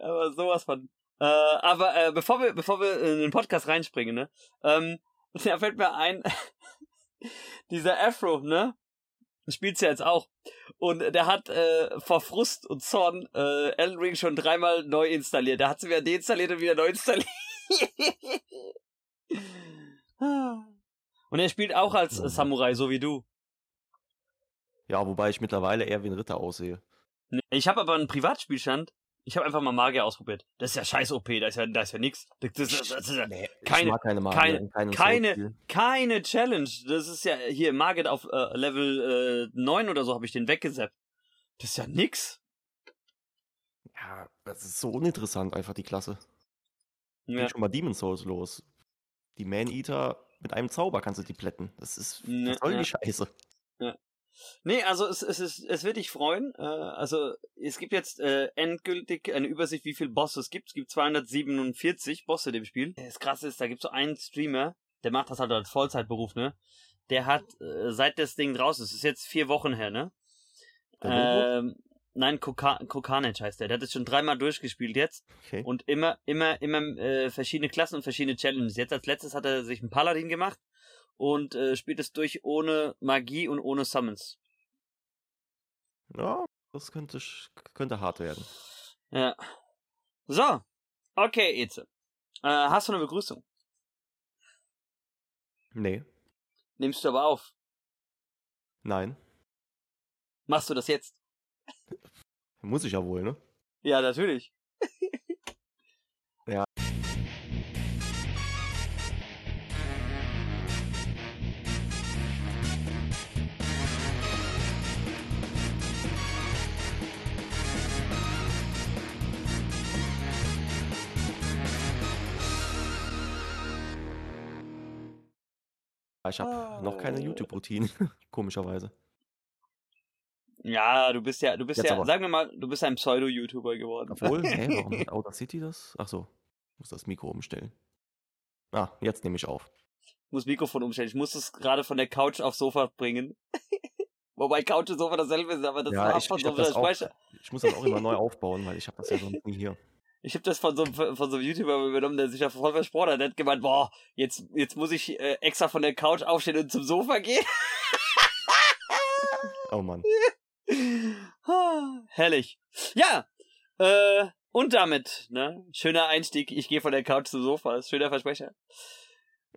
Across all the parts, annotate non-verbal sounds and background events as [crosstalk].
aber sowas von. Äh, aber äh, bevor wir, bevor wir in den Podcast reinspringen, ne, ähm, [laughs] da fällt mir ein, [laughs] dieser Afro, ne, spielt's ja jetzt auch. Und der hat äh, vor Frust und Zorn äh, Elden Ring schon dreimal neu installiert. Der hat sie wieder deinstalliert und wieder neu installiert. [laughs] und er spielt auch als. Samurai, so wie du. Ja, wobei ich mittlerweile eher wie ein Ritter aussehe. Nee, Ich habe aber einen Privatspielstand. Ich habe einfach mal Magier ausprobiert. Das ist ja scheiß OP, da ist ja, da ist ja nix. Das, das, das, das ist ja Nee, Keine- keine Magier keine- keine- keine Challenge. Das ist ja hier Margit auf äh, Level äh, 9 oder so habe ich den weggesappt. Das ist ja nix. Ja, das ist so uninteressant, einfach die Klasse. Ja. Geht schon mal Demon Souls los. Die Man-Eater, mit einem Zauber kannst du die plätten. Das ist, Ne, was soll ja. die Scheiße? Nee, also es, es, ist, es wird dich freuen. Äh, also es gibt jetzt äh, endgültig eine Übersicht, wie viele Bosse es gibt. Es gibt 247 Bosse in dem Spiel. Das krasse ist, da gibt es so einen Streamer, der macht das halt als Vollzeitberuf, ne? Der hat, äh, seit das Ding draußen ist, ist jetzt vier Wochen her, ne? Ähm, nein, Koka heißt der. Der hat es schon dreimal durchgespielt jetzt. Okay. Und immer, immer, immer äh, verschiedene Klassen und verschiedene Challenges. Jetzt als letztes hat er sich einen Paladin gemacht und äh, spielt es durch ohne Magie und ohne Summons. Ja, das könnte, könnte hart werden. Ja. So. Okay, Eze. Äh, hast du eine Begrüßung? Nee, Nimmst du aber auf. nein. Machst du das jetzt? Muss ich ja wohl, ne? Ja, natürlich. Ja. Ich habe noch keine. YouTube-Routine, [laughs] komischerweise. Ja, du bist ja, du bist Jetzt ja, aber. sagen wir mal, du bist ein Pseudo-YouTuber geworden. Obwohl, hä, [laughs] warum hat Outer City das? Ach so, ich muss das Mikro umstellen. Ah, jetzt nehme ich auf. Ich muss Mikrofon umstellen. Ich muss es gerade von der Couch aufs Sofa bringen. [laughs] Wobei Couch und Sofa dasselbe ist, aber das Ja, war ich, ich, so das auch, Speicher. ich muss das auch immer neu aufbauen, weil ich habe das ja sonst nie hier. Ich habe das von so, einem- von so einem YouTuber übernommen, der sich ja voll versprochen hat. Der hat gemeint, boah, jetzt, jetzt muss ich äh, extra von der Couch aufstehen und zum Sofa gehen. [laughs] Oh Mann. Herrlich. Ja, äh, und damit, ne, schöner Einstieg. Ich gehe von der Couch zum Sofa. Das ist schöner Versprecher.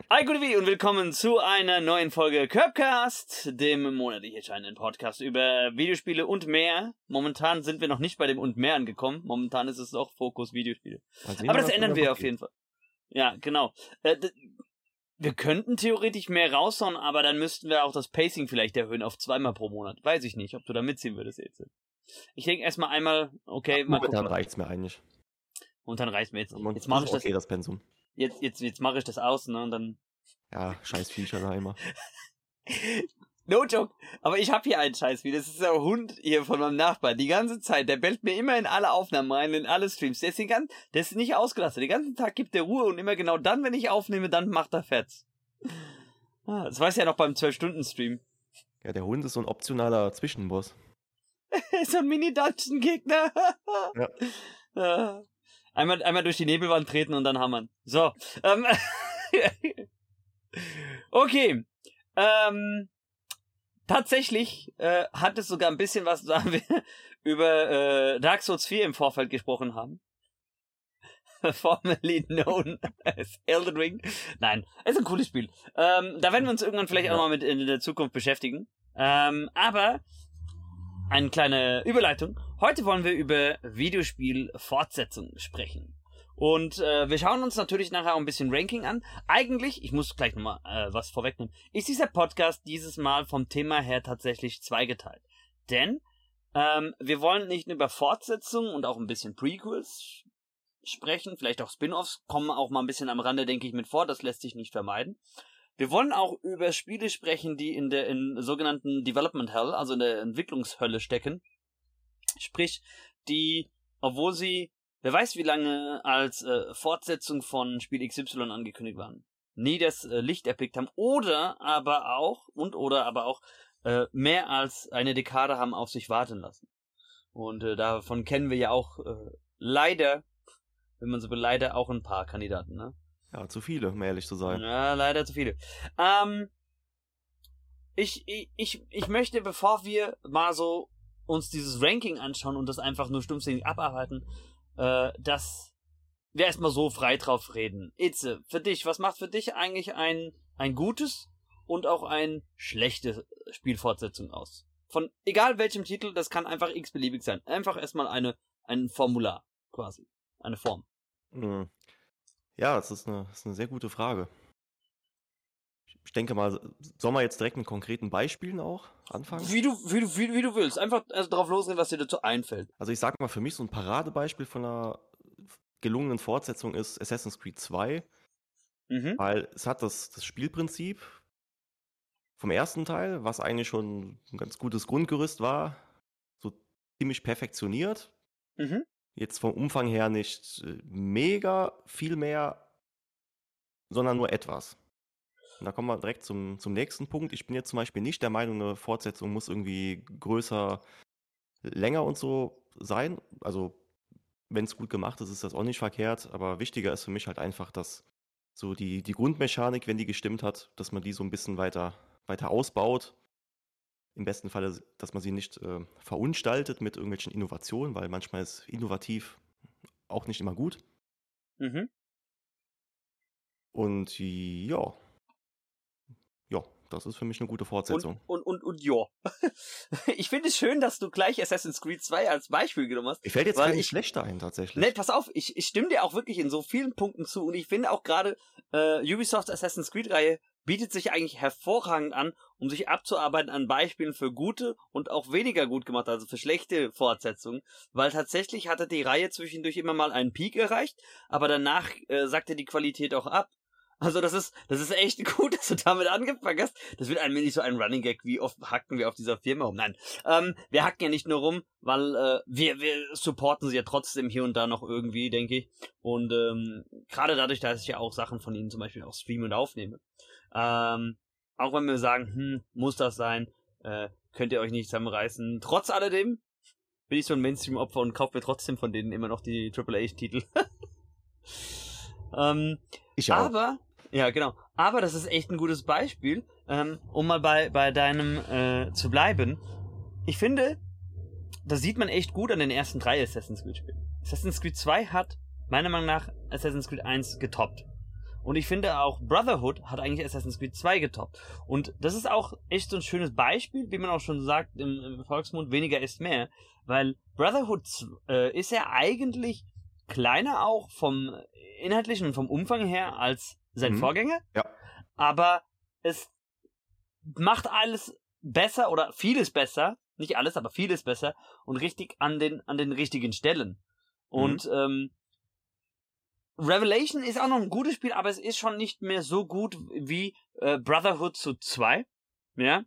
Hi, gute wie und willkommen zu einer neuen Folge Curbcast, dem monatlich erscheinenden Podcast über Videospiele und mehr. Momentan sind wir noch nicht bei dem und mehr angekommen. Momentan ist es noch Fokus Videospiele. Mal sehen, Aber das ändern wir auf jeden Fall. Ja, genau. Äh, wir könnten theoretisch mehr raushauen, aber dann müssten wir auch das Pacing vielleicht erhöhen auf zweimal pro Monat. Weiß ich nicht, ob du da mitziehen würdest jetzt. Ich denke erstmal einmal, okay, mal Momentan gucken. reicht's mir eigentlich. Und dann reißt mir jetzt. Und Jetzt mache ich das, okay, das Pensum. Jetzt, jetzt, jetzt mache ich das aus, ne, und dann. Ja, scheiß Feature da immer. [laughs] No joke. Aber ich habe hier einen Scheiß wie. Das ist der Hund hier von meinem Nachbarn. Die ganze Zeit. Der bellt mir immer in alle Aufnahmen rein, in alle Streams. Der ist, den ganzen, der ist nicht ausgelastet. Den ganzen Tag gibt der Ruhe und immer genau dann, wenn ich aufnehme, dann macht er Fetz. [laughs] Ah, das weiß ja noch beim 12-Stunden-Stream. Ja, der Hund ist so ein optionaler Zwischenboss. [laughs] so ein Mini-Dungeon-Gegner. Ja. Einmal, einmal durch die Nebelwand treten und dann hammern. So. Ähm, [laughs] okay. Ähm, tatsächlich äh, hat es sogar ein bisschen was, [laughs] da wir über äh, Dark Souls 4 im Vorfeld gesprochen haben. [laughs] Formerly known as Elden Ring. Nein, ist ein cooles Spiel. Ähm, da werden wir uns irgendwann vielleicht auch mal mit in der Zukunft beschäftigen. Ähm, aber eine kleine Überleitung. Heute wollen wir über Videospiel-Fortsetzung sprechen. Und äh, wir schauen uns natürlich nachher auch ein bisschen Ranking an. Eigentlich, ich muss gleich nochmal äh, was vorwegnehmen, ist dieser Podcast dieses Mal vom Thema her tatsächlich zweigeteilt. Denn ähm, wir wollen nicht nur über Fortsetzungen und auch ein bisschen Prequels sprechen, vielleicht auch Spin-offs, kommen auch mal ein bisschen am Rande, denke ich, mit vor, das lässt sich nicht vermeiden. Wir wollen auch über Spiele sprechen, die in der in sogenannten Development Hell, also in der Entwicklungshölle stecken. Sprich, die, obwohl sie, wer weiß wie lange als äh, Fortsetzung von Spiel XY angekündigt waren, nie das äh, Licht erblickt haben oder aber auch und oder aber auch äh, mehr als eine Dekade haben auf sich warten lassen. Und äh, davon kennen wir ja auch äh, leider, wenn man so will, leider auch ein paar Kandidaten, ne? Ja, zu viele, um ehrlich zu sein. Ja, leider zu viele. Ähm, ich, ich, ich, ich möchte, bevor wir mal so uns dieses Ranking anschauen und das einfach nur stumpfsinnig abarbeiten, äh, dass wir erstmal so frei drauf reden. Itze, für dich, was macht für dich eigentlich ein, ein gutes und auch ein schlechte Spielfortsetzung aus? Von egal welchem Titel, das kann einfach x-beliebig sein. Einfach erstmal eine, ein Formular, quasi. Eine Form. Hm. Ja, das ist eine, das ist eine sehr gute Frage. Ich denke mal, soll man jetzt direkt mit konkreten Beispielen auch anfangen? Wie du, wie du, wie, wie du willst. Einfach also drauf losgehen, was dir dazu einfällt. Also ich sag mal, für mich so ein Paradebeispiel von einer gelungenen Fortsetzung ist Assassin's Creed 2. Mhm. Weil es hat das, das Spielprinzip vom ersten Teil, was eigentlich schon ein ganz gutes Grundgerüst war, so ziemlich perfektioniert. Mhm. Jetzt vom Umfang her nicht äh, mega viel mehr, sondern nur etwas. Und da kommen wir direkt zum, zum nächsten Punkt. Ich bin jetzt zum Beispiel nicht der Meinung, eine Fortsetzung muss irgendwie größer, länger und so sein. Also, wenn es gut gemacht ist, ist das auch nicht verkehrt. Aber wichtiger ist für mich halt einfach, dass so die, die Grundmechanik, wenn die gestimmt hat, dass man die so ein bisschen weiter, weiter ausbaut. Im besten Falle, dass man sie nicht äh, verunstaltet mit irgendwelchen Innovationen, weil manchmal ist innovativ auch nicht immer gut. Mhm. Und ja, das ist für mich eine gute Fortsetzung. Und, und, und, und ja. [laughs] ich finde es schön, dass du gleich Assassin's Creed 2 als Beispiel genommen hast. Ich fällt jetzt nicht schlechter ein, tatsächlich. Nee, pass auf, ich, ich stimme dir auch wirklich in so vielen Punkten zu und ich finde auch gerade äh, Ubisofts Assassin's Creed-Reihe bietet sich eigentlich hervorragend an, um sich abzuarbeiten an Beispielen für gute und auch weniger gut gemacht, also für schlechte Fortsetzungen, weil tatsächlich hatte die Reihe zwischendurch immer mal einen Peak erreicht, aber danach äh, sagte die Qualität auch ab. Also das ist, das ist echt [laughs] gut, dass du damit angefangen hast. Das wird ein wenig so ein Running Gag, wie oft hacken wir auf dieser Firma rum. Nein, ähm, wir hacken ja nicht nur rum, weil äh, wir, wir supporten sie ja trotzdem hier und da noch irgendwie, denke ich. Und ähm, gerade dadurch, dass ich ja auch Sachen von ihnen zum Beispiel auch streame und aufnehme. Ähm, auch wenn wir sagen, hm, muss das sein, äh, könnt ihr euch nicht zusammenreißen. Trotz alledem bin ich so ein Mainstream-Opfer und kaufe mir trotzdem von denen immer noch die Triple H-Titel. [laughs] ähm, ich auch. Aber ja, genau. Aber das ist echt ein gutes Beispiel, ähm, um mal bei, bei deinem äh, zu bleiben. Ich finde, das sieht man echt gut an den ersten drei Assassin's Creed Spielen. Assassin's Creed 2 hat meiner Meinung nach Assassin's Creed 1 getoppt. Und ich finde auch Brotherhood hat eigentlich Assassin's Creed 2 getoppt. Und das ist auch echt so ein schönes Beispiel, wie man auch schon sagt im, im Volksmund, weniger ist mehr. Weil Brotherhood äh, ist ja eigentlich kleiner auch vom inhaltlichen und vom Umfang her als sein mhm. Vorgänger. Ja. Aber es macht alles besser oder vieles besser, nicht alles, aber vieles besser und richtig an den an den richtigen Stellen. Und mhm. ähm, Revelation ist auch noch ein gutes Spiel, aber es ist schon nicht mehr so gut wie äh, Brotherhood zu 2. Ja.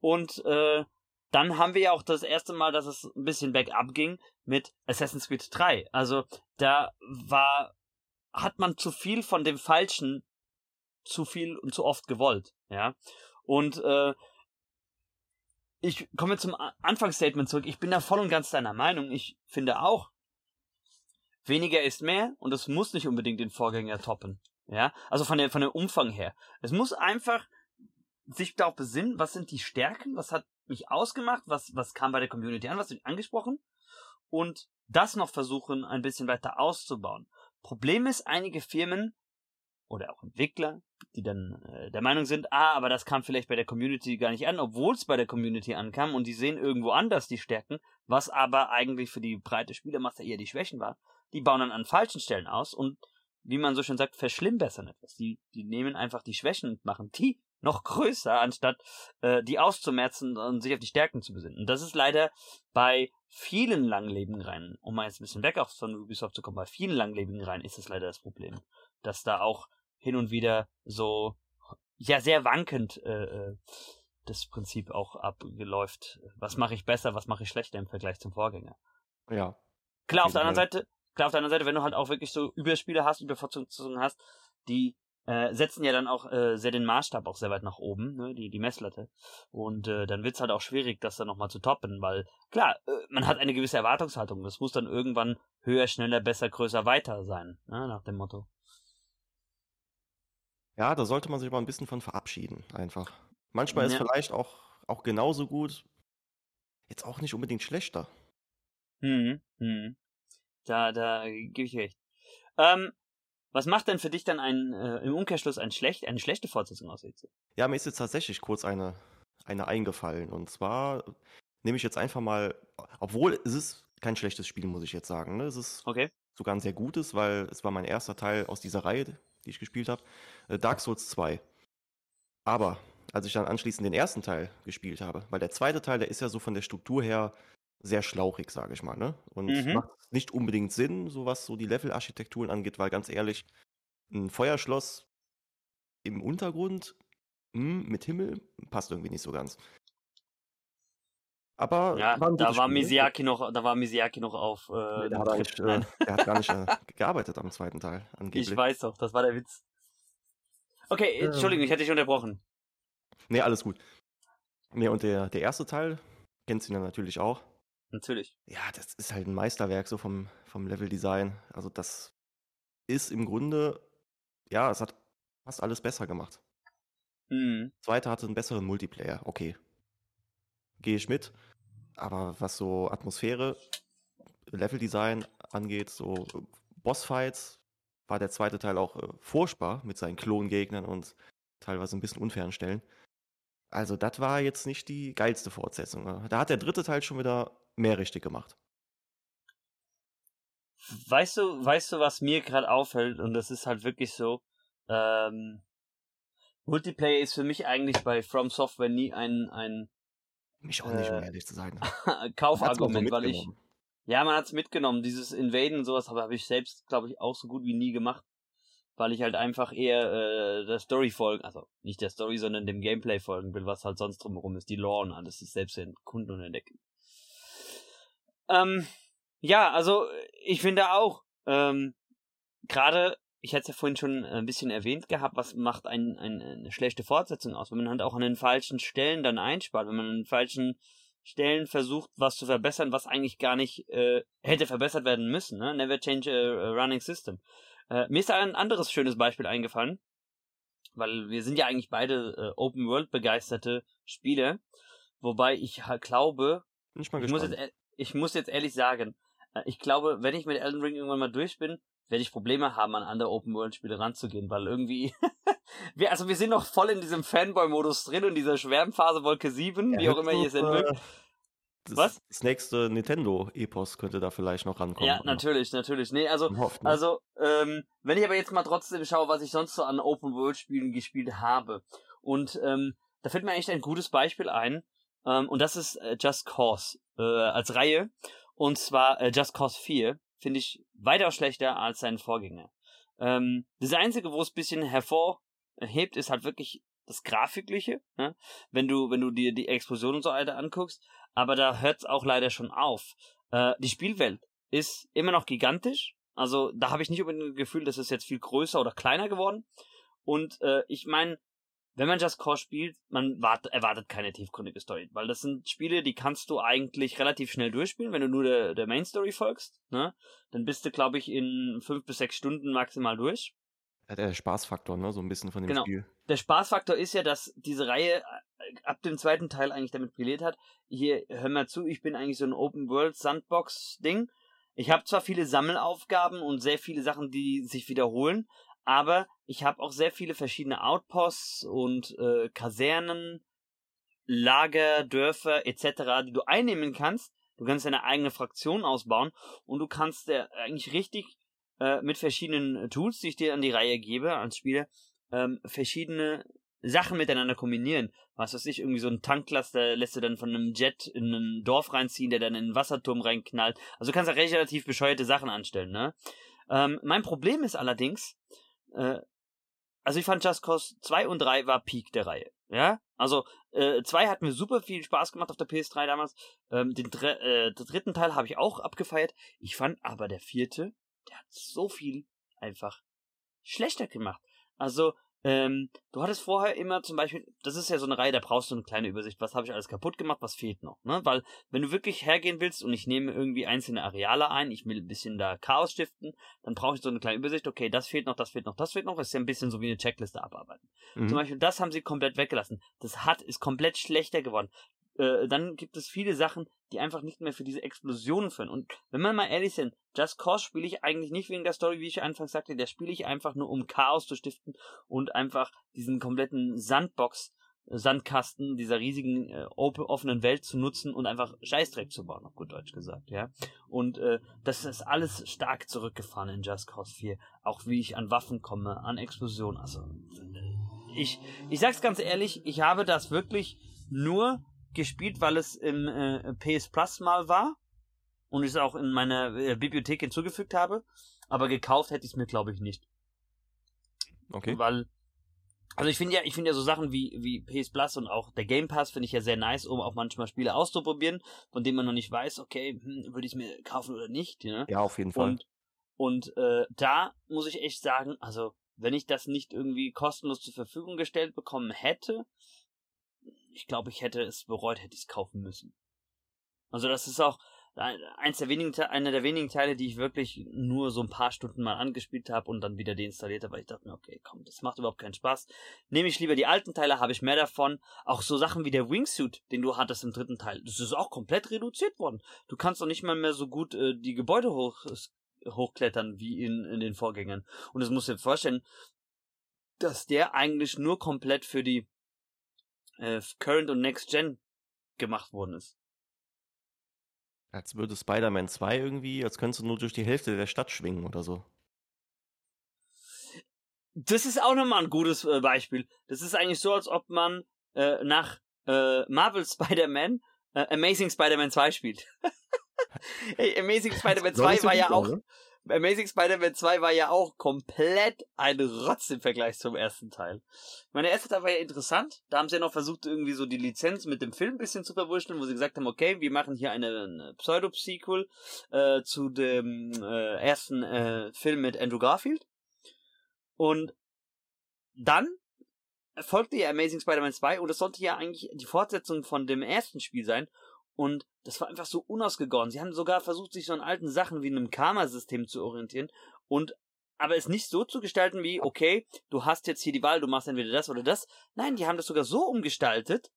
Und äh, dann haben wir ja auch das erste Mal, dass es ein bisschen bergab ging mit Assassin's Creed 3. Also da war hat man zu viel von dem Falschen zu viel und zu oft gewollt, ja. Und äh, ich komme zum Anfangsstatement zurück. Ich bin da voll und ganz deiner Meinung. Ich finde auch, weniger ist mehr und es muss nicht unbedingt den Vorgänger toppen. Ja, also von der, von dem Umfang her. Es muss einfach sich darauf besinnen, was sind die Stärken, was hat mich ausgemacht, was, was kam bei der Community an, was wird angesprochen und das noch versuchen, ein bisschen weiter auszubauen. Problem ist, einige Firmen oder auch Entwickler, die dann äh, der Meinung sind, ah, aber das kam vielleicht bei der Community gar nicht an, obwohl es bei der Community ankam und die sehen irgendwo anders die Stärken, was aber eigentlich für die breite Spielermasse eher die Schwächen war. Die bauen dann an falschen Stellen aus und wie man so schön sagt, verschlimmbessern etwas. Die, die nehmen einfach die Schwächen und machen die noch größer, anstatt äh, die auszumerzen und sich auf die Stärken zu besinnen. Und das ist leider bei vielen langlebigen Reihen, um mal jetzt ein bisschen weg auf von Ubisoft zu kommen, bei vielen langlebigen Reihen ist es leider das Problem, dass da auch hin und wieder so ja sehr wankend äh, äh, das Prinzip auch abgeläuft. Was mache ich besser, was mache ich schlechter im Vergleich zum Vorgänger? Ja. Klar, auf der anderen Seite, klar, auf der anderen Seite, wenn du halt auch wirklich so Überspiele hast, Überfortungen hast, die äh, setzen ja dann auch äh, sehr den Maßstab auch sehr weit nach oben, ne, die, die Messlatte. Und äh, dann wird's halt auch schwierig, das dann nochmal zu toppen, weil klar, äh, man hat eine gewisse Erwartungshaltung. Das muss dann irgendwann höher, schneller, besser, größer, weiter sein, ne, nach dem Motto. Ja, da sollte man sich aber ein bisschen von verabschieden, einfach. Manchmal ja. ist vielleicht auch, auch genauso gut, jetzt auch nicht unbedingt schlechter. Hm, hm. Da, da gebe ich recht. Ähm, was macht denn für dich dann ein, äh, im Umkehrschluss ein schlecht, eine schlechte Fortsetzung aus EC? Ja, mir ist jetzt tatsächlich kurz eine, eine eingefallen. Und zwar nehme ich jetzt einfach mal, obwohl es ist kein schlechtes Spiel, muss ich jetzt sagen. Ne? Es ist okay. sogar ein sehr gutes, weil es war mein erster Teil aus dieser Reihe, die ich gespielt habe. Äh, Dark Souls 2. Aber als ich dann anschließend den ersten Teil gespielt habe, weil der zweite Teil, der ist ja so von der Struktur her sehr schlauchig, sage ich mal, ne? Und mhm. macht nicht unbedingt Sinn, so was so die Levelarchitekturen angeht, weil ganz ehrlich, ein Feuerschloss im Untergrund hm, mit Himmel passt irgendwie nicht so ganz. Aber ja, da war Spiel, Miyazaki noch, da war Miyazaki noch auf. Äh, nee, der, hat nicht, äh, [laughs] der, hat gar nicht äh, gearbeitet am zweiten Teil. Angeblich. Ich weiß doch, das war der Witz. Okay, Entschuldigung, ich hätte dich unterbrochen. Nee, alles gut. Nee, und der, der erste Teil, kennst du ja natürlich auch. Natürlich. Ja, das ist halt ein Meisterwerk so vom, vom Level-Design. Also das ist im Grunde, ja, es hat fast alles besser gemacht. Mhm. Zweite hatte einen besseren Multiplayer, okay. Gehe ich mit. Aber was so Atmosphäre, Leveldesign angeht, so Bossfights, war der zweite Teil auch äh, furchtbar mit seinen Klongegnern und teilweise ein bisschen unfairen Stellen. Also, das war jetzt nicht die geilste Fortsetzung. Ne? Da hat der dritte Teil schon wieder mehr richtig gemacht. Weißt du, weißt du, was mir gerade auffällt, und das ist halt wirklich so, ähm, Multiplayer ist für mich eigentlich bei From Software nie ein, ein mich auch nicht, um äh, ehrlich zu sein. [laughs] Kaufargument, weil ich. Ja, man hat's mitgenommen. Dieses Invaden und sowas habe hab ich selbst, glaube ich, auch so gut wie nie gemacht. Weil ich halt einfach eher äh, der Story folgen, also nicht der Story, sondern dem Gameplay folgen will, was halt sonst drumherum ist. Die Lore und alles ist selbst Kunden und entdecken. Ähm, ja, also ich finde auch, ähm, gerade, ich hatte es ja vorhin schon ein bisschen erwähnt gehabt, was macht ein, ein, eine schlechte Fortsetzung aus, wenn man halt auch an den falschen Stellen dann einspart, wenn man an den falschen Stellen versucht, was zu verbessern, was eigentlich gar nicht äh, hätte verbessert werden müssen. Ne? Never change a, running system. Äh, mir ist da ein anderes schönes Beispiel eingefallen, weil wir sind ja eigentlich beide äh, Open World begeisterte Spieler, wobei ich halt glaube, ich, ich muss jetzt ich muss jetzt ehrlich sagen, äh, ich glaube, wenn ich mit Elden Ring irgendwann mal durch bin, werde ich Probleme haben, an andere Open-World-Spiele ranzugehen, weil irgendwie, [laughs] wir, also wir sind noch voll in diesem Fanboy-Modus drin und dieser Schwärmphase Wolke 7, ja, wie auch immer ihr es entwirkt. Das, Was? Das nächste Nintendo-Epos könnte da vielleicht noch rankommen. Ja, natürlich, natürlich. Nee, also, also, ähm, wenn ich aber jetzt mal trotzdem schaue, was ich sonst so an Open-World-Spielen gespielt habe. Und ähm, da fällt mir eigentlich ein gutes Beispiel ein. Ähm, und das ist äh, Just Cause äh, als Reihe. Und zwar äh, Just Cause 4 finde ich weitaus schlechter als sein Vorgänger. Ähm, das Einzige, wo es ein bisschen hervorhebt, ist halt wirklich das Grafikliche, ne? wenn du wenn du dir die Explosion und so weiter anguckst. Aber da hört es auch leider schon auf. Äh, die Spielwelt ist immer noch gigantisch. Also da habe ich nicht unbedingt das Gefühl, dass es jetzt viel größer oder kleiner geworden. Und äh, ich meine, wenn man Just Cause spielt, man wart, erwartet keine tiefgründige Story, weil das sind Spiele, die kannst du eigentlich relativ schnell durchspielen, wenn du nur der, der Main Story folgst, ne? Dann bist du, glaube ich, in fünf bis sechs Stunden maximal durch. Ja, der Spaßfaktor, ne? So ein bisschen von dem genau. Spiel. Der Spaßfaktor ist ja, dass diese Reihe äh, ab dem zweiten Teil eigentlich damit brilliert hat. Hier, hör mal zu, ich bin eigentlich so ein Open World Sandbox Ding. Ich habe zwar viele Sammelaufgaben und sehr viele Sachen, die sich wiederholen, aber ich habe auch sehr viele verschiedene Outposts und äh, Kasernen, Lager, Dörfer etc., die du einnehmen kannst. Du kannst deine eigene Fraktion ausbauen und du kannst äh, eigentlich richtig äh, mit verschiedenen Tools, die ich dir an die Reihe gebe als Spieler, ähm, verschiedene Sachen miteinander kombinieren. Was weiß ich, irgendwie so ein Tanklaster lässt du dann von einem Jet in ein Dorf reinziehen, der dann in einen Wasserturm reinknallt. Also du kannst da relativ bescheuerte Sachen anstellen, ne? Ähm, mein Problem ist allerdings, äh, also ich fand Just Cause 2 und 3 war Peak der Reihe. Ja, also äh, 2 hat mir super viel Spaß gemacht auf der PS3 damals. Ähm, den, dr äh, den dritten Teil habe ich auch abgefeiert. Ich fand aber der vierte, der hat so viel einfach schlechter gemacht. Also ähm, du hattest vorher immer zum Beispiel, das ist ja so eine Reihe, da brauchst du eine kleine Übersicht, was habe ich alles kaputt gemacht, was fehlt noch, ne? Weil, wenn du wirklich hergehen willst und ich nehme irgendwie einzelne Areale ein, ich will ein bisschen da Chaos stiften, dann brauche ich so eine kleine Übersicht, okay, das fehlt noch, das fehlt noch, das fehlt noch, das ist ja ein bisschen so wie eine Checkliste abarbeiten. Mhm. Zum Beispiel, das haben sie komplett weggelassen. Das hat, ist komplett schlechter geworden. Äh, dann gibt es viele Sachen, die einfach nicht mehr für diese Explosionen führen. Und wenn man mal ehrlich sind, Just Cause spiele ich eigentlich nicht wegen der Story, wie ich anfangs sagte, der spiele ich einfach nur, um Chaos zu stiften und einfach diesen kompletten Sandbox, Sandkasten dieser riesigen äh, open, offenen Welt zu nutzen und einfach Scheißdreck zu bauen, auf gut Deutsch gesagt, ja. Und äh, das ist alles stark zurückgefahren in Just Cause 4. Auch wie ich an Waffen komme, an Explosionen. Also ich, ich sag's ganz ehrlich, ich habe das wirklich nur gespielt, weil es im äh, PS Plus mal war und ich es auch in meiner äh, Bibliothek hinzugefügt habe. Aber gekauft hätte ich es mir, glaube ich, nicht. Okay. Weil, also ich finde ja, ich finde ja so Sachen wie, wie PS Plus und auch der Game Pass finde ich ja sehr nice, um auch manchmal Spiele auszuprobieren, von denen man noch nicht weiß, okay, hm, würde ich es mir kaufen oder nicht. Ne? Ja, auf jeden Fall. Und, und äh, da muss ich echt sagen, also wenn ich das nicht irgendwie kostenlos zur Verfügung gestellt bekommen hätte, ich glaube, ich hätte es bereut, hätte ich es kaufen müssen. Also das ist auch eins der wenigen, einer der wenigen Teile, die ich wirklich nur so ein paar Stunden mal angespielt habe und dann wieder deinstalliert habe, weil ich dachte mir, okay, komm, das macht überhaupt keinen Spaß. Nehme ich lieber die alten Teile, habe ich mehr davon. Auch so Sachen wie der Wingsuit, den du hattest im dritten Teil, das ist auch komplett reduziert worden. Du kannst doch nicht mal mehr so gut äh, die Gebäude hoch, hochklettern wie in, in den Vorgängern. Und das musst du dir vorstellen, dass der eigentlich nur komplett für die äh, Current und Next Gen gemacht worden ist. Als würde Spider-Man 2 irgendwie, als könntest du nur durch die Hälfte der Stadt schwingen oder so. Das ist auch nochmal ein gutes äh, Beispiel. Das ist eigentlich so, als ob man äh, nach äh, Marvel Spider-Man äh, Amazing Spider-Man 2 spielt. [laughs] hey, Amazing Spider-Man 2 war ja auch. Oder? Amazing Spider-Man 2 war ja auch komplett ein Rotz im Vergleich zum ersten Teil. Meine erste Teil war ja interessant. Da haben sie ja noch versucht, irgendwie so die Lizenz mit dem Film ein bisschen zu verwurschteln, wo sie gesagt haben, okay, wir machen hier eine, eine Pseudo-Sequel äh, zu dem äh, ersten äh, Film mit Andrew Garfield. Und dann folgte ja Amazing Spider-Man 2 und das sollte ja eigentlich die Fortsetzung von dem ersten Spiel sein. Und das war einfach so unausgegoren. Sie haben sogar versucht, sich so an alten Sachen wie einem Karma-System zu orientieren und aber es nicht so zu gestalten wie, okay, du hast jetzt hier die Wahl, du machst entweder das oder das. Nein, die haben das sogar so umgestaltet,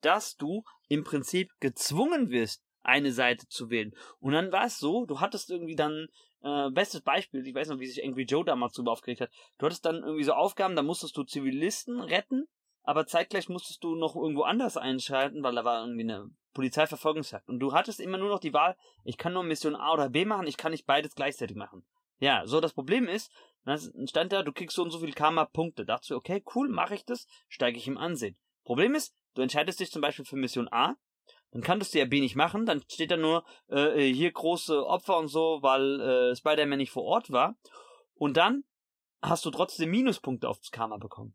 dass du im Prinzip gezwungen wirst, eine Seite zu wählen. Und dann war es so, du hattest irgendwie dann, äh, bestes Beispiel, ich weiß noch, wie sich Angry Joe damals drüber aufgeregt hat, du hattest dann irgendwie so Aufgaben, da musstest du Zivilisten retten, aber zeitgleich musstest du noch irgendwo anders einschalten, weil da war irgendwie eine Polizeiverfolgungsjagd. Und du hattest immer nur noch die Wahl, ich kann nur Mission A oder B machen, ich kann nicht beides gleichzeitig machen. Ja, so das Problem ist, dann stand da, du kriegst so und so viel Karma-Punkte. Dachte du, okay, cool, mache ich das, steige ich im Ansehen. Problem ist, du entscheidest dich zum Beispiel für Mission A, dann kannst du ja B nicht machen, dann steht da nur äh, hier große Opfer und so, weil äh, Spider-Man nicht vor Ort war. Und dann hast du trotzdem Minuspunkte aufs Karma bekommen.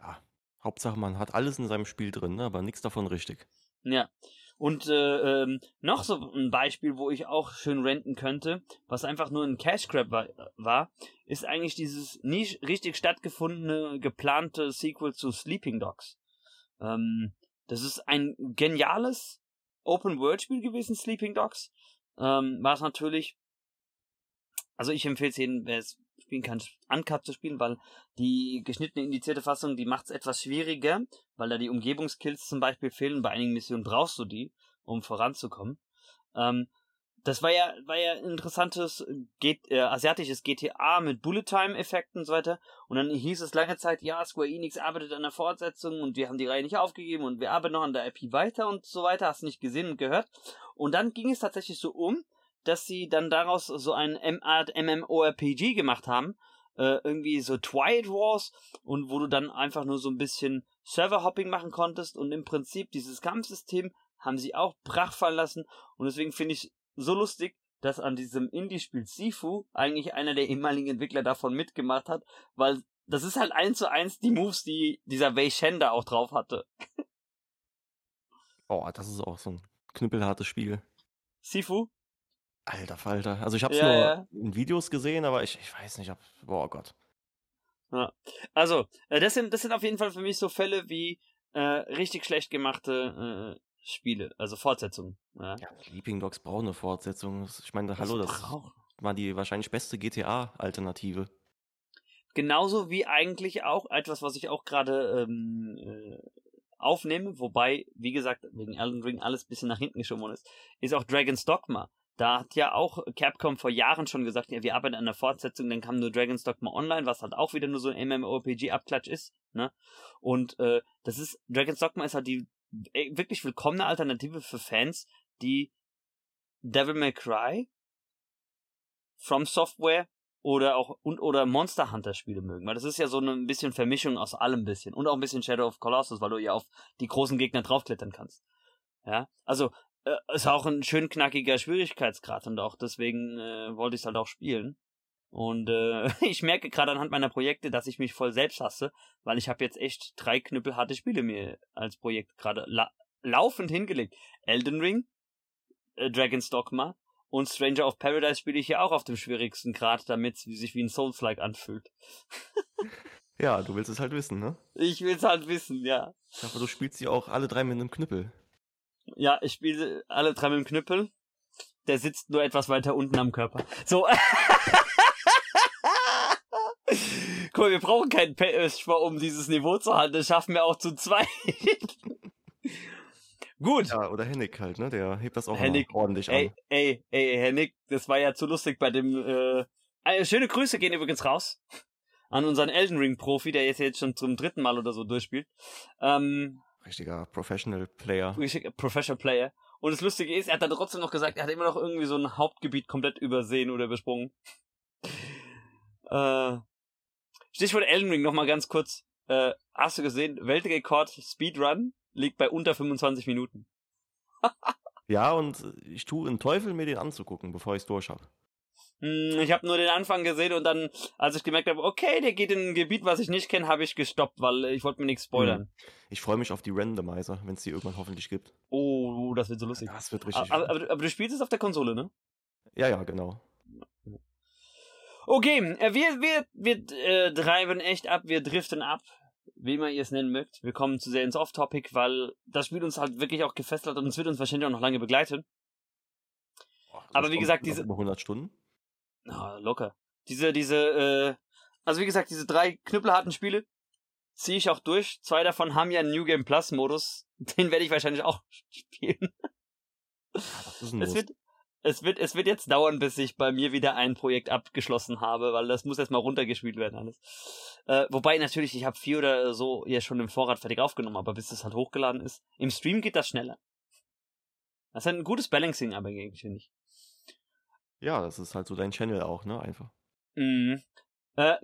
Ja, Hauptsache, man hat alles in seinem Spiel drin, ne? aber nichts davon richtig. Ja. Und äh, ähm, noch so ein Beispiel, wo ich auch schön renten könnte, was einfach nur ein Cash Grab war, war, ist eigentlich dieses nie richtig stattgefundene, geplante Sequel zu Sleeping Dogs. Ähm, das ist ein geniales Open-World-Spiel gewesen, Sleeping Dogs. Ähm, war es natürlich. Also ich empfehle es jedem, wer es spielen kann, Uncut zu spielen, weil die geschnittene indizierte Fassung, die macht es etwas schwieriger, weil da die Umgebungskills zum Beispiel fehlen. Bei einigen Missionen brauchst du die, um voranzukommen. Ähm, das war ja, war ja interessantes G äh, asiatisches GTA mit Bullet-Time-Effekten und so weiter. Und dann hieß es lange Zeit, ja, Square Enix arbeitet an der Fortsetzung und wir haben die Reihe nicht aufgegeben und wir arbeiten noch an der IP weiter und so weiter. Hast nicht gesehen und gehört. Und dann ging es tatsächlich so um, dass sie dann daraus so ein Art MMORPG gemacht haben. Äh, irgendwie so Twilight Wars und wo du dann einfach nur so ein bisschen Server-Hopping machen konntest und im Prinzip dieses Kampfsystem haben sie auch brach fallen lassen und deswegen finde ich so lustig, dass an diesem Indie-Spiel Sifu eigentlich einer der ehemaligen Entwickler davon mitgemacht hat, weil das ist halt eins zu eins die Moves, die dieser Wei Shen da auch drauf hatte. [laughs] Oh, das ist auch so ein knüppelhartes Spiel. Sifu? Alter Falter. Also ich habe es ja, nur ja. in Videos gesehen, aber ich, ich weiß nicht, ob. Boah Gott. Ja. Also, äh, das sind, das sind auf jeden Fall für mich so Fälle wie äh, richtig schlecht gemachte äh, Spiele, also Fortsetzungen. Ja. ja, Sleeping Dogs brauchen eine Fortsetzung. Ich meine, hallo, das war die wahrscheinlich beste GTA-Alternative. Genauso wie eigentlich auch etwas, was ich auch gerade ähm, äh, aufnehme, wobei, wie gesagt, wegen Elden Ring alles ein bisschen nach hinten geschoben ist, ist auch Dragon's Dogma. Da hat ja auch Capcom vor Jahren schon gesagt, ja, wir arbeiten an der Fortsetzung, dann kam nur Dragon's Dogma Online, was halt auch wieder nur so ein MMORPG-Abklatsch ist, ne? Und äh, das ist, Dragon's Dogma ist halt die wirklich willkommene Alternative für Fans, die Devil May Cry, From Software oder auch und oder Monster Hunter Spiele mögen, weil das ist ja so ein bisschen Vermischung aus allem bisschen und auch ein bisschen Shadow of Colossus, weil du ja auf die großen Gegner draufklettern kannst. Ja, also äh, ist auch ein schön knackiger Schwierigkeitsgrad und auch deswegen äh, wollte ich es halt auch spielen. Und äh, [laughs] ich merke gerade anhand meiner Projekte, dass ich mich voll selbst hasse, weil ich habe jetzt echt drei knüppelharte Spiele mir als Projekt gerade la laufend hingelegt. Elden Ring, äh, Dragon's Dogma und Stranger of Paradise spiele ich ja auch auf dem schwierigsten Grad, damit es sich wie ein Souls-like anfühlt. ja, du willst es halt wissen, ne? Ich will es halt wissen, ja. Hoffe, du spielst sie auch alle drei mit einem Knüppel. Ja, ich spiele alle drei mit dem Knüppel. Der sitzt nur etwas weiter unten am Körper. So. [laughs] Guck mal, wir brauchen keinen PS, um dieses Niveau zu halten. Das schaffen wir auch zu zweit. [laughs] Gut. Ja, oder Hennig halt, ne? Der hebt das auch Hennig, ordentlich ey, an. Ey, ey, Hennig, das war ja zu lustig bei dem, äh, äh, schöne Grüße gehen übrigens raus an unseren Elden Ring Profi, der jetzt jetzt schon zum dritten Mal oder so durchspielt. Ähm, Richtiger Professional Player. Richtiger Professional Player. Und das Lustige ist, er hat dann trotzdem noch gesagt, er hat immer noch irgendwie so ein Hauptgebiet komplett übersehen oder übersprungen. [laughs] Äh, Stichwort Elden Ring nochmal ganz kurz. Äh, hast du gesehen, Weltrekord Speedrun liegt bei unter 25 Minuten. ja, und ich tue einen Teufel, mir den anzugucken, bevor ich es durch habe. Hm, ich habe nur den Anfang gesehen und dann, als ich gemerkt habe, okay, der geht in ein Gebiet, was ich nicht kenne, habe ich gestoppt, weil ich wollte mir nichts spoilern. Hm. Ich freue mich auf die Randomizer, wenn es die irgendwann hoffentlich gibt. Oh, das wird so lustig. Das wird richtig. Aber, aber, aber, du spielst es auf der Konsole, ne? Ja, ja, genau. Okay, äh, wir, wir, wir äh, treiben echt ab, wir driften ab, wie immer ihr es nennen mögt. Wir kommen zu sehr ins Off-Topic, weil das Spiel uns halt wirklich auch gefesselt hat und es wird uns wahrscheinlich auch noch lange begleiten. Boah, Aber wie gesagt, diese... Über 100 Stunden? Na, locker. Diese, diese, äh, also wie gesagt, diese drei knüppelharten Spiele ziehe ich auch durch. Zwei davon haben ja einen New Game Plus Modus. [laughs] Den werde ich wahrscheinlich auch [laughs] spielen. Es wird, es wird, es wird jetzt dauern, bis ich bei mir wieder ein Projekt abgeschlossen habe, weil das muss erstmal runtergespielt werden alles. Äh, wobei natürlich, ich habe vier oder so ja schon im Vorrat fertig aufgenommen, aber bis das halt hochgeladen ist. Im Stream geht das schneller. Das ist halt ein gutes Balancing, aber finde ich. Ja, das ist halt so dein Channel auch, ne? Einfach. Mhm. Äh,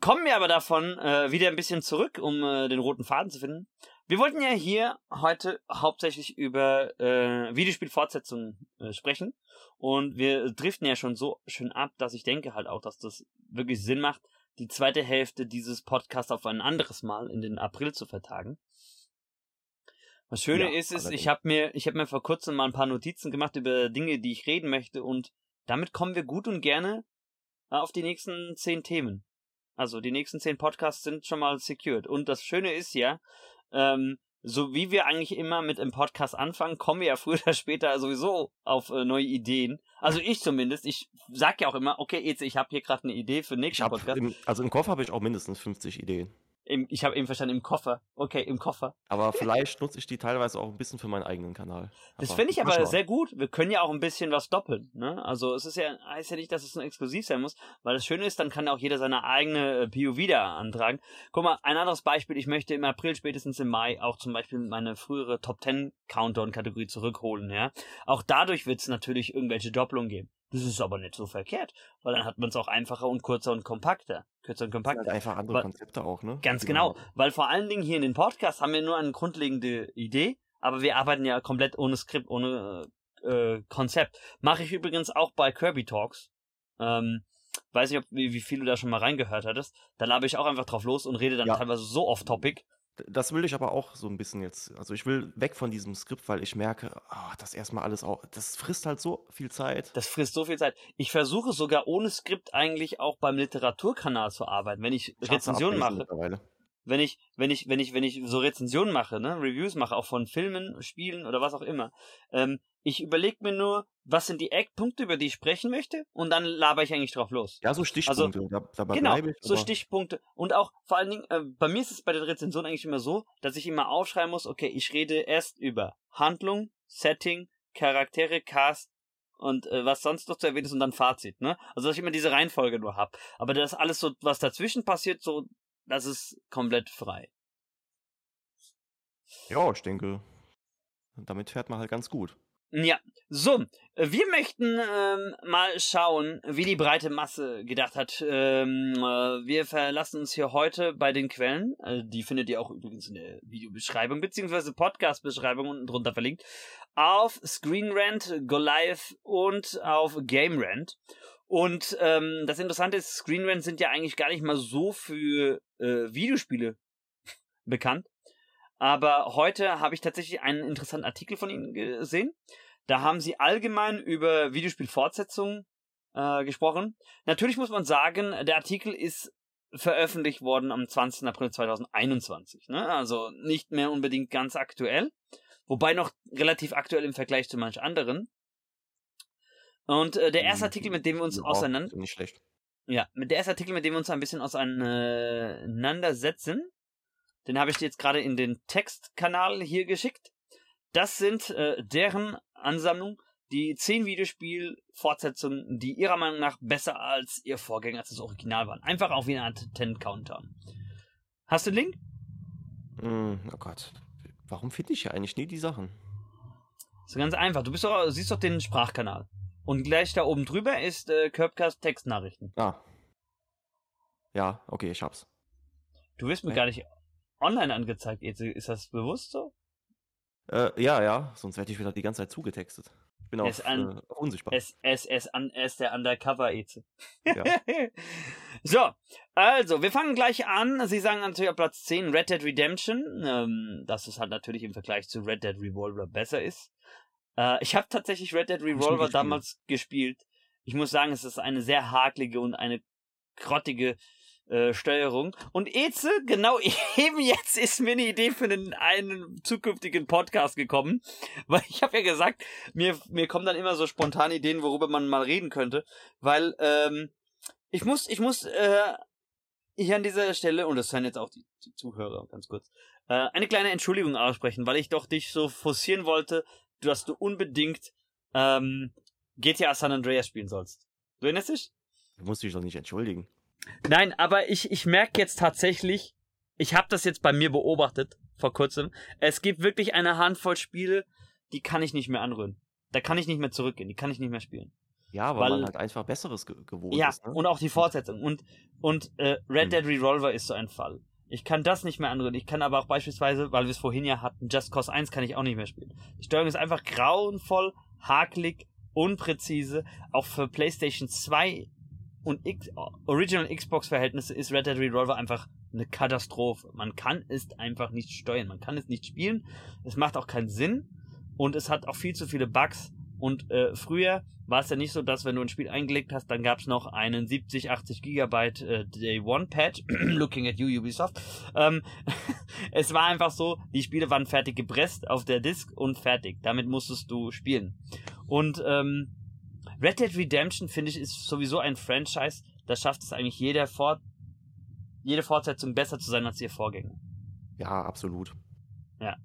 kommen wir aber davon äh, wieder ein bisschen zurück, um äh, den roten Faden zu finden. Wir wollten ja hier heute hauptsächlich über äh, Videospielfortsetzungen äh, sprechen. Und wir driften ja schon so schön ab, dass ich denke halt auch, dass das wirklich Sinn macht, die zweite Hälfte dieses Podcasts auf ein anderes Mal in den April zu vertagen. Was Schöne ja, ist, ist, ich habe mir, ich habe mir vor kurzem mal ein paar Notizen gemacht über Dinge, die ich reden möchte und damit kommen wir gut und gerne äh, auf die nächsten zehn Themen. Also die nächsten zehn Podcasts sind schon mal secured. Und das Schöne ist ja, ähm, so wie wir eigentlich immer mit dem Podcast anfangen, kommen wir ja [laughs] früher oder später sowieso auf äh, neue Ideen. Also ich zumindest. Ich sag ja auch immer, okay, jetzt ich habe hier gerade eine Idee für nächsten Podcast. Im, also im Kopf habe ich auch mindestens 50 Ideen. Im, ich habe eben verstanden, im Koffer. Okay, im Koffer. Aber vielleicht nutze ich die teilweise auch ein bisschen für meinen eigenen Kanal. Das finde ich aber sehr gut. Wir können ja auch ein bisschen was doppeln. Ne? Also es ist ja, heißt ja nicht, dass es nur exklusiv sein muss, weil das Schöne ist, dann kann auch jeder seine eigene äh, POV da antragen. Guck mal, ein anderes Beispiel, ich möchte im April, spätestens im Mai, auch zum Beispiel meine frühere Top 10 Countdown-Kategorie zurückholen. Ja? Auch dadurch wird es natürlich irgendwelche Doppelungen geben. Das ist aber nicht so verkehrt, weil dann hat man es auch einfacher und kurzer und kompakter. Kürzer und kompakter. Halt einfach andere weil, Konzepte auch, ne? Ganz genau. genau, weil vor allen Dingen hier in den Podcasts haben wir nur eine grundlegende Idee, aber wir arbeiten ja komplett ohne Skript, ohne äh, Konzept. Mache ich übrigens auch bei Kirby Talks. Ähm, weiß nicht, ob, wie, wie viel du da schon mal reingehört hattest. Da labe ich auch einfach drauf los und rede dann ja. teilweise so off-topic. Das will ich aber auch so ein bisschen jetzt. Also ich will weg von diesem Skript, weil ich merke, oh, das erstmal alles auch, das frisst halt so viel Zeit. Das frisst so viel Zeit. Ich versuche sogar ohne Skript eigentlich auch beim Literaturkanal zu arbeiten, wenn ich Rezensionen mache. Wenn ich, wenn ich, wenn ich, wenn ich so Rezensionen mache, ne, Reviews mache, auch von Filmen, Spielen oder was auch immer, ähm, ich überlege mir nur, was sind die Eckpunkte, über die ich sprechen möchte, und dann laber ich eigentlich drauf los. Ja, so Stichpunkte. Also, da, dabei genau, ich, so Stichpunkte. Und auch vor allen Dingen, äh, bei mir ist es bei der Rezension eigentlich immer so, dass ich immer aufschreiben muss, okay, ich rede erst über Handlung, Setting, Charaktere, Cast und äh, was sonst noch zu erwähnen ist und dann Fazit, ne? Also dass ich immer diese Reihenfolge nur hab. Aber das alles so, was dazwischen passiert, so, das ist komplett frei. Ja, ich denke, damit fährt man halt ganz gut. Ja, so, wir möchten ähm, mal schauen, wie die breite Masse gedacht hat. Ähm, äh, wir verlassen uns hier heute bei den Quellen. Äh, die findet ihr auch übrigens in der Videobeschreibung beziehungsweise Podcast-Beschreibung unten drunter verlinkt. Auf ScreenRant, GoLive und auf GameRant. Und ähm, das Interessante ist, ScreenRant sind ja eigentlich gar nicht mal so für äh, Videospiele [laughs] bekannt. Aber heute habe ich tatsächlich einen interessanten Artikel von Ihnen gesehen. Da haben Sie allgemein über Videospielfortsetzungen äh, gesprochen. Natürlich muss man sagen, der Artikel ist veröffentlicht worden am 20. April 2021. Ne? Also nicht mehr unbedingt ganz aktuell. Wobei noch relativ aktuell im Vergleich zu manch anderen. Und äh, der erste hm, Artikel, mit dem wir uns ja, auseinander... Nicht schlecht. Ja, mit der erste Artikel, mit dem wir uns ein bisschen auseinandersetzen, den habe ich dir jetzt gerade in den Textkanal hier geschickt. Das sind äh, deren Ansammlung, die zehn Videospiel-Fortsetzungen, die ihrer Meinung nach besser als ihr Vorgänger, als das Original waren. Einfach auf wie eine Art Ten-Counter. Hast du den Link? Mm, oh Gott. Warum finde ich ja eigentlich nie die Sachen? Das ist ganz einfach. Du bist doch, siehst doch den Sprachkanal. Und gleich da oben drüber ist äh, Curbcast Textnachrichten. Ah. Ja, okay, ich hab's. Du wirst mir ja. gar nicht online angezeigt. Ist das bewusst so? Äh, ja, ja, sonst werde ich wieder die ganze Zeit zugetextet. Ich bin auch äh, unsichtbar. Es, es, es, an, es der Undercover-Eze. Ja. [laughs] so, also, wir fangen gleich an. Sie sagen natürlich auf Platz 10 Red Dead Redemption, ähm, dass es halt natürlich im Vergleich zu Red Dead Revolver besser ist. Äh, ich habe tatsächlich Red Dead Revolver damals gespielt. Ich muss sagen, es ist eine sehr haklige und eine grottige äh, Steuerung. Und Eze, genau [laughs] eben jetzt ist mir eine Idee für einen, einen zukünftigen Podcast gekommen, [laughs] weil ich habe ja gesagt, mir, mir kommen dann immer so spontane Ideen, worüber man mal reden könnte, weil ähm, ich muss, ich muss äh, hier an dieser Stelle, und das sind jetzt auch die, die Zuhörer ganz kurz, äh, eine kleine Entschuldigung aussprechen, weil ich doch dich so forcieren wollte, dass du unbedingt ähm, GTA San Andreas spielen sollst. Du erinnerst dich? Du musst dich doch nicht entschuldigen. Nein, aber ich, ich merke jetzt tatsächlich, ich habe das jetzt bei mir beobachtet vor kurzem. Es gibt wirklich eine Handvoll Spiele, die kann ich nicht mehr anrühren. Da kann ich nicht mehr zurückgehen, die kann ich nicht mehr spielen. Ja, weil, weil man halt einfach Besseres ge gewohnt ja, ist. Ja, ne? und auch die Fortsetzung. Und, und äh, Red hm. Dead Revolver ist so ein Fall. Ich kann das nicht mehr anrühren. Ich kann aber auch beispielsweise, weil wir es vorhin ja hatten, Just Cause 1 kann ich auch nicht mehr spielen. Die Steuerung ist einfach grauenvoll, hakelig, unpräzise. Auch für PlayStation 2 und X Original Xbox-Verhältnisse ist Red Dead Revolver einfach eine Katastrophe. Man kann es einfach nicht steuern, man kann es nicht spielen. Es macht auch keinen Sinn und es hat auch viel zu viele Bugs. Und äh, früher war es ja nicht so, dass wenn du ein Spiel eingelegt hast, dann gab es noch einen 70, 80 Gigabyte äh, Day One Patch. [clears throat] Looking at you, Ubisoft. Ähm, [laughs] es war einfach so, die Spiele waren fertig gepresst auf der Disk und fertig. Damit musstest du spielen. Und ähm, Red Dead Redemption, finde ich, ist sowieso ein Franchise, da schafft es eigentlich jeder Fort jede Fortsetzung besser zu sein als ihr Vorgänger. Ja, absolut. Ja.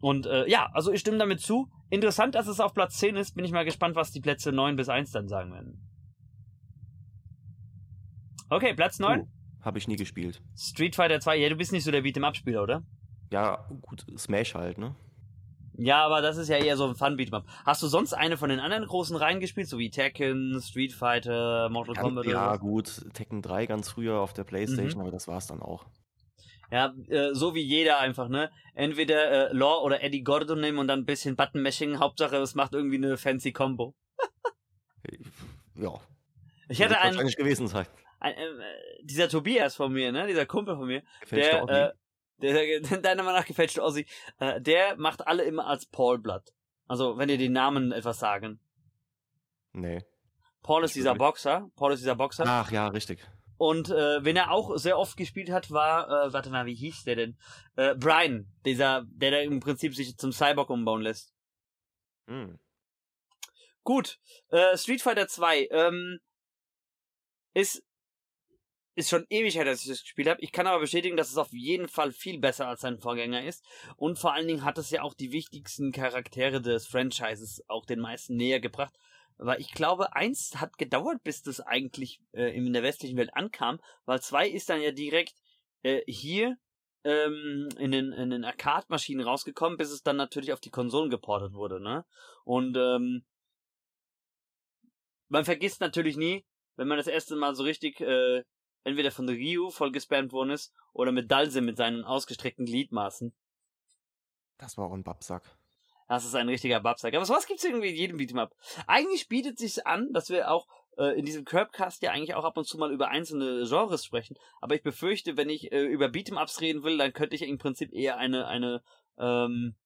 Und äh, ja, also ich stimme damit zu. Interessant, dass es auf Platz 10 ist. Bin ich mal gespannt, was die Plätze 9 bis 1 dann sagen werden. Okay, Platz 9. Oh, Habe ich nie gespielt. Street Fighter 2. Ja, du bist nicht so der Beat'em-Up-Spieler, oder? Ja, gut, Smash halt, ne? Ja, aber das ist ja eher so ein fun beatmap Hast du sonst eine von den anderen großen Reihen gespielt, so wie Tekken, Street Fighter, Mortal Kombat? Ja, oder gut, Tekken 3 ganz früher auf der Playstation, mhm. aber das war's dann auch. Ja, äh, so wie jeder einfach, ne? Entweder äh, Law oder Eddie Gordon nehmen und dann ein bisschen Button-Mashing. Hauptsache, es macht irgendwie eine fancy Combo. ja. Ich hätte einen. eigentlich gewesen sein. Ein, äh, dieser Tobias von mir, ne? Dieser Kumpel von mir, Gefällt der, äh, der, [laughs] deiner Meinung nach gefälschte Ossi, äh, der macht alle immer als Paul Blood. Also, wenn ihr die Namen etwas sagen. Nee. Paul ist dieser Boxer. Paul ist dieser Boxer. Ach ja, richtig. Und äh, wenn er auch sehr oft gespielt hat, war, äh, warte mal, wie hieß der denn? Äh, Brian, dieser, der da im Prinzip sich zum Cyborg umbauen lässt. Hm. Gut, äh, Street Fighter 2 ähm, ist ist schon ewig her, dass ich das gespielt habe. Ich kann aber bestätigen, dass es auf jeden Fall viel besser als sein Vorgänger ist. Und vor allen Dingen hat es ja auch die wichtigsten Charaktere des Franchises auch den meisten näher gebracht. Weil ich glaube, eins hat gedauert, bis das eigentlich äh, in der westlichen Welt ankam, weil zwei ist dann ja direkt äh, hier ähm, in den, in den Arcade-Maschinen rausgekommen, bis es dann natürlich auf die Konsolen geportet wurde, ne? Und ähm, man vergisst natürlich nie, wenn man das erste Mal so richtig äh, entweder von Ryu voll gespammt worden ist oder mit Dalse mit seinen ausgestreckten Gliedmaßen. Das war auch ein Babsack. Das ist ein richtiger Babsack. Aber sowas gibt's irgendwie in jedem Beat'em Eigentlich bietet sich an, dass wir auch äh, in diesem Curbcast ja eigentlich auch ab und zu mal über einzelne Genres sprechen. Aber ich befürchte, wenn ich äh, über Beat'em reden will, dann könnte ich im Prinzip eher eine, eine ähm,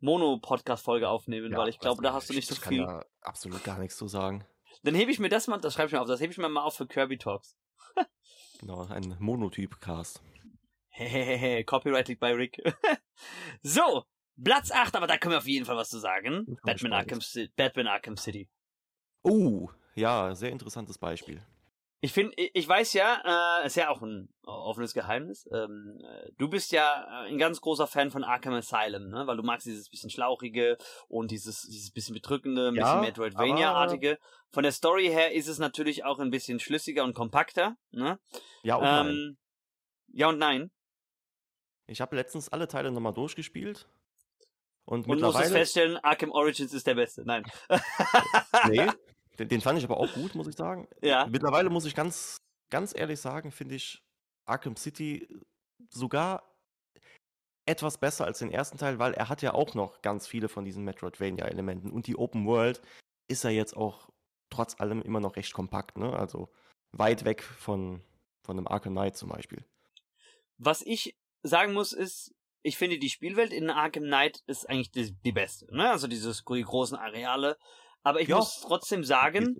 Mono-Podcast-Folge aufnehmen, ja, weil ich glaube, da hast du nicht so ich viel. Kann da absolut gar nichts zu sagen. Dann hebe ich mir das mal, das schreibe ich mir auf, das hebe ich mir mal auf für Kirby Talks. [laughs] genau, ein Monotyp-Cast. Hehehe, [laughs] Copyrighted by Rick. [laughs] so, Platz 8, aber da können wir auf jeden Fall was zu sagen. Batman Arkham, Batman Arkham City. Oh, ja, sehr interessantes Beispiel. Ich finde, ich weiß ja, äh, ist ja auch ein offenes Geheimnis. Ähm, du bist ja ein ganz großer Fan von Arkham Asylum, ne? Weil du magst dieses bisschen schlauchige und dieses dieses bisschen bedrückende, ein ja, bisschen Metroidvania-artige. Von der Story her ist es natürlich auch ein bisschen schlüssiger und kompakter, ne? Ja und ähm, nein. Ja und nein. Ich habe letztens alle Teile nochmal durchgespielt und, und musstest feststellen, Arkham Origins ist der beste. Nein. [laughs] nee, [laughs] den, den, fand ich aber auch gut, muss ich sagen. Ja. Mittlerweile muss ich ganz, ganz ehrlich sagen, finde ich Arkham City sogar etwas besser als den ersten Teil, weil er hat ja auch noch ganz viele von diesen Metroidvania-Elementen. Und die Open World ist ja jetzt auch trotz allem immer noch recht kompakt, ne? Also weit weg von, von einem Arkham Knight zum Beispiel. Was ich sagen muss, ist, ich finde, die Spielwelt in Arkham Knight ist eigentlich die, die beste. Ne? Also diese die großen Areale. Aber ich ja. muss trotzdem sagen,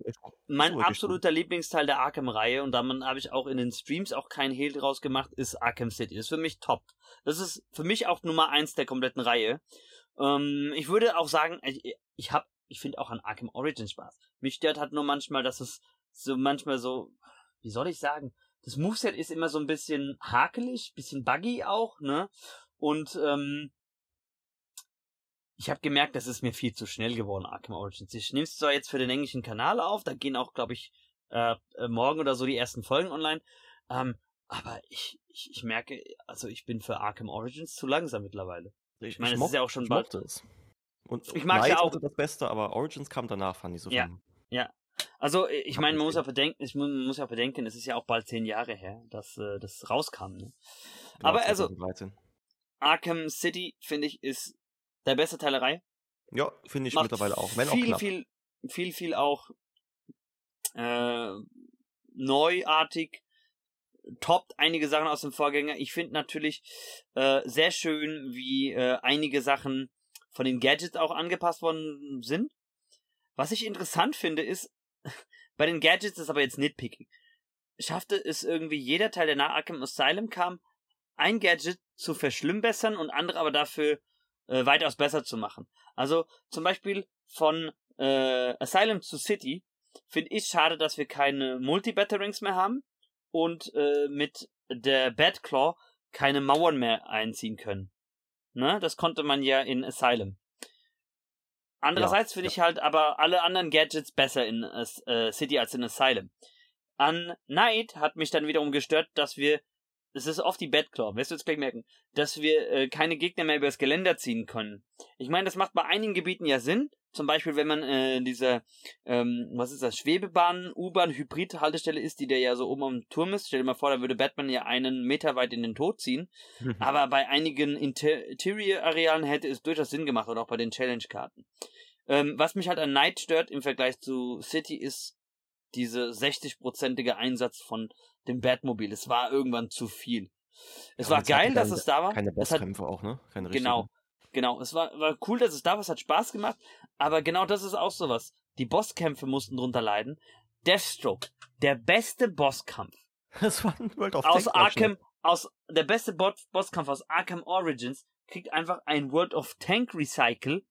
mein absoluter Lieblingsteil der Arkham-Reihe, und da habe ich auch in den Streams auch keinen Hehl draus gemacht, ist Arkham City. Das ist für mich top. Das ist für mich auch Nummer eins der kompletten Reihe. Ähm, ich würde auch sagen, ich, ich habe, ich finde auch an Arkham Origins Spaß. Mich stört halt nur manchmal, dass es so manchmal so, wie soll ich sagen, das Moveset ist immer so ein bisschen hakelig, bisschen buggy auch, ne? Und ähm, ich habe gemerkt, das ist mir viel zu schnell geworden, Arkham Origins. Ich nehme es zwar jetzt für den englischen Kanal auf, da gehen auch, glaube ich, äh, äh, morgen oder so die ersten Folgen online. Ähm, aber ich, ich, ich merke, also ich bin für Arkham Origins zu langsam mittlerweile. Ich meine, es ist ja auch schon ich bald. Es. Und ich mag ja auch das Beste, aber Origins kam danach, fand ich so Ja, schlimm. ja. Also ich meine, man muss ja bedenken, ich muss ja bedenken, es ist ja auch bald zehn Jahre her, dass äh, das rauskam. Ne? Genau, aber also 2013. Arkham City, finde ich, ist der beste Teil der Reihe. Ja, finde ich Macht mittlerweile auch. Wenn viel, auch viel, viel, viel auch äh, neuartig, toppt einige Sachen aus dem Vorgänger. Ich finde natürlich äh, sehr schön, wie äh, einige Sachen von den Gadgets auch angepasst worden sind. Was ich interessant finde, ist, [laughs] bei den Gadgets ist aber jetzt nitpicking. Schaffte es irgendwie jeder Teil, der nach Arkham Asylum kam, ein Gadget zu verschlimmbessern und andere aber dafür äh, weitaus besser zu machen. Also zum Beispiel von äh, Asylum zu City finde ich schade, dass wir keine Multi-Batterings mehr haben und äh, mit der Batclaw keine Mauern mehr einziehen können. Ne? Das konnte man ja in Asylum. Andererseits ja, finde ja. ich halt aber alle anderen Gadgets besser in äh, City als in Asylum. An Night hat mich dann wiederum gestört, dass wir es ist oft die Batclaw, wirst du jetzt gleich merken, dass wir äh, keine Gegner mehr übers Geländer ziehen können. Ich meine, das macht bei einigen Gebieten ja Sinn. Zum Beispiel, wenn man äh, dieser, ähm, was ist das, Schwebebahn, U-Bahn, Hybrid-Haltestelle ist, die der ja so oben am Turm ist. Stell dir mal vor, da würde Batman ja einen Meter weit in den Tod ziehen. Aber bei einigen Interior-Arealen hätte es durchaus Sinn gemacht, oder auch bei den Challenge-Karten. Ähm, was mich halt an Night stört im Vergleich zu City ist diese 60-prozentige Einsatz von dem Batmobil. Es war irgendwann zu viel. Es ja, war geil, dass es da war. Keine Bosskämpfe auch, ne? Keine genau, genau. Es war, war cool, dass es da war. Es hat Spaß gemacht. Aber genau das ist auch sowas. Die Bosskämpfe mussten drunter leiden. Deathstroke, der beste Bosskampf. [laughs] Das war ein World of Aus Tank Arkham, aus, der beste Bosskampf aus Arkham Origins kriegt einfach ein World of Tank Recycle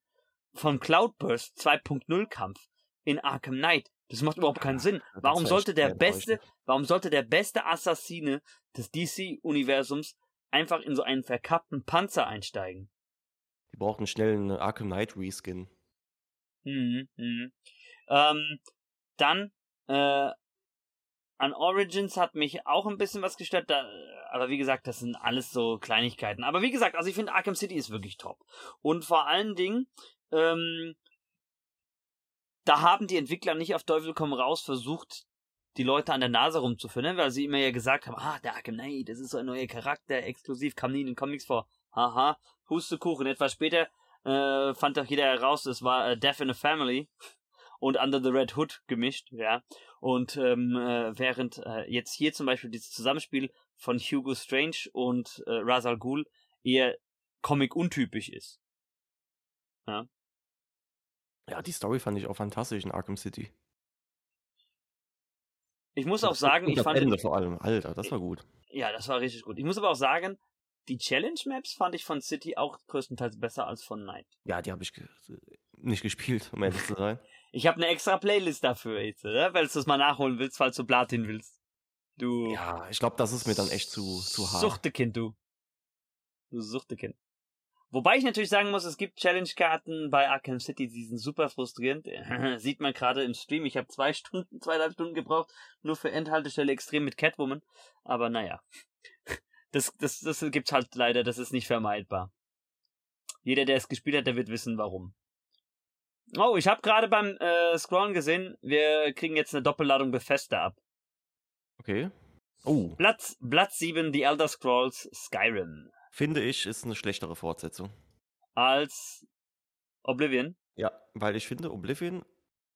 von Cloudburst 2.0 Kampf in Arkham Knight. Das macht überhaupt keinen Sinn. Warum sollte der beste, warum sollte der beste Assassine des DC-Universums einfach in so einen verkappten Panzer einsteigen? Die brauchen schnell einen Arkham Knight Reskin. Mhm, mhm. Ähm, dann, äh, an Origins hat mich auch ein bisschen was gestört, da, aber wie gesagt, das sind alles so Kleinigkeiten. Aber wie gesagt, also ich finde Arkham City ist wirklich top. Und vor allen Dingen, ähm, da haben die Entwickler nicht auf Teufel komm raus versucht, die Leute an der Nase rumzuführen, weil sie immer ja gesagt haben, ah, der Arkham Knight, das ist so ein neuer Charakter, exklusiv, kam nie in den Comics vor. Haha, Hustekuchen. Etwas später äh, fand doch jeder heraus, es war äh, Death in a Family und Under the Red Hood gemischt, ja. Und ähm, äh, während äh, jetzt hier zum Beispiel dieses Zusammenspiel von Hugo Strange und äh, Razal Ghul eher Comic-untypisch ist. Ja. Ja, die Story fand ich auch fantastisch in Arkham City. Ich muss auch sagen, ich fand. Ende vor allem, Alter, das war gut. Ja, das war richtig gut. Ich muss aber auch sagen, die Challenge Maps fand ich von City auch größtenteils besser als von Night. Ja, die habe ich nicht gespielt, um ehrlich zu sein. [laughs] ich habe eine extra Playlist dafür, jetzt, oder? Weil du es mal nachholen willst, falls du Platin willst. Du. Ja, ich glaube, das ist mir dann echt zu, zu hart. Suchtekind, du. Du Suchtekind. Wobei ich natürlich sagen muss, es gibt Challenge-Karten bei Arkham City, die sind super frustrierend. [laughs] Sieht man gerade im Stream. Ich habe zwei Stunden, zweieinhalb Stunden gebraucht, nur für Endhaltestelle extrem mit Catwoman. Aber naja. [laughs] Das, das, das gibt's halt leider, das ist nicht vermeidbar. Jeder, der es gespielt hat, der wird wissen, warum. Oh, ich habe gerade beim äh, Scrollen gesehen, wir kriegen jetzt eine Doppelladung Bethesda ab. Okay. Oh. Platz, Platz 7, The Elder Scrolls Skyrim. Finde ich, ist eine schlechtere Fortsetzung. Als Oblivion? Ja, weil ich finde, Oblivion,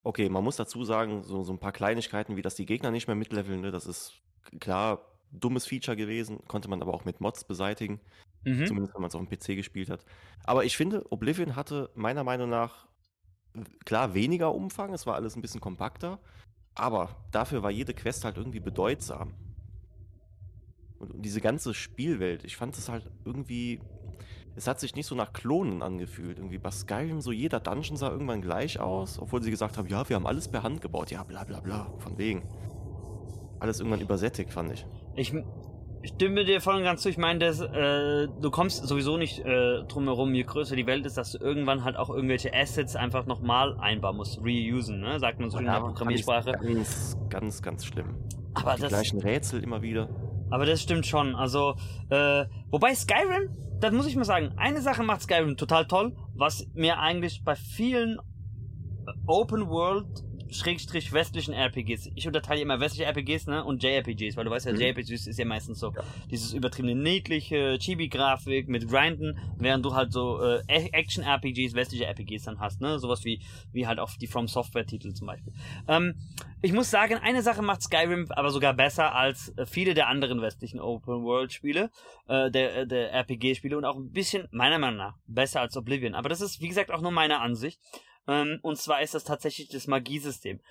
okay, man muss dazu sagen, so, so ein paar Kleinigkeiten, wie dass die Gegner nicht mehr mitleveln, ne, das ist klar dummes Feature gewesen, konnte man aber auch mit Mods beseitigen. Mhm. Zumindest wenn man es auf dem PC gespielt hat. Aber ich finde, Oblivion hatte meiner Meinung nach klar weniger Umfang, es war alles ein bisschen kompakter, aber dafür war jede Quest halt irgendwie bedeutsam. Und diese ganze Spielwelt, ich fand es halt irgendwie, es hat sich nicht so nach Klonen angefühlt. Irgendwie bei Skyrim, so jeder Dungeon sah irgendwann gleich aus, obwohl sie gesagt haben, ja, wir haben alles per Hand gebaut. Ja, bla bla bla, von wegen. Alles irgendwann übersättigt, fand ich. Ich stimme dir voll und ganz zu. Ich meine, dass, äh, du kommst sowieso nicht äh, drum herum, je größer die Welt ist, dass du irgendwann halt auch irgendwelche Assets einfach nochmal einbauen musst, reusen, ne? sagt man so in der Programmiersprache. Ganz, ganz, ganz schlimm. Aber die das, gleichen Rätsel immer wieder. Aber das stimmt schon. Also, äh, wobei Skyrim, das muss ich mal sagen, eine Sache macht Skyrim total toll, was mir eigentlich bei vielen Open World Schrägstrich westlichen RPGs. Ich unterteile immer westliche RPGs, ne, und JRPGs, weil du weißt ja, mhm. JRPGs ist ja meistens so ja. dieses übertriebene niedliche Chibi-Grafik mit Grinden, während du halt so äh, Action-RPGs, westliche RPGs dann hast, ne, sowas wie wie halt auch die From Software-Titel zum Beispiel. Ähm, ich muss sagen, eine Sache macht Skyrim aber sogar besser als äh, viele der anderen westlichen Open-World-Spiele, äh, der äh, der RPG-Spiele und auch ein bisschen meiner Meinung nach besser als Oblivion. Aber das ist wie gesagt auch nur meine Ansicht. Ähm, und zwar ist das tatsächlich das Magiesystem.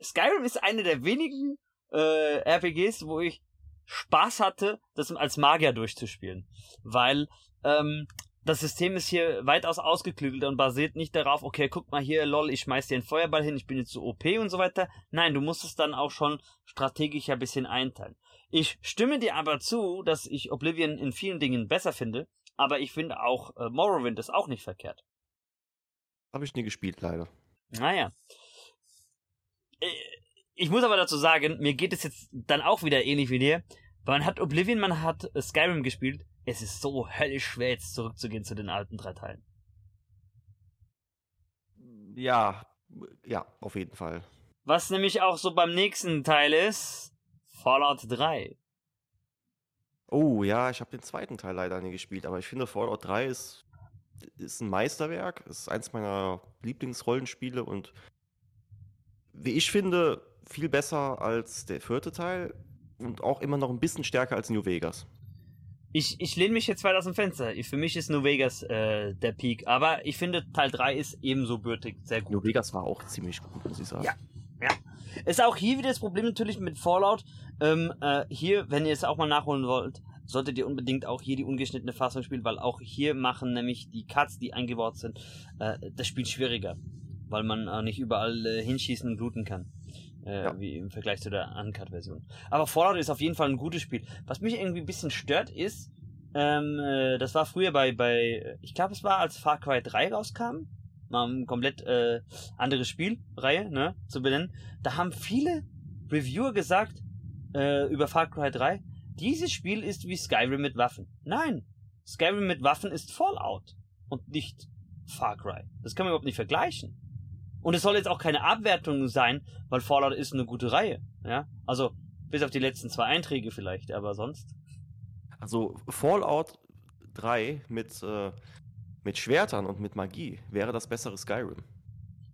Skyrim ist eine der wenigen äh, RPGs, wo ich Spaß hatte, das als Magier durchzuspielen. Weil ähm, das System ist hier weitaus ausgeklügelt und basiert nicht darauf, okay, guck mal hier, lol, ich schmeiß dir einen Feuerball hin, ich bin jetzt so OP und so weiter. Nein, du musst es dann auch schon strategisch ein bisschen einteilen. Ich stimme dir aber zu, dass ich Oblivion in vielen Dingen besser finde, aber ich finde auch äh, Morrowind ist auch nicht verkehrt. Habe ich nie gespielt, leider. Naja. Äh, ich muss aber dazu sagen, mir geht es jetzt dann auch wieder ähnlich wie dir. Man hat Oblivion, man hat Skyrim gespielt. Es ist so höllisch schwer, jetzt zurückzugehen zu den alten drei Teilen. Ja, ja, auf jeden Fall. Was nämlich auch so beim nächsten Teil ist, Fallout 3. Oh ja, ich habe den zweiten Teil leider nie gespielt, aber ich finde Fallout 3 ist ist ein Meisterwerk, ist eins meiner Lieblingsrollenspiele und wie ich finde, viel besser als der vierte Teil und auch immer noch ein bisschen stärker als New Vegas. Ich, ich lehne mich jetzt weit aus dem Fenster. Für mich ist New Vegas äh, der Peak. Aber ich finde, Teil 3 ist ebenso bürtig. Sehr gut. New Vegas war auch ziemlich gut, muss ich sagen. Ja, ja. Ist auch hier wieder das Problem natürlich mit Fallout. Ähm, äh, hier, wenn ihr es auch mal nachholen wollt, solltet ihr unbedingt auch hier die ungeschnittene Fassung spielen, weil auch hier machen nämlich die Cuts, die eingebaut sind, äh, das Spiel schwieriger. Weil man äh, nicht überall äh, hinschießen und bluten kann. Äh, ja. Wie im Vergleich zu der Uncut-Version. Aber Fallout ist auf jeden Fall ein gutes Spiel. Was mich irgendwie ein bisschen stört ist, ähm, äh, das war früher bei, bei ich glaube es war als Far Cry 3 rauskam, mal ein komplett äh, andere Spielreihe, ne, zu benennen. Da haben viele Reviewer gesagt äh, über Far Cry 3, dieses Spiel ist wie Skyrim mit Waffen. Nein, Skyrim mit Waffen ist Fallout und nicht Far Cry. Das kann man überhaupt nicht vergleichen. Und es soll jetzt auch keine Abwertung sein, weil Fallout ist eine gute Reihe. Ja, also bis auf die letzten zwei Einträge vielleicht, aber sonst. Also Fallout 3 mit, äh, mit Schwertern und mit Magie wäre das bessere Skyrim,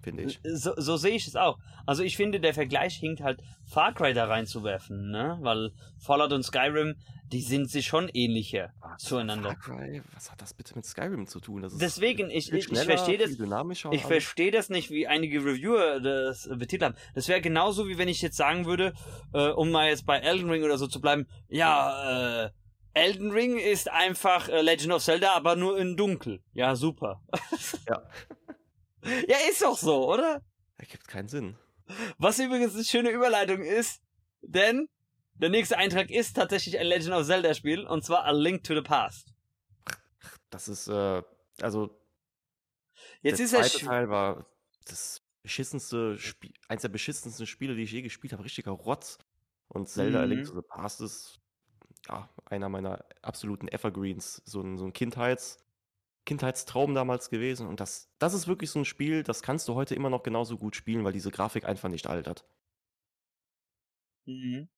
finde ich. So, so sehe ich es auch. Also ich finde, der Vergleich hinkt halt Far Cry da reinzuwerfen, ne? Weil Fallout und Skyrim die sind sich schon ähnlicher Ach, zueinander. Far Cry, was hat das bitte mit Skyrim zu tun? Deswegen, ich, ich, ich verstehe das. Ich verstehe das nicht, wie einige Reviewer das betitelt haben. Das wäre genauso wie wenn ich jetzt sagen würde, äh, um mal jetzt bei Elden Ring oder so zu bleiben, ja, äh, Elden Ring ist einfach äh, Legend of Zelda, aber nur in dunkel. Ja, super. ja. [laughs] [laughs] ja, ist doch so, oder? Ergibt keinen Sinn. Was übrigens eine schöne Überleitung ist, denn der nächste Eintrag ist tatsächlich ein Legend of Zelda Spiel und zwar A Link to the Past. Das ist, äh, also. Jetzt der ist zweite Teil war das beschissenste Spiel, eins der beschissensten Spiele, die ich je gespielt habe. Richtiger Rotz. Und Zelda mhm. A Link to the Past ist ja, einer meiner absoluten Evergreens. So ein, so ein Kindheits, Kindheitstraum damals gewesen. Und das, das ist wirklich so ein Spiel, das kannst du heute immer noch genauso gut spielen, weil diese Grafik einfach nicht altert. Mhm.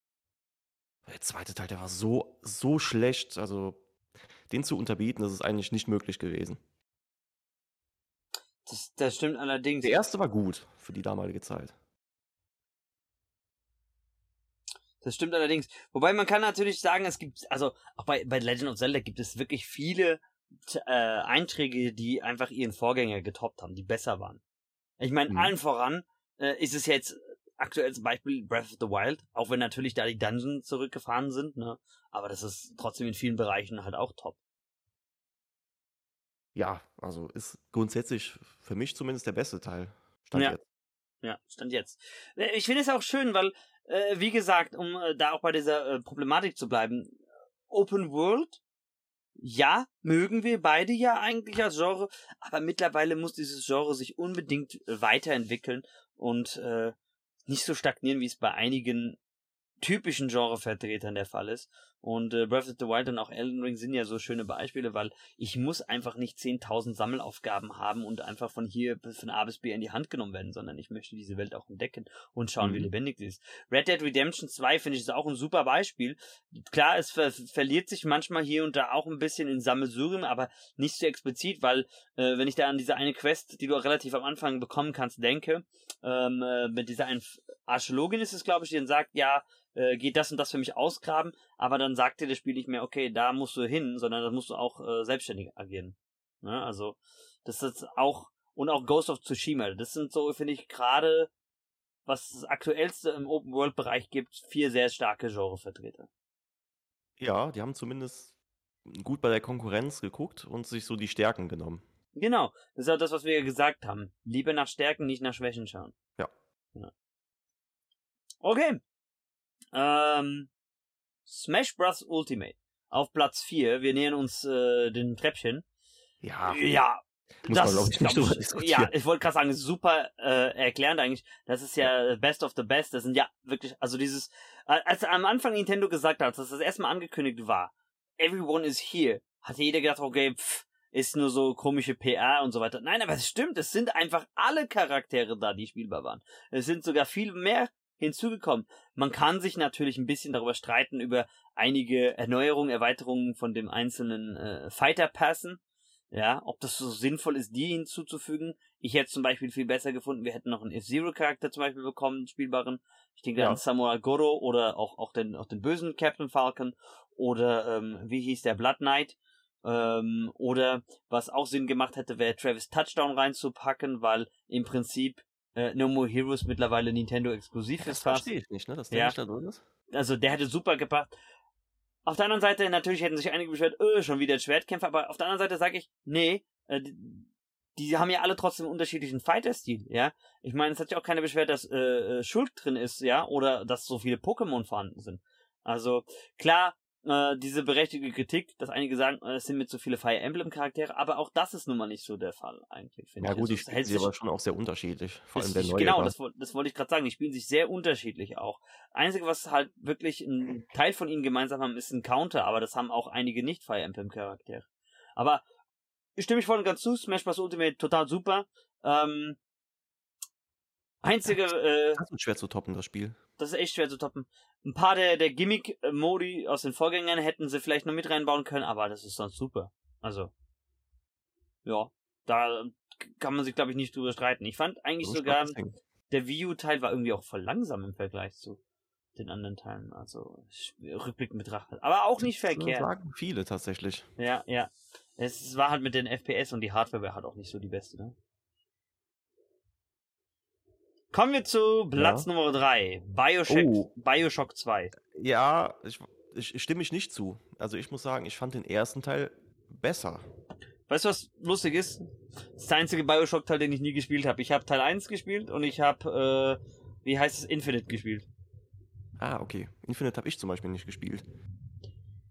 Der zweite Teil, der war so, so schlecht. Also, den zu unterbieten, das ist eigentlich nicht möglich gewesen. Das, das stimmt allerdings. Der erste war gut für die damalige Zeit. Das stimmt allerdings. Wobei man kann natürlich sagen, es gibt, also auch bei, bei Legend of Zelda gibt es wirklich viele äh, Einträge, die einfach ihren Vorgänger getoppt haben, die besser waren. Ich meine, mhm. allen voran äh, ist es jetzt aktuelles Beispiel Breath of the Wild, auch wenn natürlich da die Dungeons zurückgefahren sind, ne? Aber das ist trotzdem in vielen Bereichen halt auch top. Ja, also ist grundsätzlich für mich zumindest der beste Teil. Stand ja. jetzt. Ja, stand jetzt. Äh, ich finde es auch schön, weil, äh, wie gesagt, um äh, da auch bei dieser äh, Problematik zu bleiben, Open World, ja, mögen wir beide ja eigentlich als Genre, aber mittlerweile muss dieses Genre sich unbedingt weiterentwickeln und äh, nicht so stagnieren, wie es bei einigen typischen Genrevertretern der Fall ist. Und äh, Breath of the Wild und auch Elden Ring sind ja so schöne Beispiele, weil ich muss einfach nicht 10.000 Sammelaufgaben haben und einfach von hier von A bis B in die Hand genommen werden, sondern ich möchte diese Welt auch entdecken und schauen, mhm. wie lebendig sie ist. Red Dead Redemption 2 finde ich ist auch ein super Beispiel. Klar, es ver verliert sich manchmal hier und da auch ein bisschen in Sammelsurium, aber nicht so explizit, weil äh, wenn ich da an diese eine Quest, die du auch relativ am Anfang bekommen kannst, denke, ähm, äh, mit dieser einen Archäologin ist es, glaube ich, die dann sagt, ja, äh, geht das und das für mich ausgraben, aber dann sagt dir das Spiel nicht mehr, okay, da musst du hin, sondern da musst du auch äh, selbstständig agieren. Ne? Also, das ist auch, und auch Ghost of Tsushima, das sind so, finde ich, gerade, was das aktuellste im Open-World-Bereich gibt, vier sehr starke Genrevertreter. Ja, die haben zumindest gut bei der Konkurrenz geguckt und sich so die Stärken genommen. Genau, das ist auch das, was wir gesagt haben. Lieber nach Stärken, nicht nach Schwächen schauen. Ja. ja. Okay, ähm, Smash Bros. Ultimate. Auf Platz 4. Wir nähern uns äh, den Treppchen. Ja. Ja. Muss das, man, ich, nicht drüber diskutieren. Ja, ich wollte gerade sagen, super äh, erklärend eigentlich. Das ist ja, ja Best of the Best. Das sind ja wirklich, also dieses, als am Anfang Nintendo gesagt hat, dass das erstmal angekündigt war, everyone is here, hatte jeder gedacht, okay, pff, ist nur so komische PR und so weiter. Nein, aber es stimmt, es sind einfach alle Charaktere da, die spielbar waren. Es sind sogar viel mehr hinzugekommen. Man kann sich natürlich ein bisschen darüber streiten über einige Erneuerungen, Erweiterungen von dem einzelnen äh, Fighter Passen. Ja, ob das so sinnvoll ist, die hinzuzufügen. Ich hätte zum Beispiel viel besser gefunden, wir hätten noch einen F-Zero-Charakter zum Beispiel bekommen, spielbaren. Ich denke ja. an Samurai Goro oder auch, auch, den, auch den bösen Captain Falcon oder ähm, wie hieß der Blood Knight. Ähm, oder was auch Sinn gemacht hätte, wäre Travis Touchdown reinzupacken, weil im Prinzip äh, No More Heroes mittlerweile Nintendo exklusiv ja, ist. Das verstehe ich nicht, ne? Dass der ja. nicht da drin ist. Also der hätte super gebracht. Auf der anderen Seite, natürlich hätten sich einige beschwert, öh, schon wieder Schwertkämpfer, aber auf der anderen Seite sage ich, nee, äh, die, haben ja alle trotzdem unterschiedlichen Fighter-Stil, ja. Ich meine, es hat ja auch keiner beschwert, dass äh, äh, Schuld drin ist, ja, oder dass so viele Pokémon vorhanden sind. Also, klar, äh, diese berechtigte Kritik, dass einige sagen, äh, es sind mir zu viele Fire Emblem Charaktere, aber auch das ist nun mal nicht so der Fall eigentlich, finde ja, ich. Ja gut, also, die spielen sich aber schon auch sehr unterschiedlich, vor allem der neue. Genau, das, das wollte ich gerade sagen, die spielen sich sehr unterschiedlich auch. Einzige, was halt wirklich ein Teil von ihnen gemeinsam haben, ist ein Counter, aber das haben auch einige nicht Fire Emblem Charaktere. Aber ich stimme mich voll und ganz zu, Smash Bros. Ultimate total super. Ähm, einzige, äh, das ist schwer zu toppen, das Spiel. Das ist echt schwer zu toppen. Ein paar der, der Gimmick-Modi aus den Vorgängern hätten sie vielleicht noch mit reinbauen können, aber das ist sonst super. Also, ja, da kann man sich, glaube ich, nicht drüber streiten. Ich fand eigentlich sogar, der Wii U-Teil war irgendwie auch voll langsam im Vergleich zu den anderen Teilen. Also, rückblickend betrachtet. Aber auch nicht verkehrt. Das sagen viele tatsächlich. Ja, ja. Es war halt mit den FPS und die Hardware war halt auch nicht so die beste, ne? Kommen wir zu Platz ja. Nummer 3. Bioshock, oh. Bioshock 2. Ja, ich, ich, stimme ich nicht zu. Also ich muss sagen, ich fand den ersten Teil besser. Weißt du, was lustig ist? Das ist der einzige Bioshock-Teil, den ich nie gespielt habe. Ich habe Teil 1 gespielt und ich habe, äh, wie heißt es, Infinite gespielt. Ah, okay. Infinite habe ich zum Beispiel nicht gespielt.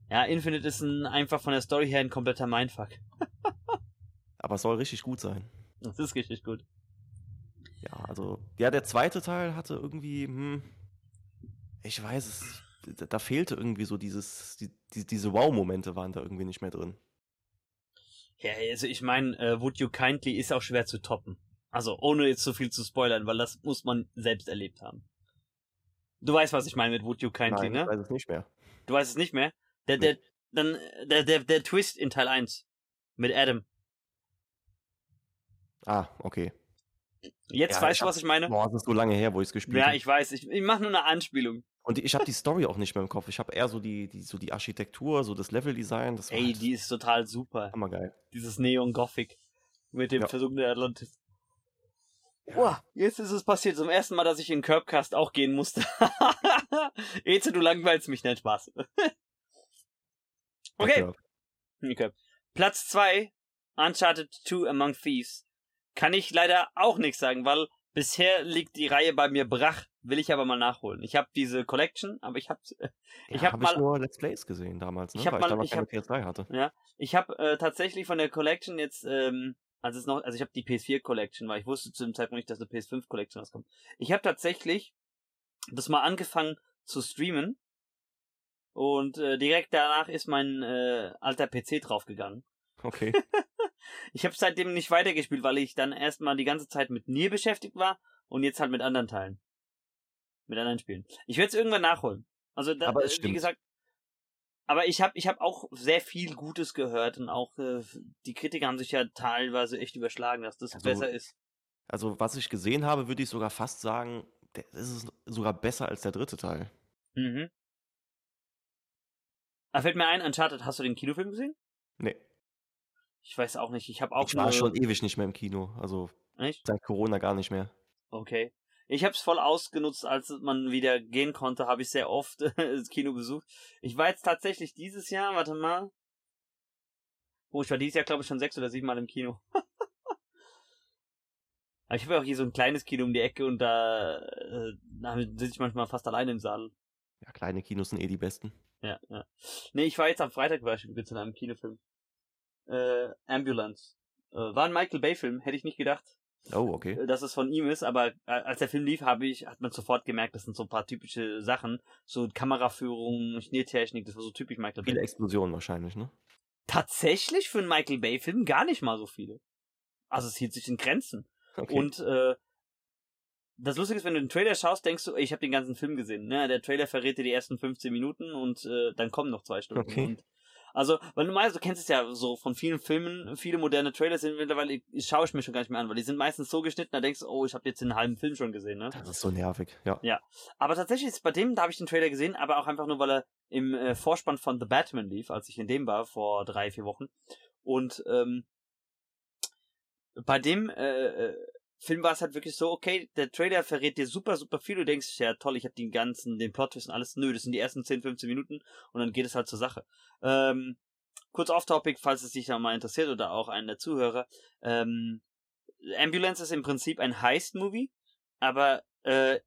Ja, Infinite ist ein, einfach von der Story her ein kompletter Mindfuck. [laughs] Aber es soll richtig gut sein. Das ist richtig gut. Ja, also, ja, der zweite Teil hatte irgendwie, hm, ich weiß es, da, fehlte irgendwie so dieses, die, die, diese Wow-Momente waren da irgendwie nicht mehr drin. Ja, also ich meine, äh, Would You Kindly ist auch schwer zu toppen. Also ohne jetzt so viel zu spoilern, weil das muss man selbst erlebt haben. Du weißt, was ich meine mit Would You Kindly, Nein, ne? Ich weiß es nicht mehr. Du weißt es nicht mehr? Der, der, dann, der, der, der Twist in Teil 1 mit Adam. Ah, okay. Jetzt ja, weißt du, was ich meine? Boah, das ist so lange her, wo ich es gespielt habe. Ja, ich weiß. Ich, ich mache nur eine Anspielung. Und ich habe die Story auch nicht mehr im Kopf. Ich habe eher so die, die, so die Architektur, so das Leveldesign. Das Ey, halt die ist total super. Hammergeil. Dieses Neon Gothic mit dem ja. Versuch der Atlantis. Ja. Wow, jetzt ist es passiert. Zum ersten Mal, dass ich in Curbcast auch gehen musste. [laughs] Eze, du langweilst mich nicht, Spaß. [laughs] okay. okay. Platz 2, Uncharted 2 Among Thieves kann ich leider auch nichts sagen, weil bisher liegt die Reihe bei mir brach. Will ich aber mal nachholen. Ich habe diese Collection, aber ich habe ich ja, habe hab mal ich nur Let's Plays gesehen damals, ne? Ich habe mal ich, ich hab, PS3 hatte. Ja, ich habe äh, tatsächlich von der Collection jetzt ähm, also es noch also ich habe die PS4 Collection, weil ich wusste zu dem Zeitpunkt nicht, dass eine PS5 Collection rauskommt. Ich habe tatsächlich das mal angefangen zu streamen und äh, direkt danach ist mein äh, alter PC draufgegangen. Okay. [laughs] ich habe seitdem nicht weitergespielt, weil ich dann erstmal die ganze Zeit mit Nier beschäftigt war und jetzt halt mit anderen Teilen. Mit anderen Spielen. Ich werde es irgendwann nachholen. Also da, aber wie gesagt, aber ich habe ich hab auch sehr viel Gutes gehört und auch äh, die Kritiker haben sich ja teilweise echt überschlagen, dass das also, besser ist. Also was ich gesehen habe, würde ich sogar fast sagen, das ist sogar besser als der dritte Teil. Mhm. Da fällt mir ein, Uncharted, hast du den Kinofilm gesehen? Nee. Ich weiß auch nicht. Ich habe auch Ich war schon ewig nicht mehr im Kino. Also Echt? seit Corona gar nicht mehr. Okay. Ich habe es voll ausgenutzt, als man wieder gehen konnte, habe ich sehr oft [laughs] das Kino besucht. Ich war jetzt tatsächlich dieses Jahr, warte mal. Oh, ich war dieses Jahr, glaube ich, schon sechs oder sieben Mal im Kino. [laughs] Aber ich habe ja auch hier so ein kleines Kino um die Ecke und da, äh, da sitze ich manchmal fast alleine im Saal. Ja, kleine Kinos sind eh die besten. Ja, ja. Nee, ich war jetzt am Freitag beispielsweise zu einem Kinofilm äh, Ambulance. Äh, war ein Michael Bay-Film, hätte ich nicht gedacht. Oh, okay. Äh, dass es von ihm ist, aber äh, als der Film lief, habe ich, hat man sofort gemerkt, das sind so ein paar typische Sachen. So Kameraführung, Schnitttechnik, das war so typisch Michael Bay. Viele Explosionen wahrscheinlich, ne? Tatsächlich für einen Michael Bay-Film gar nicht mal so viele. Also es hielt sich in Grenzen. Okay. Und äh, das Lustige ist, wenn du den Trailer schaust, denkst du, ich habe den ganzen Film gesehen. Ne? Der Trailer verrät dir die ersten 15 Minuten und äh, dann kommen noch zwei Stunden. Okay. Und Also, weil normalerweise, du kennst es ja so von vielen Filmen, viele moderne Trailer sind mittlerweile, ich schaue ich mir schon gar nicht mehr an, weil die sind meistens so geschnitten, da denkst du, oh, ich habe jetzt den halben Film schon gesehen, ne? Das ist so nervig, ja. Ja. Aber tatsächlich ist bei dem, da habe ich den Trailer gesehen, aber auch einfach nur, weil er im äh, Vorspann von The Batman lief, als ich in dem war, vor drei, vier Wochen. Und ähm, bei dem äh, äh Film war es halt wirklich so, okay, der Trailer verrät dir super, super viel. Du denkst, ja toll, ich habe den ganzen, den Plot und alles. Nö, das sind die ersten 10, 15 Minuten und dann geht es halt zur Sache. Ähm, kurz off-topic, falls es dich da mal interessiert oder auch einen der Zuhörer. Ähm, Ambulance ist im Prinzip ein Heist-Movie, aber äh,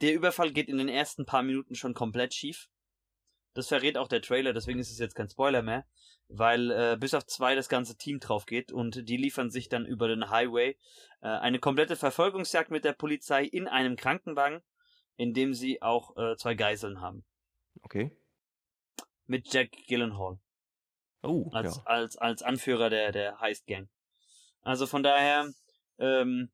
der Überfall geht in den ersten paar Minuten schon komplett schief. Das verrät auch der Trailer, deswegen ist es jetzt kein Spoiler mehr weil äh, bis auf zwei das ganze Team drauf geht und die liefern sich dann über den Highway äh, eine komplette Verfolgungsjagd mit der Polizei in einem Krankenwagen, in dem sie auch äh, zwei Geiseln haben. Okay. Mit Jack Gyllenhaal. Oh, als, ja. als, als Anführer der, der Heist Gang. Also von daher, ähm,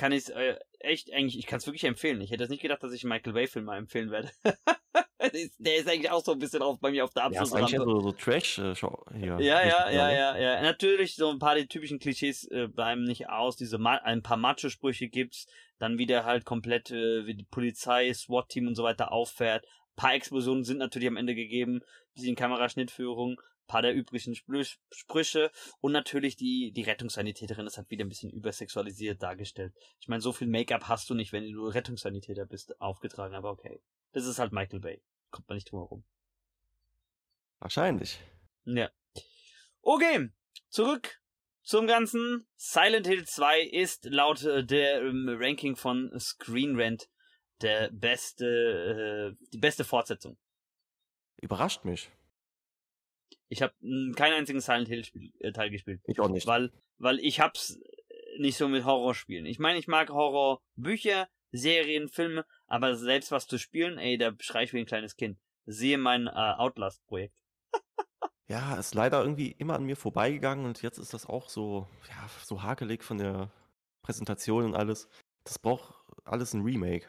kann ich äh, echt eigentlich, ich kann es wirklich empfehlen. Ich hätte es nicht gedacht, dass ich Michael Bay Film mal empfehlen werde. [laughs] der ist eigentlich auch so ein bisschen auf, bei mir auf der Abschlussrampe. Ja, so, so Trash äh, hier. Ja, ja, ja, ja, ja. Natürlich so ein paar die typischen Klischees äh, bleiben nicht aus. Diese Ma ein paar Macho-Sprüche gibt's, dann wieder halt komplett äh, wie die Polizei, SWAT-Team und so weiter auffährt. Ein paar Explosionen sind natürlich am Ende gegeben, bisschen Kameraschnittführung, paar der üblichen Sprüche und natürlich die, die Rettungssanitäterin ist halt wieder ein bisschen übersexualisiert dargestellt. Ich meine, so viel Make-up hast du nicht, wenn du Rettungssanitäter bist, aufgetragen, aber okay. Das ist halt Michael Bay. Kommt man nicht drum herum. Wahrscheinlich. Ja. Okay, zurück zum Ganzen. Silent Hill 2 ist laut äh, der ähm, Ranking von Screen Rant der beste, äh, die beste Fortsetzung. Überrascht mich. Ich habe keinen einzigen Silent Hill Spiel, äh, Teil gespielt. Ich auch nicht. Weil, weil ich hab's nicht so mit Horrorspielen. Ich meine, ich mag Horrorbücher, Serien, Filme, aber selbst was zu spielen, ey, da schrei ich wie ein kleines Kind. Siehe mein äh, Outlast-Projekt. [laughs] ja, ist leider irgendwie immer an mir vorbeigegangen und jetzt ist das auch so, ja, so hakelig von der Präsentation und alles. Das braucht alles ein Remake.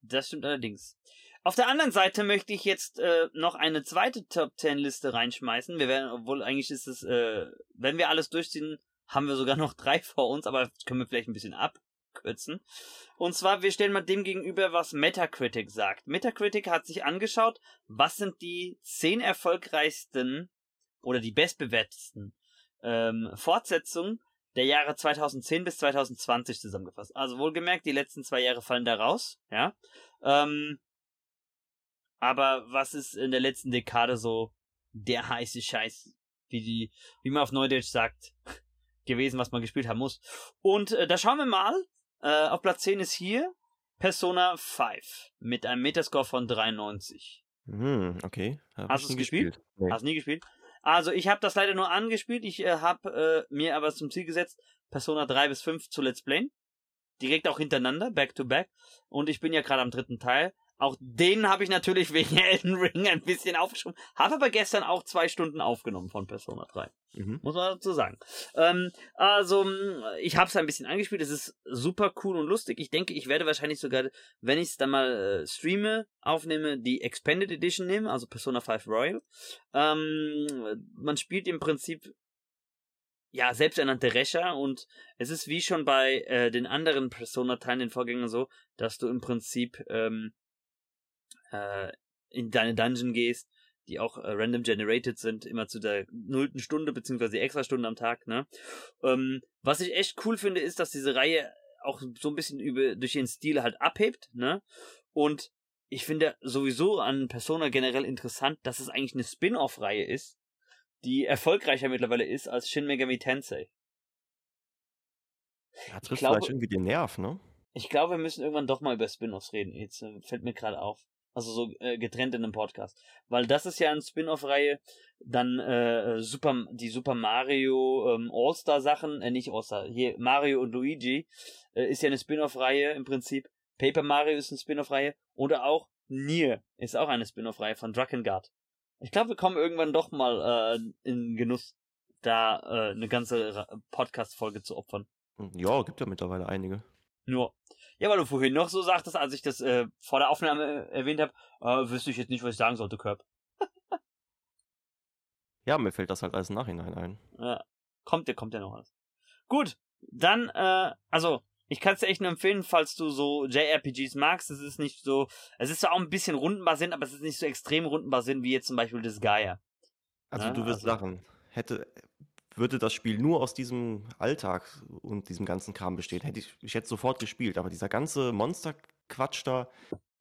Das stimmt allerdings. Auf der anderen Seite möchte ich jetzt äh, noch eine zweite Top 10 Liste reinschmeißen. Wir werden, obwohl eigentlich ist es, äh, wenn wir alles durchziehen, haben wir sogar [laughs] noch drei vor uns, aber können wir vielleicht ein bisschen abkürzen. Und zwar, wir stellen mal dem gegenüber, was Metacritic sagt. Metacritic hat sich angeschaut, was sind die zehn erfolgreichsten oder die bestbewertesten ähm, Fortsetzungen der Jahre 2010 bis 2020 zusammengefasst. Also wohlgemerkt, die letzten zwei Jahre fallen da raus, ja. Ähm, aber was ist in der letzten Dekade so der heiße Scheiß, wie die, wie man auf Neudeutsch sagt, gewesen, was man gespielt haben muss. Und äh, da schauen wir mal. Äh, auf Platz 10 ist hier Persona 5 mit einem Metascore von 93. Hm, okay. Hab Hast du es gespielt? gespielt? Nee. Hast du nie gespielt? Also ich habe das leider nur angespielt. Ich äh, habe äh, mir aber zum Ziel gesetzt, Persona 3 bis 5 zu Let's Playen. Direkt auch hintereinander, back to back. Und ich bin ja gerade am dritten Teil. Auch den habe ich natürlich wegen [laughs] Elden Ring ein bisschen aufgeschoben. Habe aber gestern auch zwei Stunden aufgenommen von Persona 3. Mhm. Muss man dazu sagen. Ähm, also, ich habe es ein bisschen angespielt. Es ist super cool und lustig. Ich denke, ich werde wahrscheinlich sogar, wenn ich es dann mal äh, streame, aufnehme, die Expanded Edition nehmen, also Persona 5 Royal. Ähm, man spielt im Prinzip ja, selbsternannte Rächer und es ist wie schon bei äh, den anderen Persona-Teilen, den Vorgängern so, dass du im Prinzip ähm, äh, in deine Dungeon gehst, die auch äh, random generated sind, immer zu der nullten Stunde, beziehungsweise extra Stunde am Tag, ne? Ähm, was ich echt cool finde, ist, dass diese Reihe auch so ein bisschen über, durch ihren Stil halt abhebt, ne? Und ich finde sowieso an Persona generell interessant, dass es eigentlich eine Spin-off-Reihe ist, die erfolgreicher mittlerweile ist als Shin Megami Tensei. Ja, trifft glaube, vielleicht irgendwie den Nerv, ne? Ich glaube, wir müssen irgendwann doch mal über Spin-offs reden. Jetzt äh, fällt mir gerade auf. Also so äh, getrennt in einem Podcast. Weil das ist ja eine Spin-off-Reihe. Dann äh, Super, die Super Mario ähm, All-Star-Sachen, äh, nicht All-Star, hier Mario und Luigi äh, ist ja eine Spin-off-Reihe im Prinzip. Paper Mario ist eine Spin-off-Reihe. Oder auch Nier ist auch eine Spin-off-Reihe von Drakengard. Ich glaube, wir kommen irgendwann doch mal äh, in Genuss, da äh, eine ganze Podcast-Folge zu opfern. Ja, gibt ja mittlerweile einige. Nur. Ja, weil du vorhin noch so sagtest, als ich das äh, vor der Aufnahme erwähnt habe, äh, wüsste ich jetzt nicht, was ich sagen sollte, Körb. [laughs] ja, mir fällt das halt alles im Nachhinein ein. Ja, kommt ja, kommt ja noch was. Gut, dann, äh, also, ich kann es dir echt nur empfehlen, falls du so JRPGs magst. Es ist nicht so, es ist zwar auch ein bisschen rundenbasierend, aber es ist nicht so extrem rundenbasierend wie jetzt zum Beispiel das Gaia. Also ja, du wirst also. lachen. Hätte, würde das Spiel nur aus diesem Alltag und diesem ganzen Kram bestehen, hätte ich, ich hätte sofort gespielt. Aber dieser ganze Monsterquatsch da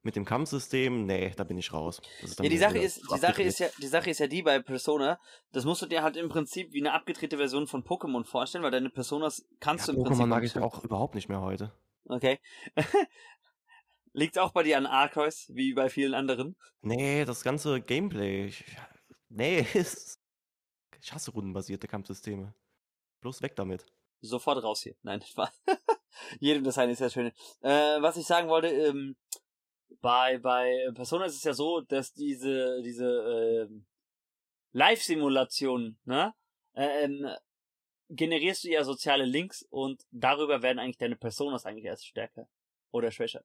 mit dem Kampfsystem, nee, da bin ich raus. ja, die Sache ist, die Sache ist ja, die Sache ist ja die bei Persona, das musst du dir halt im Prinzip wie eine abgedrehte Version von Pokémon vorstellen, weil deine Personas kannst ja, du im Pokémon Prinzip. Pokémon mag ich auch überhaupt nicht mehr heute. Okay. [laughs] Liegt auch bei dir an Arceus, wie bei vielen anderen? Nee, das ganze Gameplay. Ich, nee, [laughs] ich hasse rundenbasierte Kampfsysteme. Bloß weg damit. Sofort raus hier. Nein, [laughs] Spaß. Jedem das eine ist ja schön. Äh, was ich sagen wollte, ähm, bei, bei Persona ist es ja so, dass diese, diese äh, Live-Simulation, ne? Ähm, generierst du ja soziale Links und darüber werden eigentlich deine Personas eigentlich erst stärker oder schwächer.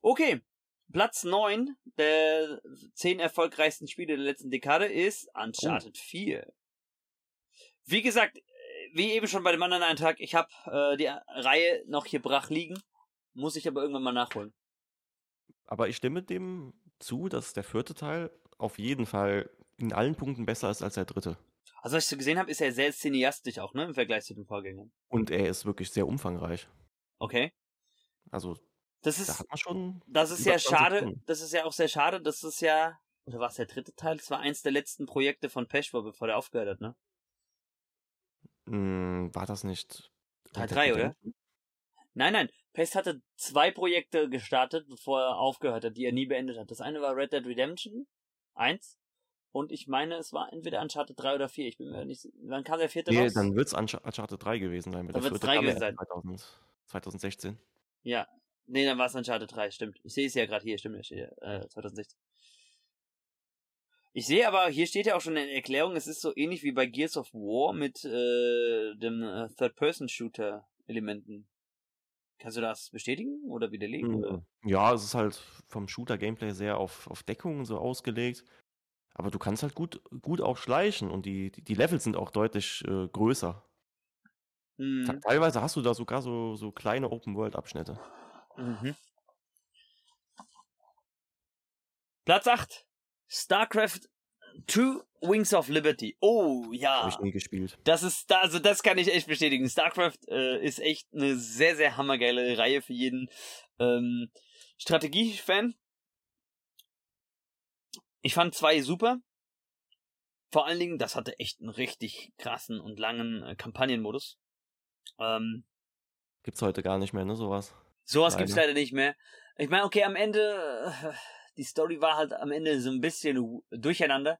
Okay, Platz 9 der 10 erfolgreichsten Spiele der letzten Dekade ist Uncharted oh. 4. Wie gesagt, wie eben schon bei dem anderen Eintrag, ich habe äh, die Reihe noch hier brach liegen, muss ich aber irgendwann mal nachholen. Aber ich stimme dem zu, dass der vierte Teil auf jeden Fall in allen Punkten besser ist als der dritte. Also was ich so gesehen habe, ist er sehr cineastisch auch, ne, im Vergleich zu den Vorgängern. Und er ist wirklich sehr umfangreich. Okay. Also das ist, da hat man schon das ist ja schade, Stunden. das ist ja auch sehr schade, das ist ja, oder war es der dritte Teil? Das war eins der letzten Projekte von Peschwar, bevor der aufgehört hat, ne? Hm, war das nicht Teil 3, oder? Nein, nein. Pest hatte zwei Projekte gestartet, bevor er aufgehört hat, die er nie beendet hat. Das eine war Red Dead Redemption 1 und ich meine, es war entweder Uncharted 3 oder 4. Ich bin mir nicht. Wann kam der vierte nee, raus? dann wird es Uncharted 3 gewesen sein. Dann wird es 3 gewesen sein. 2016. Ja, Nee, dann war es Uncharted 3, stimmt. Ich sehe es ja gerade hier, stimmt, hier, äh, 2016. Ich sehe aber, hier steht ja auch schon in der Erklärung, es ist so ähnlich wie bei Gears of War mit äh, dem äh, Third-Person-Shooter-Elementen. Kannst du das bestätigen oder widerlegen? Oder? Hm, ja, es ist halt vom Shooter-Gameplay sehr auf, auf Deckung so ausgelegt. Aber du kannst halt gut, gut auch schleichen und die, die, die Levels sind auch deutlich äh, größer. Hm. Teilweise hast du da sogar so, so kleine Open-World-Abschnitte. Mhm. Platz 8. StarCraft 2 Wings of Liberty. Oh, ja. Habe ich nie gespielt. Das ist, also das kann ich echt bestätigen. StarCraft äh, ist echt eine sehr, sehr hammergeile Reihe für jeden ähm, Strategie-Fan. Ich fand zwei super. Vor allen Dingen, das hatte echt einen richtig krassen und langen äh, Kampagnenmodus. Ähm, Gibt's heute gar nicht mehr, ne, sowas? Sowas leider. gibt's leider nicht mehr. Ich meine, okay, am Ende, die Story war halt am Ende so ein bisschen durcheinander.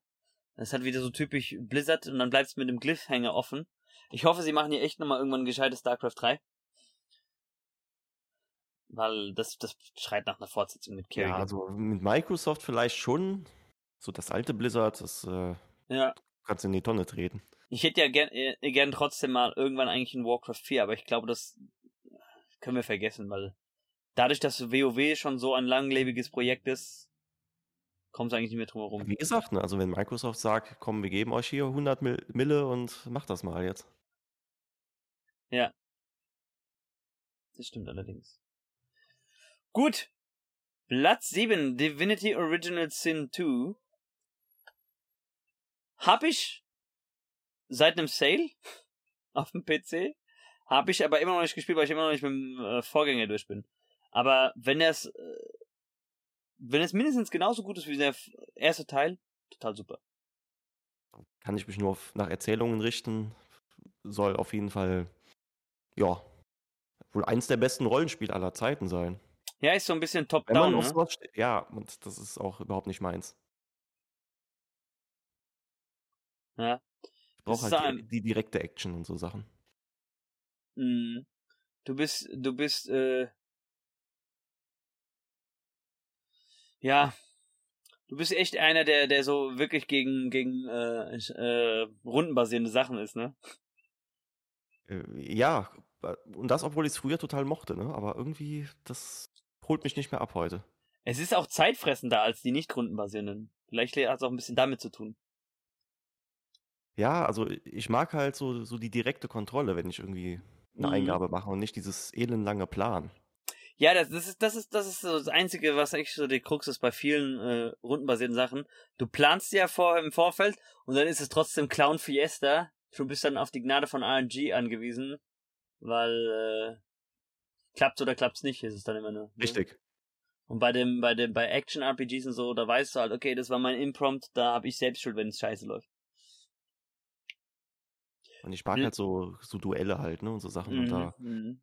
Das hat wieder so typisch Blizzard und dann bleibt's mit dem Cliffhanger offen. Ich hoffe, sie machen hier echt nochmal irgendwann ein gescheites StarCraft 3. Weil das, das schreit nach einer Fortsetzung mit Kerrigan. Ja, also mit Microsoft vielleicht schon. So das alte Blizzard, das äh, ja. kannst du in die Tonne treten. Ich hätte ja gern, äh, gern trotzdem mal irgendwann eigentlich ein Warcraft 4, aber ich glaube, das können wir vergessen, weil dadurch, dass WoW schon so ein langlebiges Projekt ist, kommt es eigentlich nicht mehr drum herum. Wie gesagt, ne, also wenn Microsoft sagt, komm, wir geben euch hier 100 Mille und macht das mal jetzt. Ja. Das stimmt allerdings. Gut. Platz 7, Divinity Original Sin 2. Hab ich seit einem Sale [laughs] auf dem PC habe ich aber immer noch nicht gespielt, weil ich immer noch nicht mit dem äh, Vorgänger durch bin. Aber wenn es äh, wenn es mindestens genauso gut ist wie der erste Teil, total super. Kann ich mich nur auf, nach Erzählungen richten. Soll auf jeden Fall, ja, wohl eins der besten Rollenspiele aller Zeiten sein. Ja, ist so ein bisschen top-down. Ne? Ja, und das ist auch überhaupt nicht meins. Ja. Ich brauche halt die, die direkte Action und so Sachen. Mhm. Du bist, du bist, äh, ja, du bist echt einer, der, der so wirklich gegen, gegen äh, äh, rundenbasierende Sachen ist, ne? Äh, ja, und das, obwohl ich es früher total mochte, ne? Aber irgendwie, das holt mich nicht mehr ab heute. Es ist auch zeitfressender als die nicht rundenbasierenden. Vielleicht hat es auch ein bisschen damit zu tun. Ja, also ich mag halt so, so die direkte Kontrolle, wenn ich irgendwie eine mhm. Eingabe mache und nicht dieses elendlange Plan. Ja, das, das ist, das ist, das ist so das Einzige, was eigentlich so die Krux ist bei vielen äh, rundenbasierten Sachen. Du planst ja vor im Vorfeld und dann ist es trotzdem Clown Fiesta. Du bist dann auf die Gnade von RNG angewiesen, weil äh, klappt oder klappt's nicht, ist es dann immer nur. Ne? Richtig. Und bei dem, bei dem, bei Action RPGs und so, da weißt du halt, okay, das war mein Imprompt, da habe ich selbst Schuld, wenn es scheiße läuft. Und ich mag hm. halt so, so Duelle halt, ne, und so Sachen. Mhm. Und da mhm.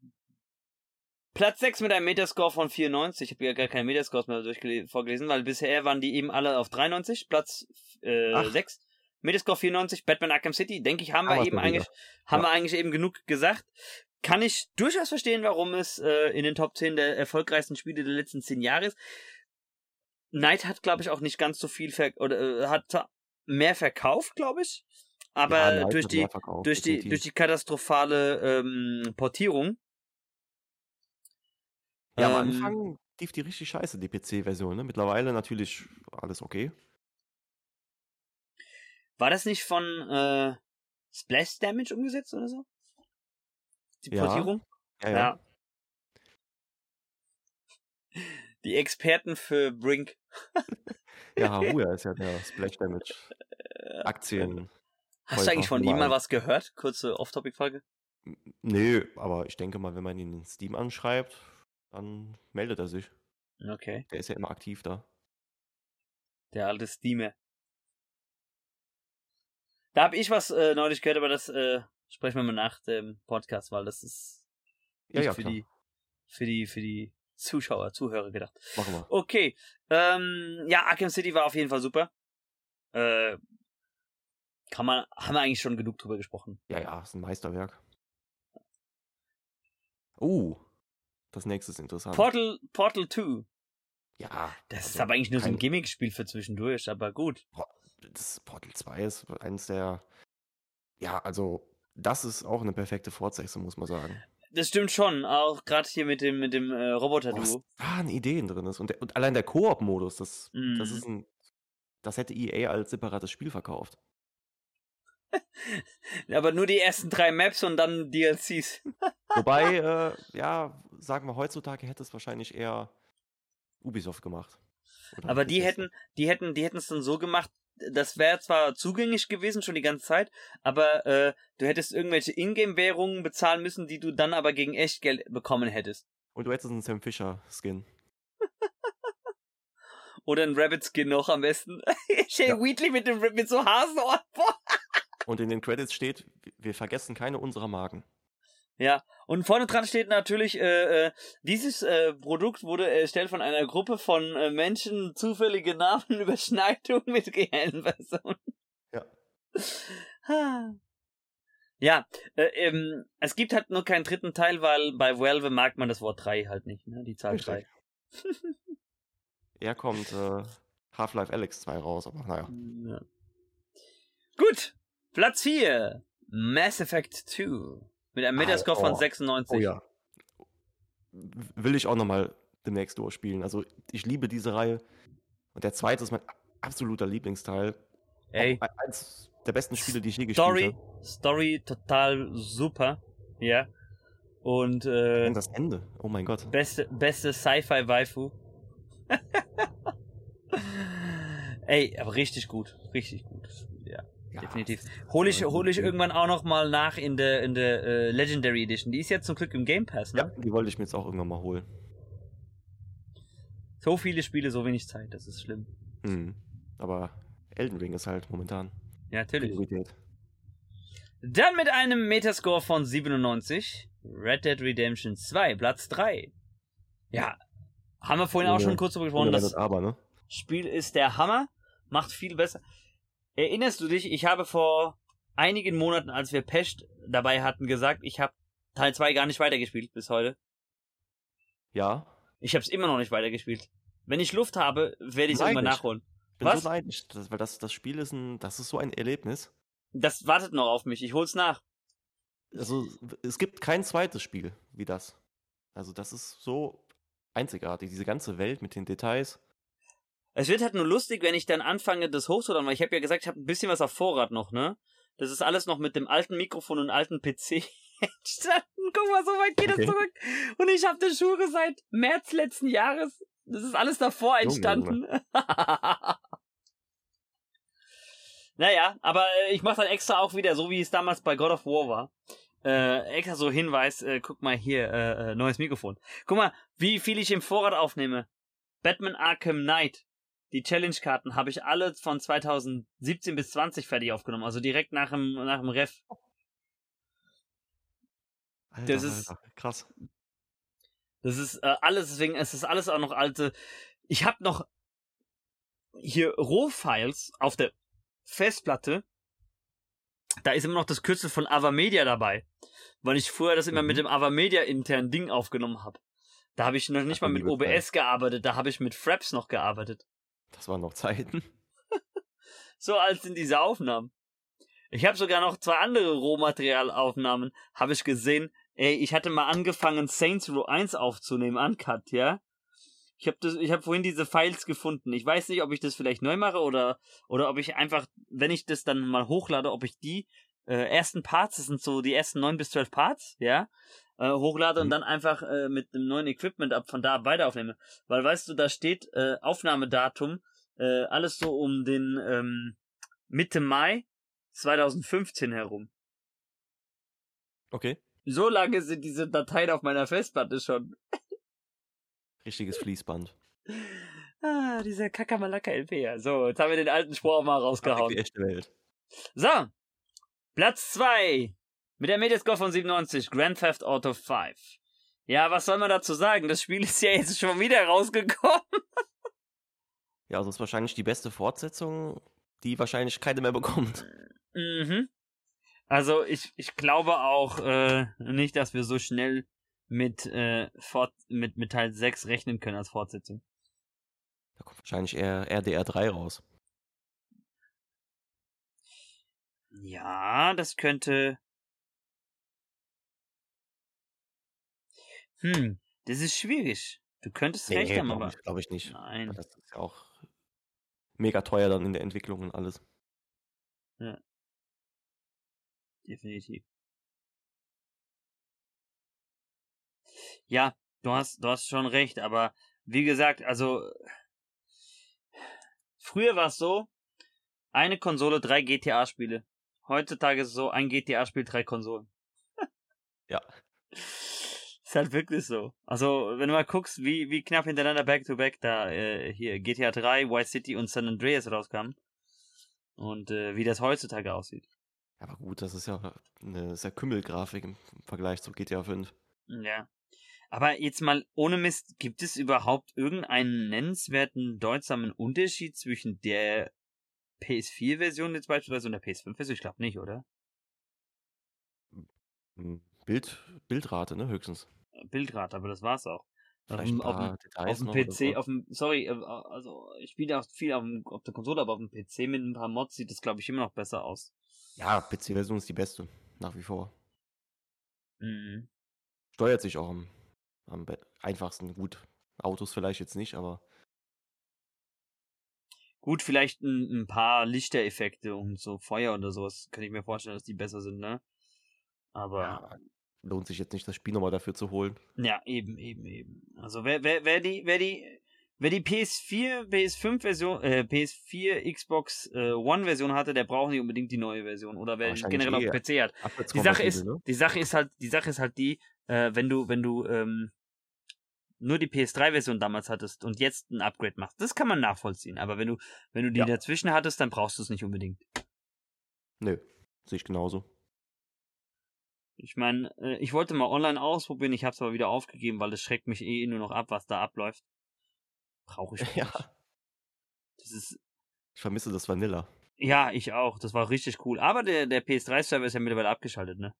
Platz 6 mit einem Metascore von 94. Ich habe ja gar keine Metascores mehr vorgelesen, weil bisher waren die eben alle auf 93. Platz äh, 6. Metascore 94, Batman Arkham City. Denke ich, haben wir eben eigentlich, haben ja. wir eigentlich eben genug gesagt. Kann ich durchaus verstehen, warum es äh, in den Top 10 der erfolgreichsten Spiele der letzten 10 Jahre ist. Knight hat, glaube ich, auch nicht ganz so viel ver oder äh, hat mehr verkauft, glaube ich. Aber ja, durch die verkauft, durch die durch die katastrophale ähm, Portierung ja, am ähm, Anfang lief die richtig scheiße, die PC-Version. Ne? Mittlerweile natürlich alles okay. War das nicht von äh, Splash Damage umgesetzt oder so? Die ja. Portierung? Ja, ja. ja. Die Experten für Brink. [laughs] ja, Haruya [laughs] ist ja der Splash Damage Aktien. Hast du eigentlich von ihm mal was gehört? Kurze Off-Topic-Frage. Nö, aber ich denke mal, wenn man ihn in Steam anschreibt, dann meldet er sich. Okay. Der ist ja immer aktiv da. Der alte Steamer. Da habe ich was äh, neulich gehört, aber das äh, sprechen wir mal nach dem Podcast, weil das ist ja, ja, für die für die für die Zuschauer, Zuhörer gedacht. Machen wir. Okay. Ähm, ja, Arkham City war auf jeden Fall super. Äh, kann man, haben wir eigentlich schon genug drüber gesprochen. Ja, ja, ist ein Meisterwerk. Uh, das nächste ist interessant. Portal, Portal 2. Ja. Das also ist aber eigentlich nur so ein Gimmick-Spiel für zwischendurch, aber gut. Das Portal 2 ist eines der. Ja, also, das ist auch eine perfekte Fortsetzung, muss man sagen. Das stimmt schon, auch gerade hier mit dem, mit dem äh, Roboter-Duo. Was da an Ideen drin ist. Und, der, und allein der Koop-Modus, das, mm. das ist ein. Das hätte EA als separates Spiel verkauft. Aber nur die ersten drei Maps und dann DLCs. Wobei, äh, ja, sagen wir heutzutage hätte es wahrscheinlich eher Ubisoft gemacht. Oder Aber die hätten, die hätten, die hätten es dann so gemacht, das wäre zwar zugänglich gewesen schon die ganze Zeit, aber äh, du hättest irgendwelche Ingame-Währungen bezahlen müssen, die du dann aber gegen Echtgeld bekommen hättest. Und du hättest einen Sam Fisher-Skin. Oder einen Rabbit-Skin noch am besten. [laughs] Shay ja. Wheatley mit, dem, mit so Hasenohren. Und in den Credits steht, wir vergessen keine unserer Marken. Ja, und vorne dran steht natürlich, äh, äh, dieses äh, Produkt wurde erstellt von einer Gruppe von äh, Menschen, zufällige Namen, [laughs] Überschneidung mit reellen Personen. Ja. ja, äh, ähm, es gibt halt nur keinen dritten Teil, weil bei Valve mag man das Wort 3 halt nicht, ne? Die Zahl 3. er kommt äh, Half-Life Alex 2 raus, aber naja. [laughs] Ja. Gut, Platz 4. Mass Effect 2. Mit einem Metascore oh, von 96. Oh ja. Will ich auch nochmal demnächst durchspielen. Also ich liebe diese Reihe. Und der zweite ist mein absoluter Lieblingsteil. Ey. Auch eins der besten Spiele, die ich je gespielt habe. Story total super. Ja. Und äh, Und das Ende. Oh mein Gott. Beste, beste Sci-Fi-Waifu. [laughs] Ey, aber richtig gut. Richtig gut. Ja, definitiv. Hol ich, hol ich irgendwann auch noch mal nach in der, in der äh, Legendary Edition. Die ist jetzt zum Glück im Game Pass, ne? Ja, die wollte ich mir jetzt auch irgendwann mal holen. So viele Spiele, so wenig Zeit, das ist schlimm. Mhm. Aber Elden Ring ist halt momentan. Ja, natürlich. Priorität. Dann mit einem Metascore von 97. Red Dead Redemption 2, Platz 3. Ja, haben wir vorhin ohne, auch schon kurz darüber gesprochen. Das aber, ne? Spiel ist der Hammer, macht viel besser. Erinnerst du dich, ich habe vor einigen Monaten, als wir Pest dabei hatten, gesagt, ich habe Teil 2 gar nicht weitergespielt bis heute. Ja. Ich habe es immer noch nicht weitergespielt. Wenn ich Luft habe, werde ich es irgendwann nachholen. Ich bin Was? so neidisch, das, weil das, das Spiel ist ein, das ist so ein Erlebnis. Das wartet noch auf mich, ich hol's nach. also es gibt kein zweites Spiel wie das. Also das ist so einzigartig, diese ganze Welt mit den Details. Es wird halt nur lustig, wenn ich dann anfange, das hochzuladen, weil ich habe ja gesagt, ich habe ein bisschen was auf Vorrat noch, ne? Das ist alles noch mit dem alten Mikrofon und alten PC [laughs] entstanden. Guck mal, so weit geht okay. es zurück. Und ich habe das Schuhe seit März letzten Jahres. Das ist alles davor entstanden. [laughs] Naja, aber äh, ich mache dann extra auch wieder, so wie es damals bei God of War war. Äh, extra so Hinweis, äh, guck mal hier, äh, äh neues Mikrofon. Guck mal, wie viel ich im Vorrat aufnehme. Batman Arkham Knight, die Challenge-Karten habe ich alle von 2017 bis 20 fertig aufgenommen, also direkt nach dem, nach dem Ref. Alter, das ist Alter, krass. Das ist äh, alles, deswegen es ist alles auch noch alte. Ich habe noch hier Rohfiles auf der Festplatte. Da ist immer noch das Kürzel von Avamedia dabei, weil ich früher das immer mhm. mit dem Avamedia internen Ding aufgenommen habe. Da habe ich noch nicht Ach, mal mit OBS gearbeitet, da habe ich mit Fraps noch gearbeitet. Das waren noch Zeiten. [laughs] so alt sind diese Aufnahmen. Ich habe sogar noch zwei andere Rohmaterialaufnahmen, habe ich gesehen. Ey, ich hatte mal angefangen, Saints Row 1 aufzunehmen, Uncut, ja? Ich habe das, vorhin diese Files gefunden. Ich weiß nicht, ob ich das vielleicht neu mache oder oder ob ich einfach, wenn ich das dann mal hochlade, ob ich die äh, ersten Parts, das sind so die ersten neun bis zwölf Parts, ja, äh, hochlade mhm. und dann einfach äh, mit dem neuen Equipment ab von da weiter aufnehme. Weil weißt du, da steht äh, Aufnahmedatum, äh, alles so um den ähm, Mitte Mai 2015 herum. Okay. So lange sind diese Dateien auf meiner Festplatte schon. Richtiges Fließband. [laughs] Ah, dieser Kakamalaka LP. So, jetzt haben wir den alten Spruch auch mal rausgehauen. Die echte Welt. So. Platz 2. Mit der Metascore von 97, Grand Theft Auto 5. Ja, was soll man dazu sagen? Das Spiel [laughs] ist ja jetzt schon wieder rausgekommen. [laughs] ja, also ist wahrscheinlich die beste Fortsetzung, die wahrscheinlich keine mehr bekommt. Mhm. Also ich, ich glaube auch äh, nicht, dass wir so schnell mit, äh, Fort mit, mit Teil 6 rechnen können als Fortsetzung. Da kommt wahrscheinlich eher RDR 3 raus. Ja, das könnte Hm, das ist schwierig. Du könntest nee, recht haben, aber. Glaube ich nicht. Nein. Das ist ja auch mega teuer dann in der Entwicklung und alles. Ja. Definitiv. Ja, du hast, du hast schon recht, aber wie gesagt, also früher war es so, eine Konsole, drei GTA-Spiele. Heutzutage ist es so, ein GTA-Spiel, drei Konsolen. ja. [laughs] Ist halt wirklich so. Also, wenn du mal guckst, wie, wie knapp hintereinander Back-to-Back -back da äh, hier GTA 3, Vice City und San Andreas rauskamen. Und äh, wie das heutzutage aussieht. Aber gut, das ist ja eine sehr Kümmelgrafik im Vergleich zu GTA 5. Ja. Aber jetzt mal ohne Mist, gibt es überhaupt irgendeinen nennenswerten deutsamen Unterschied zwischen der PS4-Version jetzt beispielsweise und der PS5-Version? Ich glaube nicht, oder? Bild, Bildrate, ne, höchstens. Bildrate, aber das war's auch. Vielleicht auf, dem, auf dem PC, auf dem, sorry, äh, also ich spiele auch viel auf, dem, auf der Konsole, aber auf dem PC mit ein paar Mods sieht das, glaube ich, immer noch besser aus. Ja, PC-Version ist die beste, nach wie vor. Mhm. Steuert sich auch am, am einfachsten. Gut, Autos vielleicht jetzt nicht, aber. Gut, vielleicht ein, ein paar Lichtereffekte und so Feuer oder sowas, kann ich mir vorstellen, dass die besser sind, ne? Aber. Ja, lohnt sich jetzt nicht, das Spiel nochmal dafür zu holen. Ja, eben, eben, eben. Also wer, wer, wer die, wer die, wer die PS4, PS5 Version, äh, PS4, Xbox äh, One Version hatte, der braucht nicht unbedingt die neue Version. Oder wer generell eh auf PC hat. Die Sache ist, ne? die Sache ist halt, die Sache ist halt die, äh, wenn du, wenn du, ähm, nur die PS3-Version damals hattest und jetzt ein Upgrade machst, das kann man nachvollziehen. Aber wenn du, wenn du die ja. dazwischen hattest, dann brauchst du es nicht unbedingt. Nö, sehe ich genauso. Ich meine, äh, ich wollte mal online ausprobieren, ich habe es aber wieder aufgegeben, weil es schreckt mich eh nur noch ab, was da abläuft. Brauche ich [laughs] nicht. Ja. Das ist. Ich vermisse das Vanilla. Ja, ich auch. Das war richtig cool. Aber der, der PS3-Server ist ja mittlerweile abgeschaltet, ne?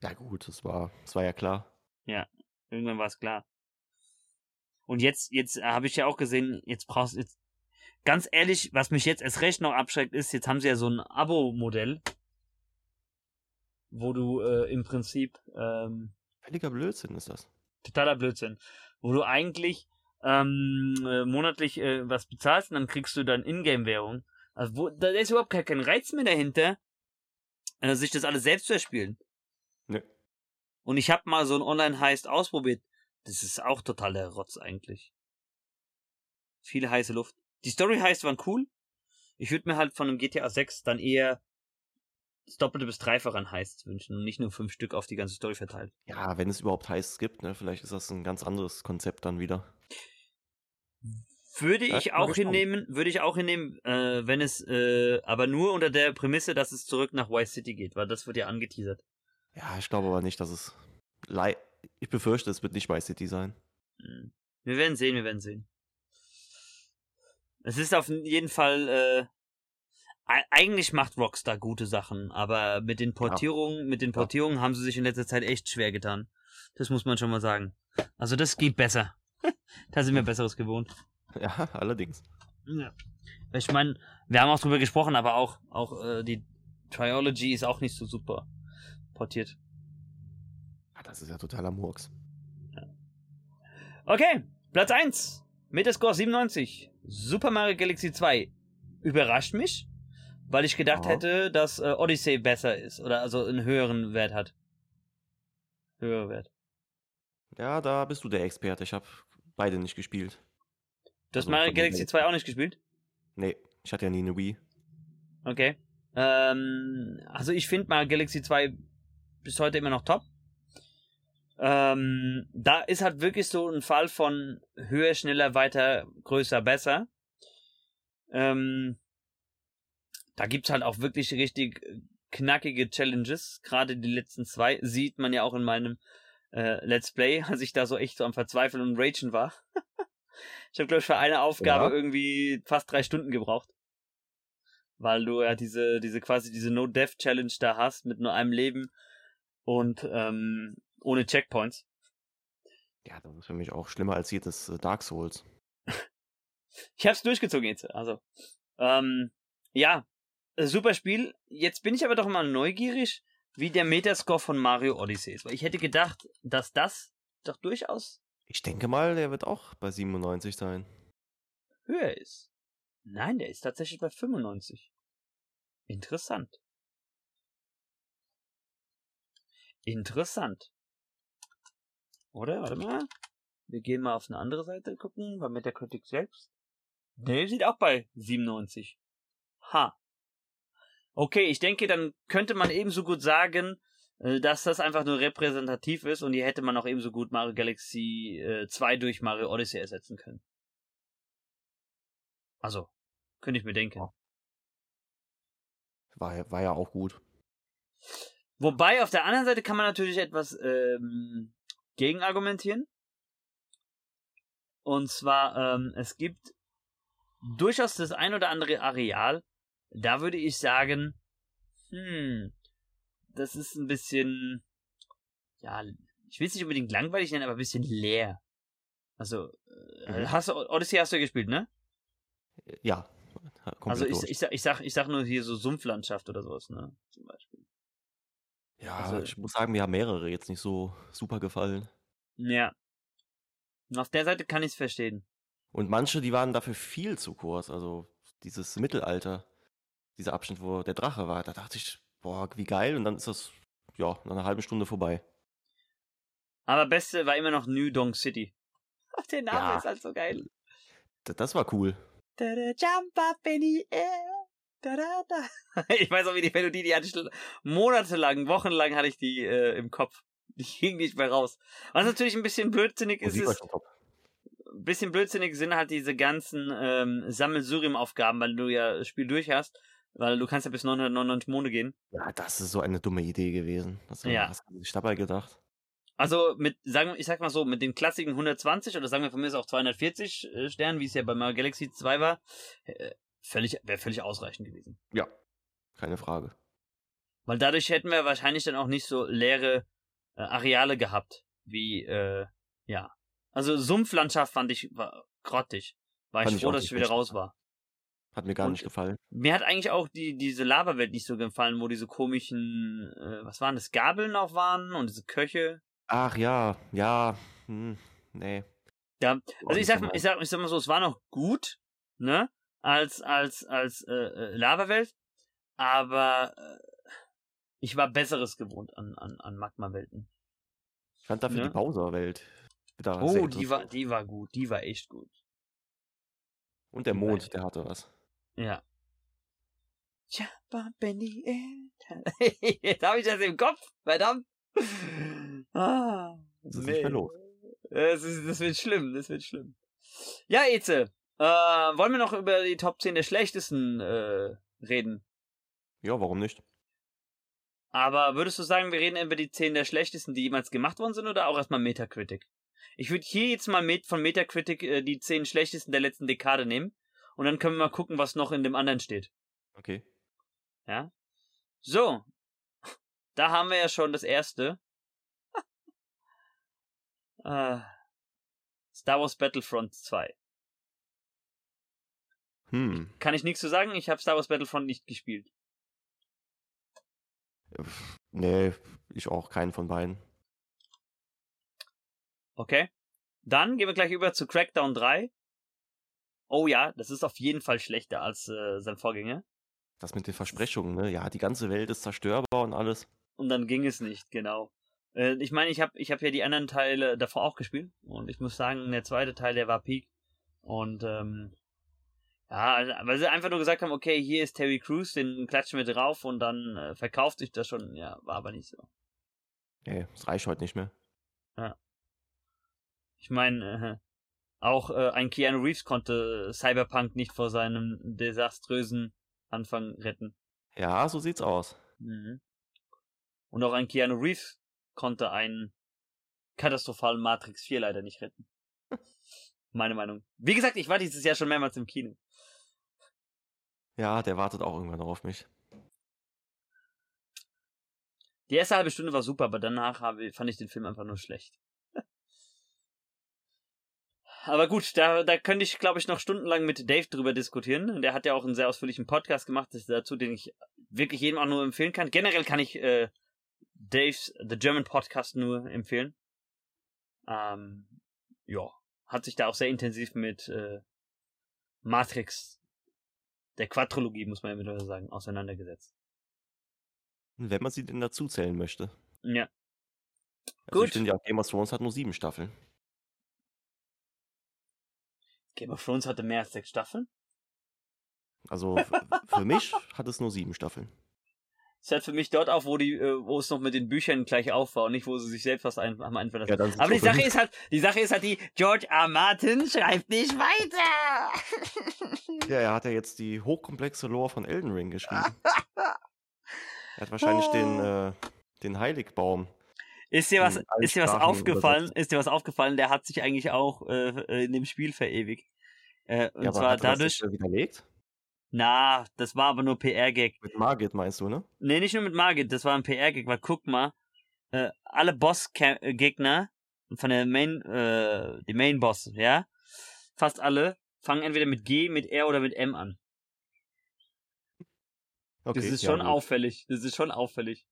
Ja, gut, das war, das war ja klar. Ja, irgendwann war es klar. Und jetzt, jetzt habe ich ja auch gesehen, jetzt brauchst du jetzt. Ganz ehrlich, was mich jetzt erst recht noch abschreckt, ist, jetzt haben sie ja so ein Abo-Modell wo du äh, im Prinzip ähm, völliger Blödsinn ist das. Totaler Blödsinn, wo du eigentlich ähm, äh, monatlich äh, was bezahlst und dann kriegst du dann Ingame-Währung. Also wo, da ist überhaupt kein, kein Reiz mehr dahinter, äh, sich das alles selbst zu erspielen. Ne. Und ich habe mal so ein Online-Heist ausprobiert. Das ist auch total der Rotz eigentlich. Viel heiße Luft. Die Story-Heist waren cool. Ich würde mir halt von einem GTA 6 dann eher das Doppelte bis Dreifache an Heists wünschen und nicht nur fünf Stück auf die ganze Story verteilt. Ja, wenn es überhaupt Heists gibt, ne? Vielleicht ist das ein ganz anderes Konzept dann wieder. Würde ich, ich auch hinnehmen, würde ich auch hinnehmen, äh, wenn es, äh, aber nur unter der Prämisse, dass es zurück nach Vice City geht, weil das wird ja angeteasert. Ja, ich glaube aber nicht, dass es. Ich befürchte, es wird nicht Vice City sein. Hm. Wir werden sehen, wir werden sehen. Es ist auf jeden Fall, äh, eigentlich macht Rockstar gute Sachen, aber mit den Portierungen, ja. mit den Portierungen haben sie sich in letzter Zeit echt schwer getan. Das muss man schon mal sagen. Also das geht besser. [laughs] da sind wir Besseres gewohnt. Ja, allerdings. Ja. Ich meine, wir haben auch drüber gesprochen, aber auch, auch äh, die Triology ist auch nicht so super portiert. Ah, das ist ja totaler Murks. Ja. Okay, Platz 1. Metascore 97. Super Mario Galaxy 2. Überrascht mich, weil ich gedacht oh. hätte, dass äh, Odyssey besser ist oder also einen höheren Wert hat. Höherer Wert. Ja, da bist du der Experte. Ich habe beide nicht gespielt. Du hast also Mario Galaxy 2 auch nicht gespielt? Nee, ich hatte ja nie eine Wii. Okay. Ähm, also ich finde Mario Galaxy 2 bis heute immer noch top. Ähm, da ist halt wirklich so ein Fall von höher, schneller, weiter, größer, besser. Ähm, da gibt's halt auch wirklich richtig knackige Challenges. Gerade die letzten zwei sieht man ja auch in meinem äh, Let's Play, als ich da so echt so am Verzweifeln und Ragen war. [laughs] Ich habe, glaube ich, für eine Aufgabe ja. irgendwie fast drei Stunden gebraucht. Weil du ja diese, diese quasi diese No-Death-Challenge da hast mit nur einem Leben und ähm, ohne Checkpoints. Ja, das ist für mich auch schlimmer als jedes äh, Dark Souls. [laughs] ich hab's durchgezogen jetzt. Also, ähm, ja, super Spiel. Jetzt bin ich aber doch mal neugierig, wie der Metascore von Mario Odyssey ist. Weil ich hätte gedacht, dass das doch durchaus ich denke mal, der wird auch bei 97 sein. Höher ist. Nein, der ist tatsächlich bei 95. Interessant. Interessant. Oder? Warte mal. Wir gehen mal auf eine andere Seite gucken, bei Metacritic selbst. Der sieht auch bei 97. Ha. Okay, ich denke, dann könnte man ebenso gut sagen, äh, dass das einfach nur repräsentativ ist und hier hätte man auch ebenso gut Mario Galaxy äh, 2 durch Mario Odyssey ersetzen können. Also, könnte ich mir denken. War, war ja auch gut. Wobei, auf der anderen Seite kann man natürlich etwas ähm, gegenargumentieren. Und zwar, ähm, es gibt durchaus das ein oder andere Areal, da würde ich sagen, hm, das ist ein bisschen, ja, ich will es nicht unbedingt langweilig nennen, aber ein bisschen leer. Also, äh, mhm. hast du, Odyssey hast du gespielt, ne? Ja. Also ich, ich, sag, ich, sag, ich sag nur hier so Sumpflandschaft oder sowas, ne? Zum Beispiel. Ja, also, ich muss sagen, mir haben mehrere jetzt nicht so super gefallen. Ja. Und auf der Seite kann ich es verstehen. Und manche, die waren dafür viel zu kurz. Also dieses Mittelalter, dieser Abschnitt, wo der Drache war, da dachte ich, boah, wie geil. Und dann ist das, ja, nach einer halben Stunde vorbei. Aber Beste war immer noch New Dong City. [laughs] Ach, der Name ja. ist halt so geil. Das war cool. Jump up in the air. Da, da, [laughs] da. Ich weiß auch, wie die Melodie, die hatte ich monatelang, wochenlang hatte ich die äh, im Kopf. Die ging nicht mehr raus. Was natürlich ein bisschen blödsinnig ist, ist ein bisschen blödsinnig sind halt diese ganzen ähm, Sammelsurium-Aufgaben, weil du ja das Spiel durch hast weil du kannst ja bis 999 Monde gehen. Ja, das ist so eine dumme Idee gewesen. Das, ja. Was haben sich dabei gedacht? Also mit, sagen ich sag mal so, mit den klassischen 120 oder sagen wir von mir ist auch 240 äh, Sternen, wie es ja bei Mario Galaxy 2 war, äh, völlig, wäre völlig ausreichend gewesen. Ja, keine Frage. Weil dadurch hätten wir wahrscheinlich dann auch nicht so leere äh, Areale gehabt, wie, äh, ja. Also Sumpflandschaft fand ich war grottig. War fand ich froh, dass ich wieder raus war. Hat mir gar Und nicht gefallen. Mir hat eigentlich auch die, diese Lava-Welt nicht so gefallen, wo diese komischen, äh, was waren das, Gabeln auch waren und diese Köche. Ach ja, ja, hm, nee. Ja, also ich sag, mal, ich, sag, ich sag mal so, es war noch gut, ne, als, als, als äh, äh Lava-Welt, aber äh, ich war Besseres gewohnt an, an, an Magma-Welten. Ich fand dafür ne? die Bowser-Welt. Oh, die war, die war gut, die war echt gut. Und der Mond, der hatte was. Ja. Jump up in the air. [laughs] Jetzt habe ich das im Kopf, verdammt. Ah, das ist nee. nicht mehr los. Das, ist, das wird schlimm, das wird schlimm. Ja, Eze, äh, wollen wir noch über die Top 10 der schlechtesten äh, reden? Ja, warum nicht? Aber würdest du sagen, wir reden über die 10 der schlechtesten, die jemals gemacht worden sind, oder auch erstmal Metacritic? Ich würde hier jetzt mal mit von Metacritic äh, die 10 schlechtesten der letzten Dekade nehmen. Und dann können wir mal gucken, was noch in dem anderen steht. Okay. Ja. So. [laughs] Da haben wir ja schon das erste. uh, [laughs] Star Wars Battlefront 2. Hm. Kann ich nichts zu sagen? Ich habe Star Wars Battlefront nicht gespielt. Nee, ich auch keinen von beiden. Okay. Dann gehen wir gleich über zu Crackdown 3. Oh ja, das ist auf jeden Fall schlechter als äh, sein Vorgänger. Das mit den Versprechungen, ne? Ja, die ganze Welt ist zerstörbar und alles. Und dann ging es nicht, genau. Äh, ich meine, ich habe ich hab ja die anderen Teile davor auch gespielt. Und ich muss sagen, der zweite Teil, der war Peak. Und ähm, ja, also, weil sie einfach nur gesagt haben, okay, hier ist Terry Crews, den klatschen wir drauf und dann äh, verkauft sich das schon. Ja, war aber nicht so. Nee, es reicht heute nicht mehr. Ja. Ich meine, äh, auch äh, ein Keanu Reeves konnte Cyberpunk nicht vor seinem desaströsen Anfang retten. Ja, so sieht's aus. Mhm. Und auch ein Keanu Reeves konnte einen katastrophalen Matrix 4 leider nicht retten. [laughs] Meine Meinung. Wie gesagt, ich war dieses Jahr schon mehrmals im Kino. Ja, der wartet auch irgendwann noch auf mich. Die erste halbe Stunde war super, aber danach habe, fand ich den Film einfach nur schlecht. Aber gut, da, da könnte ich, glaube ich, noch stundenlang mit Dave drüber diskutieren. Der hat ja auch einen sehr ausführlichen Podcast gemacht dazu, den ich wirklich jedem auch nur empfehlen kann. Generell kann ich äh, Daves The German Podcast nur empfehlen. Ähm, ja, hat sich da auch sehr intensiv mit äh, Matrix, der Quadrologie, muss man ja wieder sagen, auseinandergesetzt. Wenn man sie denn dazu zählen möchte. Ja. Also Gut. Ich finde ja, Game of Thrones hat nur sieben Staffeln. Game of Thrones hatte mehr als sechs Staffeln? Also für mich hat es nur sieben Staffeln. Es hört für mich dort auf, wo die, äh, wo es noch mit den Büchern gleich aufbaut, nicht wo sie sich selbst was ein, haben einfallen lassen. Ja, Aber die Sache ist halt, die Sache ist halt die, George R. Martin schreibt nicht weiter. [laughs] Ja, er hat ja jetzt die hochkomplexe Lore von Elden Ring geschrieben. [laughs] er hat wahrscheinlich den, äh, den Heiligbaum ist dir was, ist dir was aufgefallen? Ist dir was aufgefallen? Der hat sich eigentlich auch äh, in dem Spiel verewigt. Äh, und ja, zwar dadurch. Das widerlegt? Na, das war aber nur PR-Gag. Mit Margit meinst du, ne? Nee, nicht nur mit Margit, das war ein PR-Gag, weil guck mal, äh, alle Boss-Gegner von der Main, äh, die Main-Boss, ja, fast alle fangen entweder mit G, mit R oder mit M an. Okay, das ist schon ja, auffällig. Das ist schon auffällig.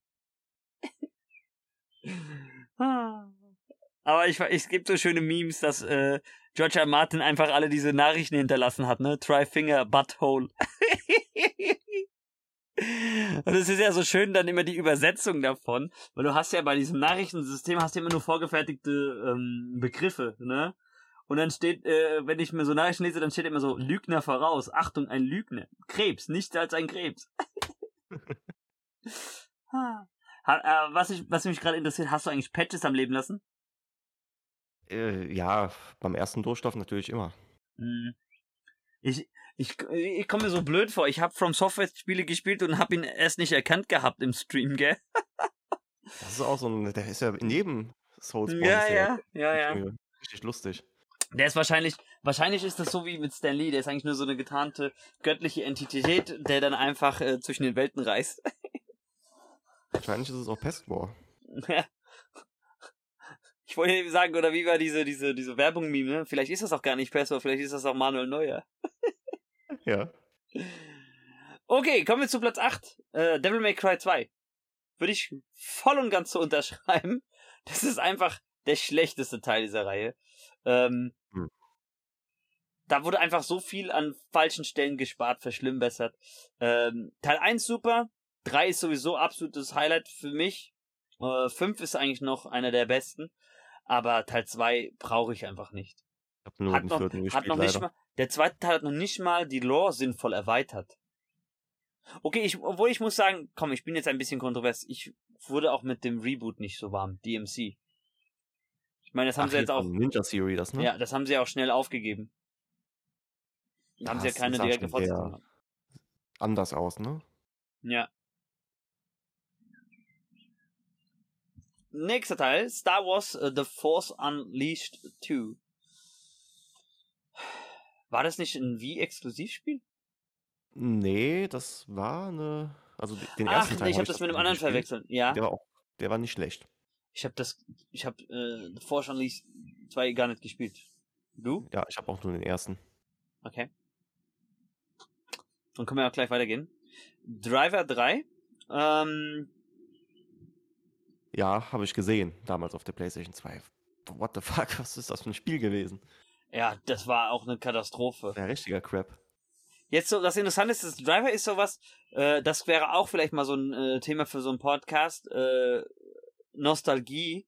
[laughs] Aber ich, es gibt so schöne Memes, dass äh, George R. Martin einfach alle diese Nachrichten hinterlassen hat, ne? Try Finger, Butthole. [laughs] Und es ist ja so schön dann immer die Übersetzung davon, weil du hast ja bei diesem Nachrichtensystem hast du immer nur vorgefertigte ähm, Begriffe, ne? Und dann steht, äh, wenn ich mir so Nachrichten lese, dann steht immer so Lügner voraus. Achtung, ein Lügner. Krebs, nichts als ein Krebs. [laughs] Ha, äh, was, ich, was mich gerade interessiert, hast du eigentlich Patches am Leben lassen? Äh, ja, beim ersten Durchlauf natürlich immer. Hm. Ich, ich, ich komme mir so blöd vor. Ich habe From Software Spiele gespielt und habe ihn erst nicht erkannt gehabt im Stream, gell? [laughs] das ist auch so ein, der ist ja in jedem Souls Ja, ja, ja, ja. Richtig lustig. Der ist wahrscheinlich, wahrscheinlich ist das so wie mit Stan Lee, der ist eigentlich nur so eine getarnte göttliche Entität, der dann einfach äh, zwischen den Welten reist. Wahrscheinlich ist es auch Pestwar. [laughs] ich wollte sagen, oder wie war diese, diese, diese Werbung-Meme, ne? Vielleicht ist das auch gar nicht Pestwar, vielleicht ist das auch Manuel Neuer. [laughs] ja. Okay, kommen wir zu Platz 8. Äh, Devil May Cry 2. Würde ich voll und ganz so unterschreiben. [laughs] Das ist einfach der schlechteste Teil dieser Reihe. Ähm, hm. Da wurde einfach so viel an falschen Stellen gespart, verschlimmbessert. Ähm, Teil 1 super, 3 ist sowieso absolutes Highlight für mich. Äh, 5 ist eigentlich noch einer der besten. Aber Teil 2 brauche ich einfach nicht. Ich hab nur hat den noch, vierten gespielt, hat noch nicht mal, Der zweite Teil hat noch nicht mal die Lore sinnvoll erweitert. Okay, ich, obwohl ich muss sagen, komm, ich bin jetzt ein bisschen kontrovers. Ich wurde auch mit dem Reboot nicht so warm, DMC. Ich meine, das haben Ach, sie jetzt auch. Ninja Theory, das, ne? Ja, das haben sie auch schnell aufgegeben. Da haben sie ja keine direkte Fortsetzung. Anders aus, ne? Ja. Nächster Teil, Star Wars uh, The Force Unleashed 2. War das nicht ein Wii-Exklusivspiel? Nee, das war eine. Also den Ach, ersten Teil. Nee, ich habe das mit einem anderen verwechselt. Ja. Der war, auch, der war nicht schlecht. Ich habe das. Ich habe äh, The Force Unleashed 2 gar nicht gespielt. Du? Ja, ich habe auch nur den ersten. Okay. Dann können wir auch gleich weitergehen. Driver 3. Ähm, ja, habe ich gesehen, damals auf der PlayStation 2. What the fuck, [laughs] was ist das für ein Spiel gewesen? Ja, das war auch eine Katastrophe. Ja, richtiger Crap. Jetzt so, das Interessante ist, das Driver ist sowas, äh, das wäre auch vielleicht mal so ein äh, Thema für so einen Podcast, äh, Nostalgie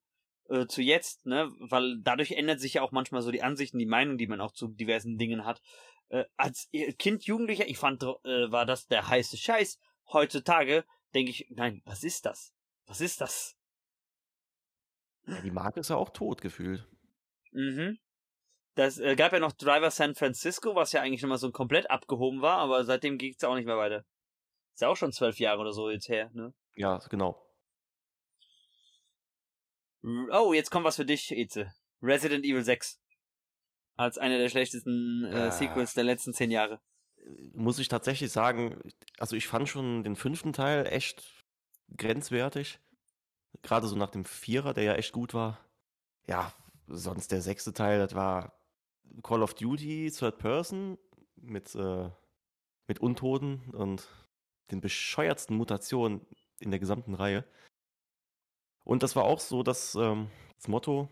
äh, zu jetzt, ne, weil dadurch ändert sich ja auch manchmal so die Ansichten, die Meinung, die man auch zu diversen Dingen hat. Äh, als Kind, Jugendlicher, ich fand, äh, war das der heiße Scheiß. Heutzutage denke ich, nein, was ist das? Was ist das? Ja, die Marke ist ja auch tot gefühlt. Mhm. Das äh, gab ja noch Driver San Francisco, was ja eigentlich nochmal so komplett abgehoben war, aber seitdem ging es auch nicht mehr weiter. Ist ja auch schon zwölf Jahre oder so jetzt her, ne? Ja, genau. Oh, jetzt kommt was für dich, Eze. Resident Evil 6. Als einer der schlechtesten äh, äh, Sequels der letzten zehn Jahre. Muss ich tatsächlich sagen, also ich fand schon den fünften Teil echt grenzwertig. Gerade so nach dem Vierer, der ja echt gut war. Ja, sonst der sechste Teil, das war Call of Duty Third Person mit, äh, mit Untoten und den bescheuertsten Mutationen in der gesamten Reihe. Und das war auch so dass, ähm, das Motto,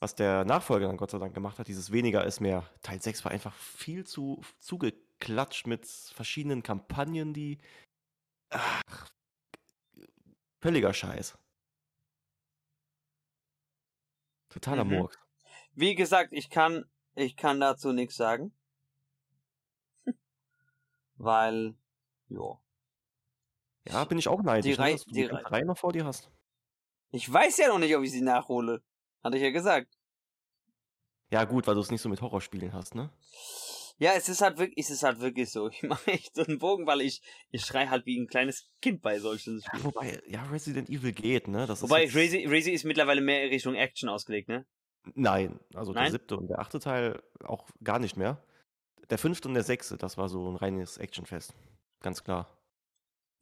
was der Nachfolger dann Gott sei Dank gemacht hat, dieses weniger ist mehr. Teil 6 war einfach viel zu zugeklatscht mit verschiedenen Kampagnen, die ach, völliger Scheiß. Totaler mhm. Murks. Wie gesagt, ich kann, ich kann dazu nichts sagen. [laughs] Weil, jo. Ja, bin ich auch neidisch, die ne, Rei dass du die, die Reihe noch vor dir hast. Ich weiß ja noch nicht, ob ich sie nachhole. Hatte ich ja gesagt. Ja, gut, weil du es nicht so mit Horrorspielen hast, ne? Ja, es ist halt wirklich, es ist halt wirklich so. [laughs] Ich mache echt so einen Bogen, weil ich, ich schrei halt wie ein kleines Kind bei solchen Spielen. Ja, wobei, ja, Resident Evil geht, ne? Das wobei, ist Resi, Resi ist mittlerweile mehr Richtung Action ausgelegt, ne? Nein, also Nein? der siebte und der achte Teil auch gar nicht mehr. Der fünfte und der sechste, das war so ein reines Actionfest. Ganz klar.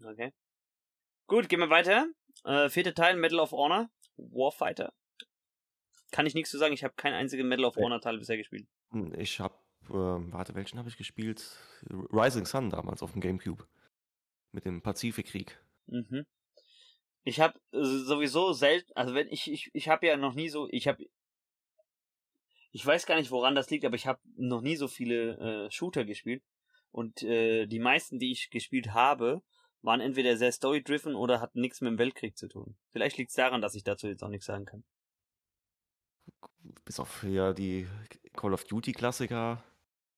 Okay. Gut, gehen wir weiter. Äh, vierter Teil, Medal of Honor, Warfighter. Kann ich nichts zu sagen, ich habe keinen einzigen Medal of Honor Teil bisher gespielt. Hm, ich habe, äh, warte, welchen habe ich gespielt? Rising Sun damals auf dem Gamecube. Mit dem Pazifikkrieg. Mhm. Ich habe sowieso selten, also wenn ich, ich, ich habe ja noch nie so, ich habe, ich weiß gar nicht, woran das liegt, aber ich habe noch nie so viele äh, Shooter gespielt. Und äh, die meisten, die ich gespielt habe, waren entweder sehr story-driven oder hatten nichts mit dem Weltkrieg zu tun. Vielleicht liegt es daran, dass ich dazu jetzt auch nichts sagen kann. Bis auf ja die Call of Duty Klassiker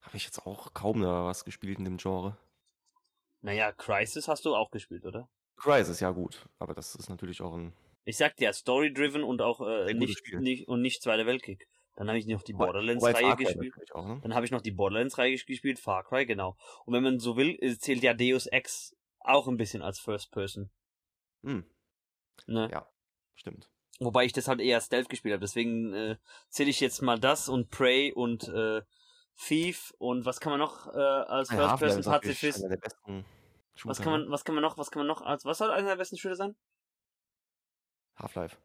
habe ich jetzt auch kaum da was gespielt in dem Genre. Naja, Crisis hast du auch gespielt, oder? Crisis, ja gut. Aber das ist natürlich auch ein. Ich sagte ja, story-driven und auch äh, nicht, nicht, und nicht Zweiter Weltkrieg. Dann habe ich noch die Borderlands-Reihe gespielt. Auch, ne? Dann habe ich noch die Borderlands-Reihe gespielt, Far Cry, genau. Und wenn man so will, zählt ja Deus Ex auch ein bisschen als First Person. Hm. Ne? Ja, stimmt. Wobei ich das halt eher Stealth gespielt habe. Deswegen äh, zähle ich jetzt mal das und Prey und äh, Thief und was kann man noch äh, als ja, First Person Pazifist? Was kann man, was kann man noch, was kann man noch als was soll einer der besten Shooter sein? Half-Life.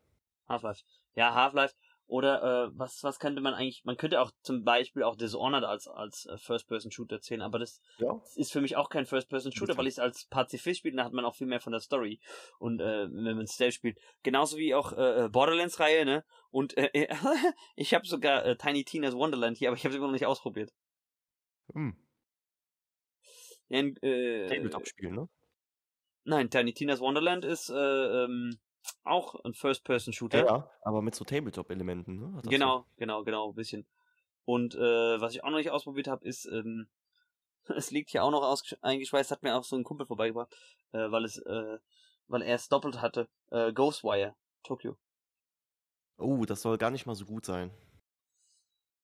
Half-Life. Ja, Half-Life. Oder äh, was, was könnte man eigentlich, man könnte auch zum Beispiel auch Dishonored als, als äh, First-Person-Shooter zählen, aber das ja. ist für mich auch kein First-Person-Shooter, weil ich es als Pazifist spiele, da hat man auch viel mehr von der Story. Und äh, wenn man Stealth spielt, genauso wie auch äh, äh Borderlands-Reihe, ne? Und äh, [laughs] ich habe sogar äh, Tiny Tina's Wonderland hier, aber ich habe es immer noch nicht ausprobiert. Hm. Ja, äh, Tabletop-Spiel, ne? Nein, Tiny Tina's Wonderland ist äh, ähm, auch ein First-Person-Shooter. Ja, aber mit so Tabletop-Elementen, ne? Genau, so. genau, genau, ein bisschen. Und äh, was ich auch noch nicht ausprobiert habe, ist, ähm, [laughs] es liegt hier auch noch eingeschweißt, hat mir auch so ein Kumpel vorbeigebracht, äh, weil es, äh, weil er es doppelt hatte. Äh, Ghostwire, Tokyo. Oh, das soll gar nicht mal so gut sein.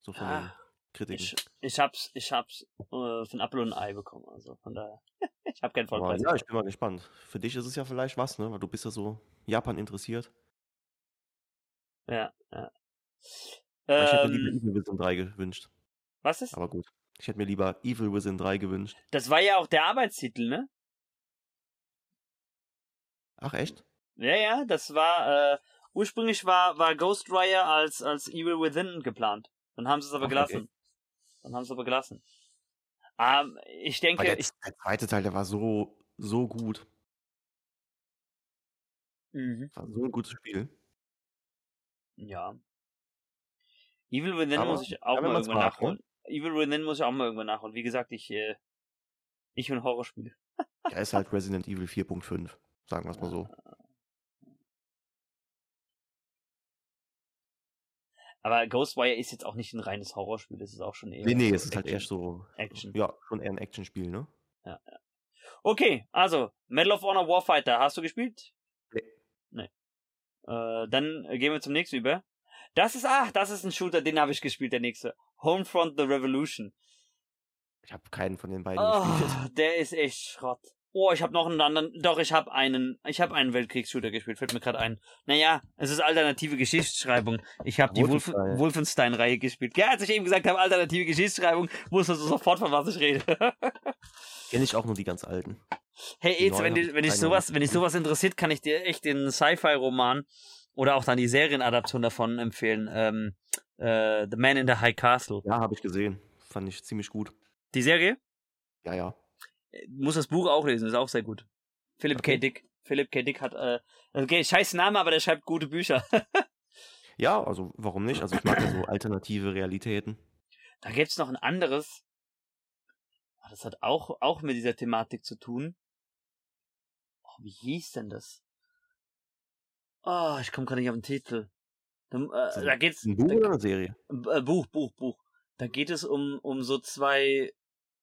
So von ah, Kritiken. Ich, ich hab's, ich hab's äh, ein Apfel und Ei bekommen, also von daher. [laughs] ich hab keinen Vollpreis. ja, ich bin mal gespannt. Für dich ist es ja vielleicht was, ne? Weil du bist ja so Japan interessiert. Ja, ja. Ähm, ich hätte mir lieber ähm Evil Within 3 gewünscht. Was ist? Aber gut. Ich hätte mir lieber Evil Within 3 gewünscht. Das war ja auch der Arbeitstitel, ne? Ach, echt? Ja, ja, das war, äh, ursprünglich war, war Ghost Rider als, als Evil Within geplant. Dann haben sie es aber Ach, gelassen. Okay. Dann haben sie es aber gelassen. Ähm, ich denke. Der, der, zweite Teil, der war so, so gut. Mhm. War so ein gutes Spiel. Ja. Evil Within aber, muss ich auch mal irgendwann mag, nachholen. Ne? Evil Within muss ich auch mal irgendwann nachholen. Wie gesagt, ich, äh, ich und Horrorspiele. ja, ist halt Resident Evil 4.5. Sagen wir es mal so. Aber Ghostwire ist jetzt auch nicht ein reines Horrorspiel, das ist auch schon eher. Nee, nee, es ist halt eher so. Action. Ja, schon eher ein Actionspiel, ne? Ja, ja. Okay, also, Medal of Honor Warfighter, hast du gespielt? Nee. Nee. Äh, dann gehen wir zum nächsten über. Das ist, ach, das ist ein Shooter, den habe ich gespielt, der nächste. Homefront The Revolution. Ich habe keinen von den beiden oh, gespielt. Der ist echt Schrott. Oh, ich habe noch einen anderen. Doch, ich habe einen. Ich habe einen Weltkriegsshooter gespielt. Fällt mir gerade ein. Naja, es ist alternative Geschichtsschreibung. Ich habe die Wolf Wolfenstein-Reihe gespielt. Ja, als ich eben gesagt habe, alternative Geschichtsschreibung, wusstest du sofort, von was ich rede. [laughs] Kenne ich auch nur die ganz alten. Hey, Eds, wenn, die, wenn dich sowas, wenn dich sowas interessiert, kann ich dir echt den Sci-Fi-Roman oder auch dann die Serienadaption davon empfehlen. Ähm, äh, The Man in the High Castle. Ja, habe ich gesehen. Fand ich ziemlich gut. Die Serie? Ja, ja muss das Buch auch lesen, ist auch sehr gut. Philip okay. K. Dick. Philip K. Dick hat, äh, okay, scheiß Name, aber der schreibt gute Bücher. [laughs] ja, also warum nicht? Also ich mag ja so alternative Realitäten. Da gibt's noch ein anderes. Ah, das hat auch, auch mit dieser Thematik zu tun. Oh, wie hieß denn das? Oh, ich komme gerade nicht auf den Titel. Da, äh, da geht's. Ein Buch da, oder eine Serie? Äh, Buch, Buch, Buch. Da geht es um, um so zwei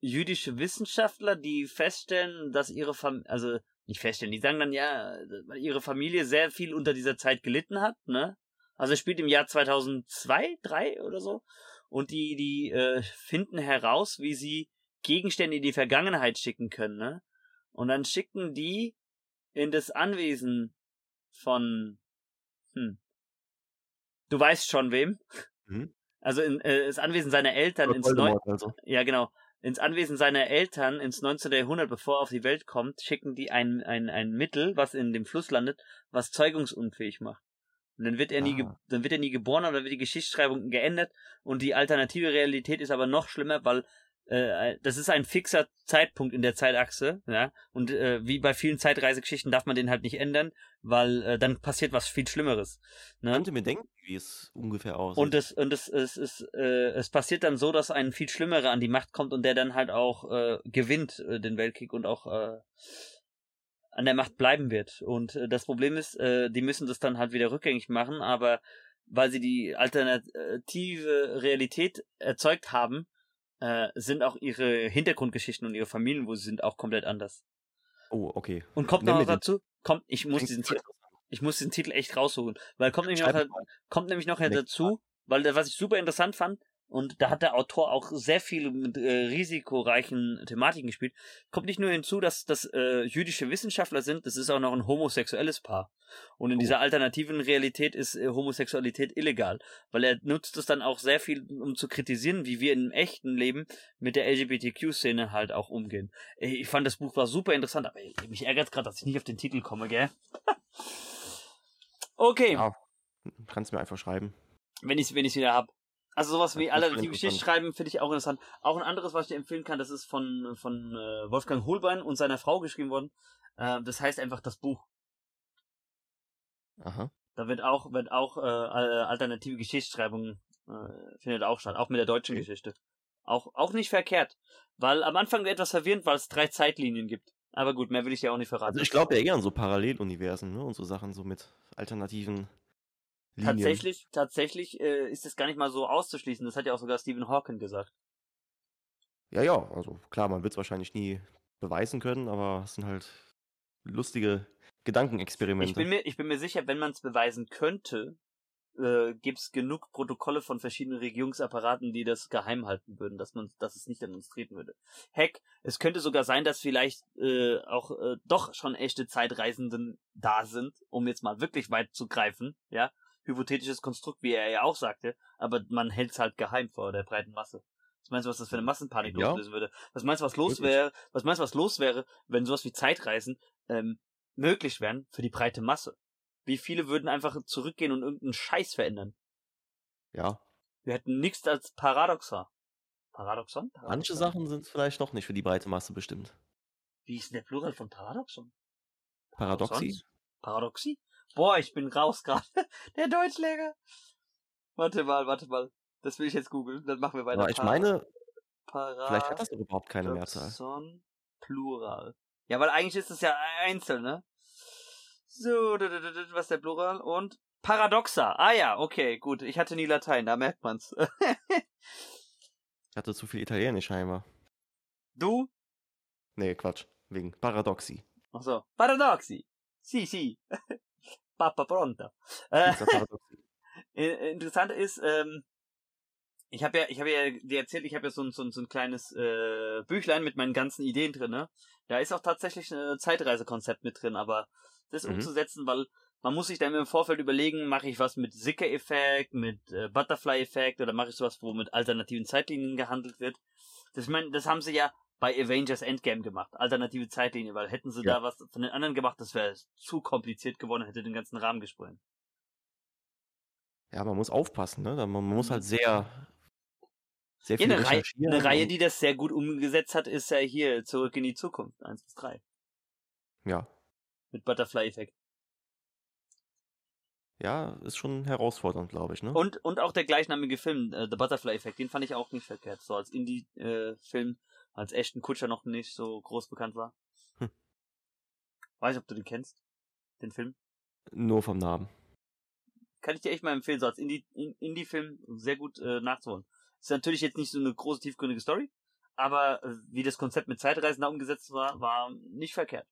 jüdische Wissenschaftler, die feststellen, dass ihre Familie, also nicht feststellen, die sagen dann ja, ihre Familie sehr viel unter dieser Zeit gelitten hat, ne? Also es spielt im Jahr 2002, 3 oder so. Und die, die äh, finden heraus, wie sie Gegenstände in die Vergangenheit schicken können, ne? Und dann schicken die in das Anwesen von, hm, du weißt schon wem. Mhm. Also in äh, das Anwesen seiner Eltern ins Neu also. Ja, genau ins Anwesen seiner Eltern ins 19. Jahrhundert, bevor er auf die Welt kommt, schicken die ein, ein, ein Mittel, was in dem Fluss landet, was zeugungsunfähig macht. Und dann wird er nie, ah. dann wird er nie geboren oder wird die Geschichtsschreibung geändert und die alternative Realität ist aber noch schlimmer, weil äh, das ist ein fixer Zeitpunkt in der Zeitachse, ja, und äh, wie bei vielen Zeitreisegeschichten darf man den halt nicht ändern, weil äh, dann passiert was viel Schlimmeres. Ne? Könnte mir denken, wie es ungefähr aussieht. Und es und es es es, äh, es passiert dann so, dass ein viel schlimmerer an die Macht kommt und der dann halt auch äh, gewinnt äh, den Weltkrieg und auch äh, an der Macht bleiben wird. Und äh, das Problem ist, äh, die müssen das dann halt wieder rückgängig machen, aber weil sie die alternative Realität erzeugt haben, äh, sind auch ihre Hintergrundgeschichten und ihre Familien, wo sie sind, auch komplett anders. Oh, okay. Und kommt noch dazu, kommt, ich muss diesen Titel, ich muss diesen Titel echt raussuchen, weil kommt nämlich noch, kommt nämlich noch dazu, weil was ich super interessant fand, und da hat der Autor auch sehr viel mit äh, risikoreichen Thematiken gespielt. Kommt nicht nur hinzu, dass das äh, jüdische Wissenschaftler sind, das ist auch noch ein homosexuelles Paar. Und in oh. dieser alternativen Realität ist äh, Homosexualität illegal, weil er nutzt es dann auch sehr viel, um zu kritisieren, wie wir im echten Leben mit der LGBTQ-Szene halt auch umgehen. Ich fand das Buch war super interessant, aber mich ärgert gerade, dass ich nicht auf den Titel komme, gell? [laughs] okay. Ja, kannst mir einfach schreiben. Wenn ich es wenn wieder hab. Also sowas wie alternative Geschichte schreiben finde ich auch interessant. Auch ein anderes, was ich dir empfehlen kann, das ist von, von äh, Wolfgang Holbein und seiner Frau geschrieben worden. Äh, das heißt einfach das Buch. Aha. Da wird auch, wird auch äh, alternative Geschichtsschreibung äh, findet auch statt, auch mit der deutschen okay. Geschichte. Auch, auch nicht verkehrt. Weil am Anfang wird etwas verwirrend, weil es drei Zeitlinien gibt. Aber gut, mehr will ich ja auch nicht verraten. Also ich glaube ja eher an so Paralleluniversen, ne? Und so Sachen so mit alternativen Linien. Tatsächlich, tatsächlich äh, ist es gar nicht mal so auszuschließen. Das hat ja auch sogar Stephen Hawking gesagt. Ja, ja, also klar, man wird es wahrscheinlich nie beweisen können, aber es sind halt lustige Gedankenexperimente. Ich bin mir, ich bin mir sicher, wenn man es beweisen könnte, äh, gibt es genug Protokolle von verschiedenen Regierungsapparaten, die das geheim halten würden, dass man, dass es nicht treten würde. Heck, es könnte sogar sein, dass vielleicht äh, auch äh, doch schon echte Zeitreisenden da sind, um jetzt mal wirklich weit zu greifen, ja. Hypothetisches Konstrukt, wie er ja auch sagte, aber man hält es halt geheim vor der breiten Masse. Was meinst du, was das für eine Massenpanik ja. loslösen würde? Was meinst du, was los wäre? Was meinst du, was los wäre, wenn sowas wie Zeitreisen ähm, möglich wären für die breite Masse? Wie viele würden einfach zurückgehen und irgendeinen Scheiß verändern? Ja. Wir hätten nichts als Paradoxon. Paradoxon? Paradoxon? Manche Sachen sind vielleicht doch nicht für die breite Masse bestimmt. Wie ist denn der Plural von Paradoxon? Paradoxie? Paradoxie? Boah, ich bin raus gerade. [laughs] der Deutschlehrer. Warte mal, warte mal. Das will ich jetzt googeln, dann machen wir weiter. Aber ich meine, Parad vielleicht hat das doch überhaupt keine Mehrzahl. Plural. Ja, weil eigentlich ist es ja einzeln, ne? So, was ist der Plural? Und Paradoxa. Ah ja, okay, gut. Ich hatte nie Latein, da merkt man's. ich hatte zu viel Italienisch scheinbar. Du? Nee, Quatsch. Wegen Paradoxi. Ach so. Paradoxi. Si, si. [laughs] Papa pronta. Äh, [laughs] interessant ist, ähm, ich habe ja, ich habe ja dir erzählt, ich habe ja so ein, so, ein, so ein kleines äh, Büchlein mit meinen ganzen Ideen drin, ne? Da ist auch tatsächlich ein Zeitreisekonzept mit drin, aber das mhm. umzusetzen, weil man muss sich dann im Vorfeld überlegen, mache ich was mit Sicker-Effekt, mit äh, Butterfly-Effekt oder mache ich sowas, wo mit alternativen Zeitlinien gehandelt wird. Das, ich meine, das haben sie ja bei Avengers Endgame gemacht, alternative Zeitlinie, weil hätten sie ja. da was von den anderen gemacht, das wäre zu kompliziert geworden, hätte den ganzen Rahmen gesprungen. Ja, man muss aufpassen, ne? Man muss halt sehr, sehr viel ja, eine, Reihe, eine Reihe, die das sehr gut umgesetzt hat, ist ja hier Zurück in die Zukunft, 1 bis 3. Ja, mit Butterfly-Effekt. Ja, ist schon herausfordernd, glaube ich, ne? Und, und auch der gleichnamige Film, äh, The Butterfly Effect, den fand ich auch nicht verkehrt. So als Indie-Film, äh, als echten Kutscher noch nicht so groß bekannt war. Hm. Weiß nicht, ob du den kennst, den Film? Nur vom Namen. Kann ich dir echt mal empfehlen, so als Indie-Film sehr gut äh, nachzuholen. Ist natürlich jetzt nicht so eine große, tiefgründige Story, aber äh, wie das Konzept mit Zeitreisen da umgesetzt war, war nicht verkehrt.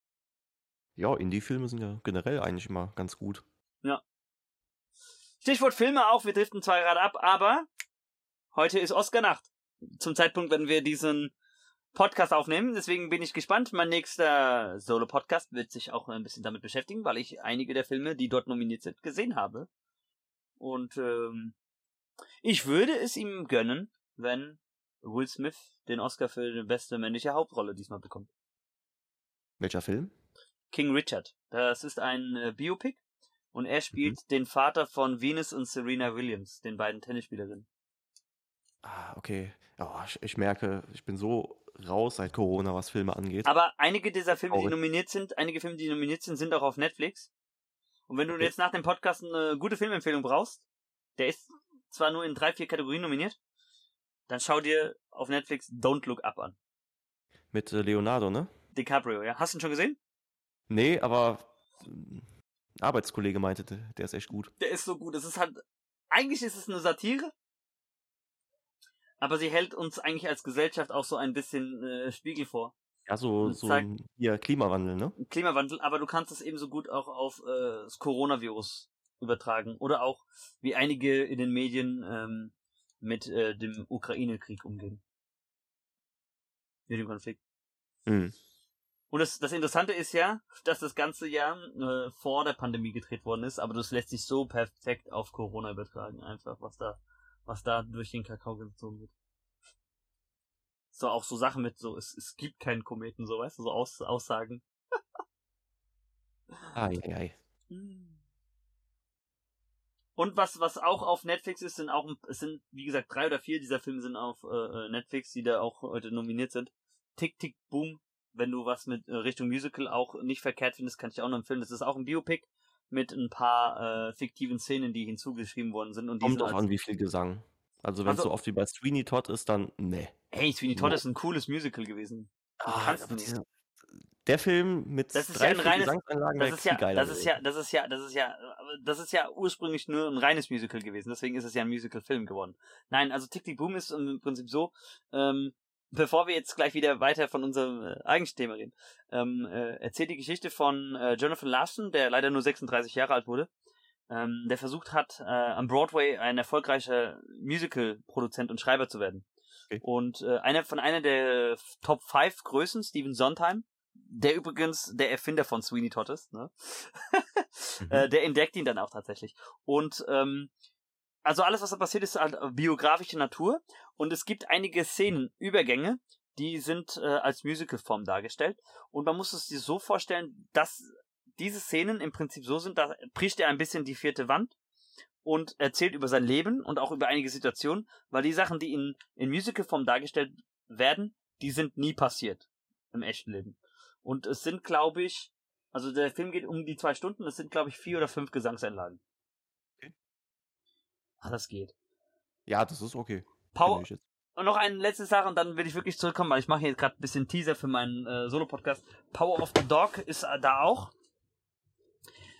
Ja, Indie-Filme sind ja generell eigentlich immer ganz gut. Ja. Stichwort Filme auch, wir driften zwar gerade ab, aber heute ist Oscar-Nacht. Zum Zeitpunkt, wenn wir diesen Podcast aufnehmen, deswegen bin ich gespannt. Mein nächster Solo-Podcast wird sich auch ein bisschen damit beschäftigen, weil ich einige der Filme, die dort nominiert sind, gesehen habe. Und ähm, ich würde es ihm gönnen, wenn Will Smith den Oscar für die beste männliche Hauptrolle diesmal bekommt. Welcher Film? King Richard. Das ist ein äh, Biopic und er spielt mhm. den Vater von Venus und Serena Williams, den beiden Tennisspielerinnen. Ah, okay. Oh, ich, ich, merke, ich bin so raus seit Corona, was Filme angeht. Aber einige dieser Filme, Traurig. die nominiert sind, einige Filme, die nominiert sind, sind auch auf Netflix. Und wenn du okay. jetzt nach dem Podcast eine gute Filmempfehlung brauchst, der ist zwar nur in drei, vier Kategorien nominiert, dann schau dir auf Netflix Don't Look Up an. Mit äh, Leonardo, ne? DiCaprio, ja. Hast du ihn schon gesehen? Nee, aber ein Arbeitskollege meinte, der ist echt gut. Der ist so gut. Es ist halt, eigentlich ist es eine Satire, aber sie hält uns eigentlich als Gesellschaft auch so ein bisschen äh, Spiegel vor. Ja, so, so ja, Klimawandel, ne? Klimawandel, aber du kannst es ebenso gut auch auf äh, das Coronavirus übertragen. Oder auch, wie einige in den Medien ähm, mit äh, dem Ukraine-Krieg umgehen. Mit dem Konflikt. Mhm. Und das, das Interessante ist ja, dass das ganze Jahr äh, vor der Pandemie gedreht worden ist, aber das lässt sich so perfekt auf Corona übertragen, einfach, was da, was da durch den Kakao gezogen wird. So auch so Sachen mit so, es, es gibt keinen Kometen, so weißt du, so Aus, Aussagen. ai, ai. Und was, was auch auf Netflix ist, sind auch, es sind, wie gesagt, drei oder vier dieser Filme sind auf äh, äh, Netflix, die da auch heute nominiert sind. Tick, Tick, Boom. Wenn du was mit äh, Richtung Musical auch nicht verkehrt findest, kann ich auch noch empfehlen. Das ist auch ein Biopic mit ein paar äh, fiktiven Szenen, die hinzugeschrieben worden sind. Und Kommt auch an, wie viel Gesang. Also wenn es also, so oft wie bei Sweeney Todd ist, dann ne. Hey, Sweeney Todd no. ist ein cooles Musical gewesen. Ah, der Film mit das ist drei ja ein reines, Gesangsanlagen das ist ja, das ist ja, das ist ja, das ist ja, das ist ja ursprünglich nur ein reines Musical gewesen. Deswegen ist es ja ein Musical-Film geworden. Nein, also Tick Tick Boom ist im Prinzip so. Ähm, bevor wir jetzt gleich wieder weiter von unserem äh, eigentlichen Thema reden, ähm, äh, erzählt die Geschichte von äh, Jonathan Larson, der leider nur 36 Jahre alt wurde, ähm, der versucht hat, äh, am Broadway ein erfolgreicher Musical-Produzent und Schreiber zu werden. Okay. Und äh, einer von einer der Top 5 Größen, Steven Sondheim, der übrigens der Erfinder von Sweeney Todd ist, ne? [laughs] mhm. äh, der entdeckt ihn dann auch tatsächlich. Und ähm, also alles, was da passiert, ist halt biografische Natur. Und es gibt einige Szenen, Übergänge, die sind äh, als Musicalform dargestellt. Und man muss es sich so vorstellen, dass diese Szenen im Prinzip so sind, da bricht er ein bisschen die vierte Wand und erzählt über sein Leben und auch über einige Situationen, weil die Sachen, die in, in Musicalform dargestellt werden, die sind nie passiert im echten Leben. Und es sind, glaube ich, also der Film geht um die zwei Stunden, es sind, glaube ich, vier oder fünf Gesangseinlagen. Ah, das geht. Ja, das ist okay. Power. Und noch eine letzte Sache und dann will ich wirklich zurückkommen, weil ich mache hier gerade ein bisschen Teaser für meinen äh, Solo-Podcast. Power of the Dog ist äh, da auch.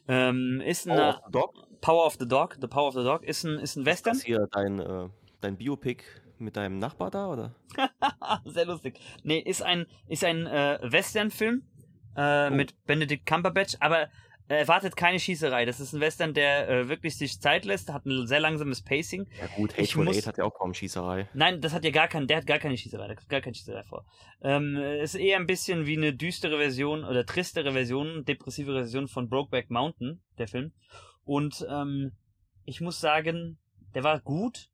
Ähm, ist Power of the Dog? Power of the Dog, The Power of the Dog ist ein, ist ein Western. Ist hier dein, äh, dein Biopic mit deinem Nachbar da, oder? [laughs] Sehr lustig. Nee, ist ein, ist ein äh, Western-Film äh, oh. mit Benedict Cumberbatch, aber erwartet keine Schießerei. Das ist ein Western, der äh, wirklich sich Zeit lässt, hat ein sehr langsames Pacing. Ja gut, Hate muss... hat ja auch kaum Schießerei. Nein, das hat ja gar kein, der hat gar keine Schießerei, da kommt gar keine Schießerei vor. Ähm, ist eher ein bisschen wie eine düstere Version oder tristere Version, depressive Version von Brokeback Mountain, der Film. Und ähm, ich muss sagen, der war gut,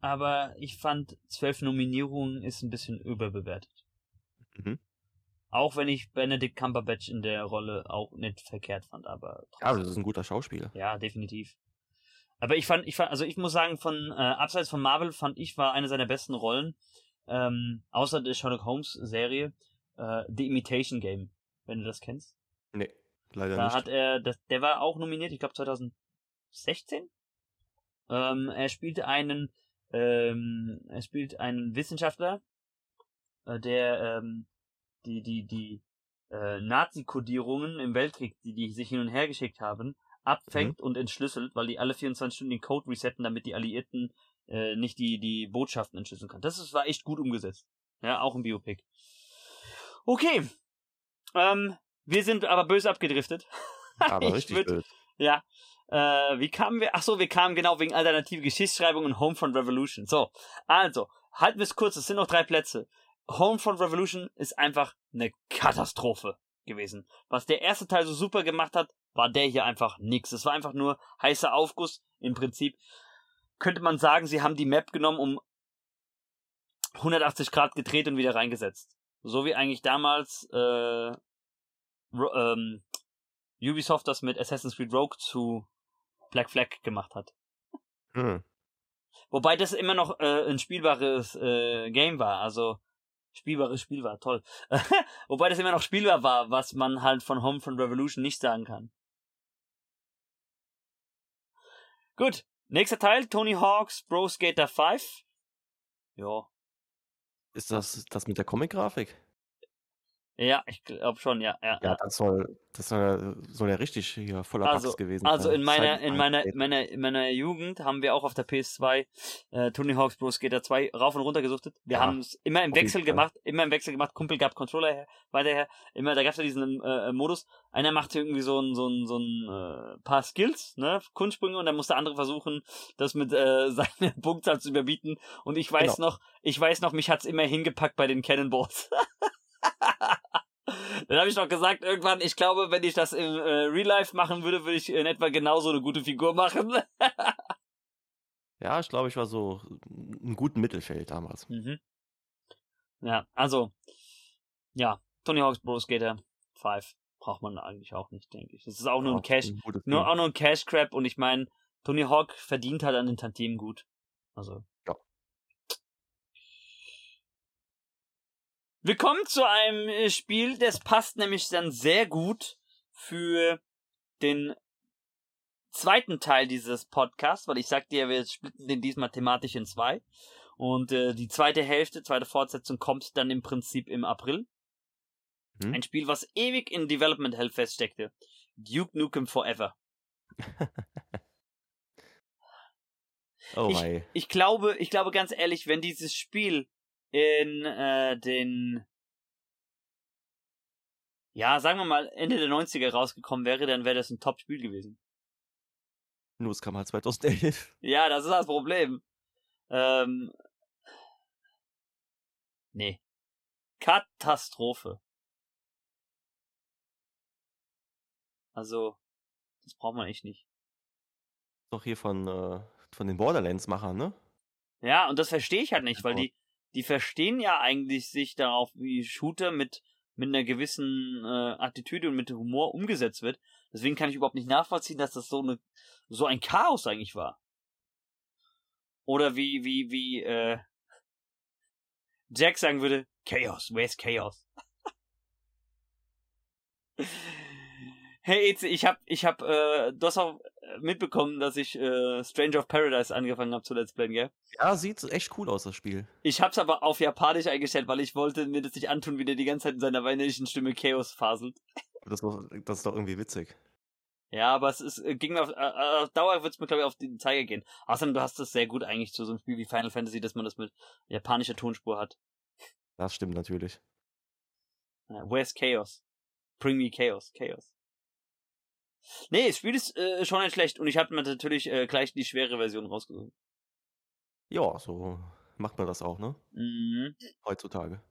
aber ich fand zwölf Nominierungen ist ein bisschen überbewertet. Mhm. Auch wenn ich Benedict Cumberbatch in der Rolle auch nicht verkehrt fand, aber trotzdem. Ja, das ist ein guter Schauspieler. Ja, definitiv. Aber ich fand, ich fand, also ich muss sagen, von äh, abseits von Marvel fand ich war eine seiner besten Rollen, ähm, außer der Sherlock Holmes Serie, äh, The Imitation Game, wenn du das kennst. Nee, leider da nicht. Da hat er, das, der war auch nominiert, ich glaube 2016. Ähm, er spielte einen, ähm, er spielt einen Wissenschaftler, äh, der ähm, die, die, die äh, Nazi-Kodierungen im Weltkrieg, die die sich hin und her geschickt haben, abfängt mhm. und entschlüsselt, weil die alle 24 Stunden den Code resetten, damit die Alliierten äh, nicht die, die Botschaften entschlüsseln können. Das ist, war echt gut umgesetzt. Ja, auch ein Biopic. Okay. Ähm, wir sind aber böse abgedriftet. [laughs] Aber richtig würd, böse. Ja. Äh, wie kamen wir? Ach so, wir kamen genau wegen alternative Geschichtsschreibung und Homefront Revolution. So, also, halten wir es kurz, es sind noch drei Plätze. Homefront Revolution ist einfach eine Katastrophe gewesen. Was der erste Teil so super gemacht hat, war der hier einfach nix. Es war einfach nur heißer Aufguss. Im Prinzip könnte man sagen, sie haben die Map genommen, um 180 Grad gedreht und wieder reingesetzt. So wie eigentlich damals äh, ähm, Ubisoft das mit Assassin's Creed Rogue zu Black Flag gemacht hat. Hm. Wobei das immer noch äh, ein spielbares äh, Game war. Also spielbares Spiel war, toll. [laughs] Wobei das immer noch spielbar war, was man halt von Homefront Revolution nicht sagen kann. Gut, nächster Teil, Tony Hawk's Pro Skater 5. Ja. Ist das das mit der Comic-Grafik? Ja, ich glaube schon, ja. Ja, ja das soll, das soll, soll ja richtig hier voller also, gewesen sein. Also in meiner, in meiner, in meiner, in meiner Jugend haben wir auch auf der PS2 äh, Tony Hawk's Pro Skater 2 rauf und runter gesuchtet. Wir ja, haben es immer im Wechsel gemacht, immer im Wechsel gemacht. Kumpel gab Controller her, weiterher. Immer, da gab es ja diesen äh, Modus. Einer macht irgendwie so ein, so ein, so ein äh, paar Skills, ne, Kunstsprünge und dann muss der andere versuchen, das mit äh, [laughs] seiner Punktzahl zu überbieten. Und ich weiß genau. noch, ich weiß noch, mich hat's immer hingepackt bei den Cannonballs. [laughs] Dann habe ich noch gesagt, irgendwann, ich glaube, wenn ich das im äh, Real Life machen würde, würde ich in etwa genauso eine gute Figur machen. [laughs] ja, ich glaube, ich war so ein guten Mittelfeld damals. Mhm. Ja, also, ja, Tony Hawk's Pro Skater 5 braucht man eigentlich auch nicht, denke ich. Das ist auch nur ja, ein Cash, nur, auch nur ein Cash Crap und ich meine, Tony Hawk verdient halt an den Tantiemen gut. Also. Ja. Wir kommen zu einem äh, Spiel, das passt nämlich dann sehr gut für den zweiten Teil dieses Podcasts, weil ich sagte ja, wir splitten den diesmal thematisch in zwei. Und äh, die zweite Hälfte, zweite Fortsetzung kommt dann im Prinzip im April. Hm? Ein Spiel, was ewig in Development Hell feststeckte. Duke Nukem Forever. [laughs] oh ich, ich glaube, ich glaube ganz ehrlich, wenn dieses Spiel in äh, den ja, sagen wir mal, Ende der 90er rausgekommen wäre, dann wäre das ein Top-Spiel gewesen. Nur es kam halt 2011. Ja, das ist das Problem. Ähm, nee. Katastrophe. Also, das braucht man echt nicht. Doch hier von, äh, von den Borderlands-Machern, ne? Ja, und das verstehe ich halt nicht, weil die, die verstehen ja eigentlich sich darauf, wie Shooter mit, mit einer gewissen äh, Attitüde und mit Humor umgesetzt wird. Deswegen kann ich überhaupt nicht nachvollziehen, dass das so eine so ein Chaos eigentlich war. Oder wie, wie, wie, äh, Jack sagen würde, Chaos, where's Chaos? [laughs] hey, ich hab, ich hab, äh, du hast auch mitbekommen, dass ich äh, Stranger of Paradise angefangen habe zu Let's Playen, gell? Ja, sieht echt cool aus, das Spiel. Ich hab's aber auf Japanisch eingestellt, weil ich wollte mir das nicht antun, wie der die ganze Zeit in seiner weinerlichen Stimme Chaos faselt. Das, das ist doch irgendwie witzig. Ja, aber es ist, äh, ging auf, äh, auf Dauer wird's mir, glaube ich, auf den Zeiger gehen. Außerdem, du hast das sehr gut eigentlich zu so einem Spiel wie Final Fantasy, dass man das mit japanischer Tonspur hat. Das stimmt natürlich. Ja, where's Chaos? Bring me Chaos, Chaos. Nee, das Spiel ist äh, schon nicht schlecht und ich habe mir natürlich äh, gleich die schwere Version rausgesucht. Ja, so macht man das auch, ne? Mhm. Heutzutage.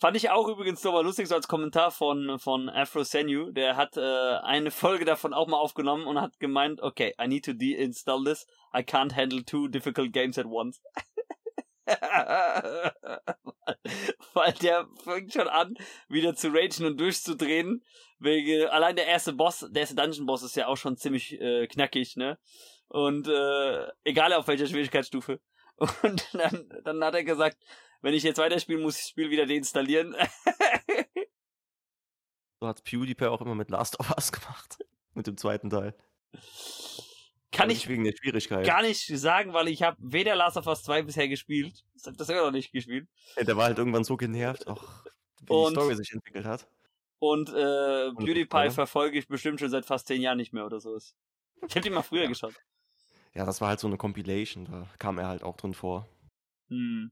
Fand ich auch übrigens nochmal lustig, so als Kommentar von, von Afro Senu. Der hat äh, eine Folge davon auch mal aufgenommen und hat gemeint, okay, I need to deinstall this. I can't handle two difficult games at once. [laughs] Weil der fängt schon an, wieder zu ragen und durchzudrehen. Wegen, allein der erste Boss, der erste Dungeon Boss ist ja auch schon ziemlich äh, knackig, ne? Und äh, egal auf welcher Schwierigkeitsstufe. [laughs] Und dann, dann hat er gesagt, wenn ich jetzt weiterspielen muss, ich das Spiel wieder deinstallieren. so hat PewDiePie auch immer mit Last of Us gemacht. [laughs] mit dem zweiten Teil. Kann ich wegen der Schwierigkeit. gar nicht sagen, weil ich habe weder Last of Us 2 bisher gespielt. Ich habe das immer noch nicht gespielt. Ja, der war halt irgendwann so genervt, auch wie die Story sich entwickelt hat. Und äh, PewDiePie verfolge ich bestimmt schon seit fast zehn Jahren nicht mehr oder so. Ich habe die mal früher ja. geschaut. Ja, das war halt so eine Compilation, da kam er halt auch drin vor. Hm.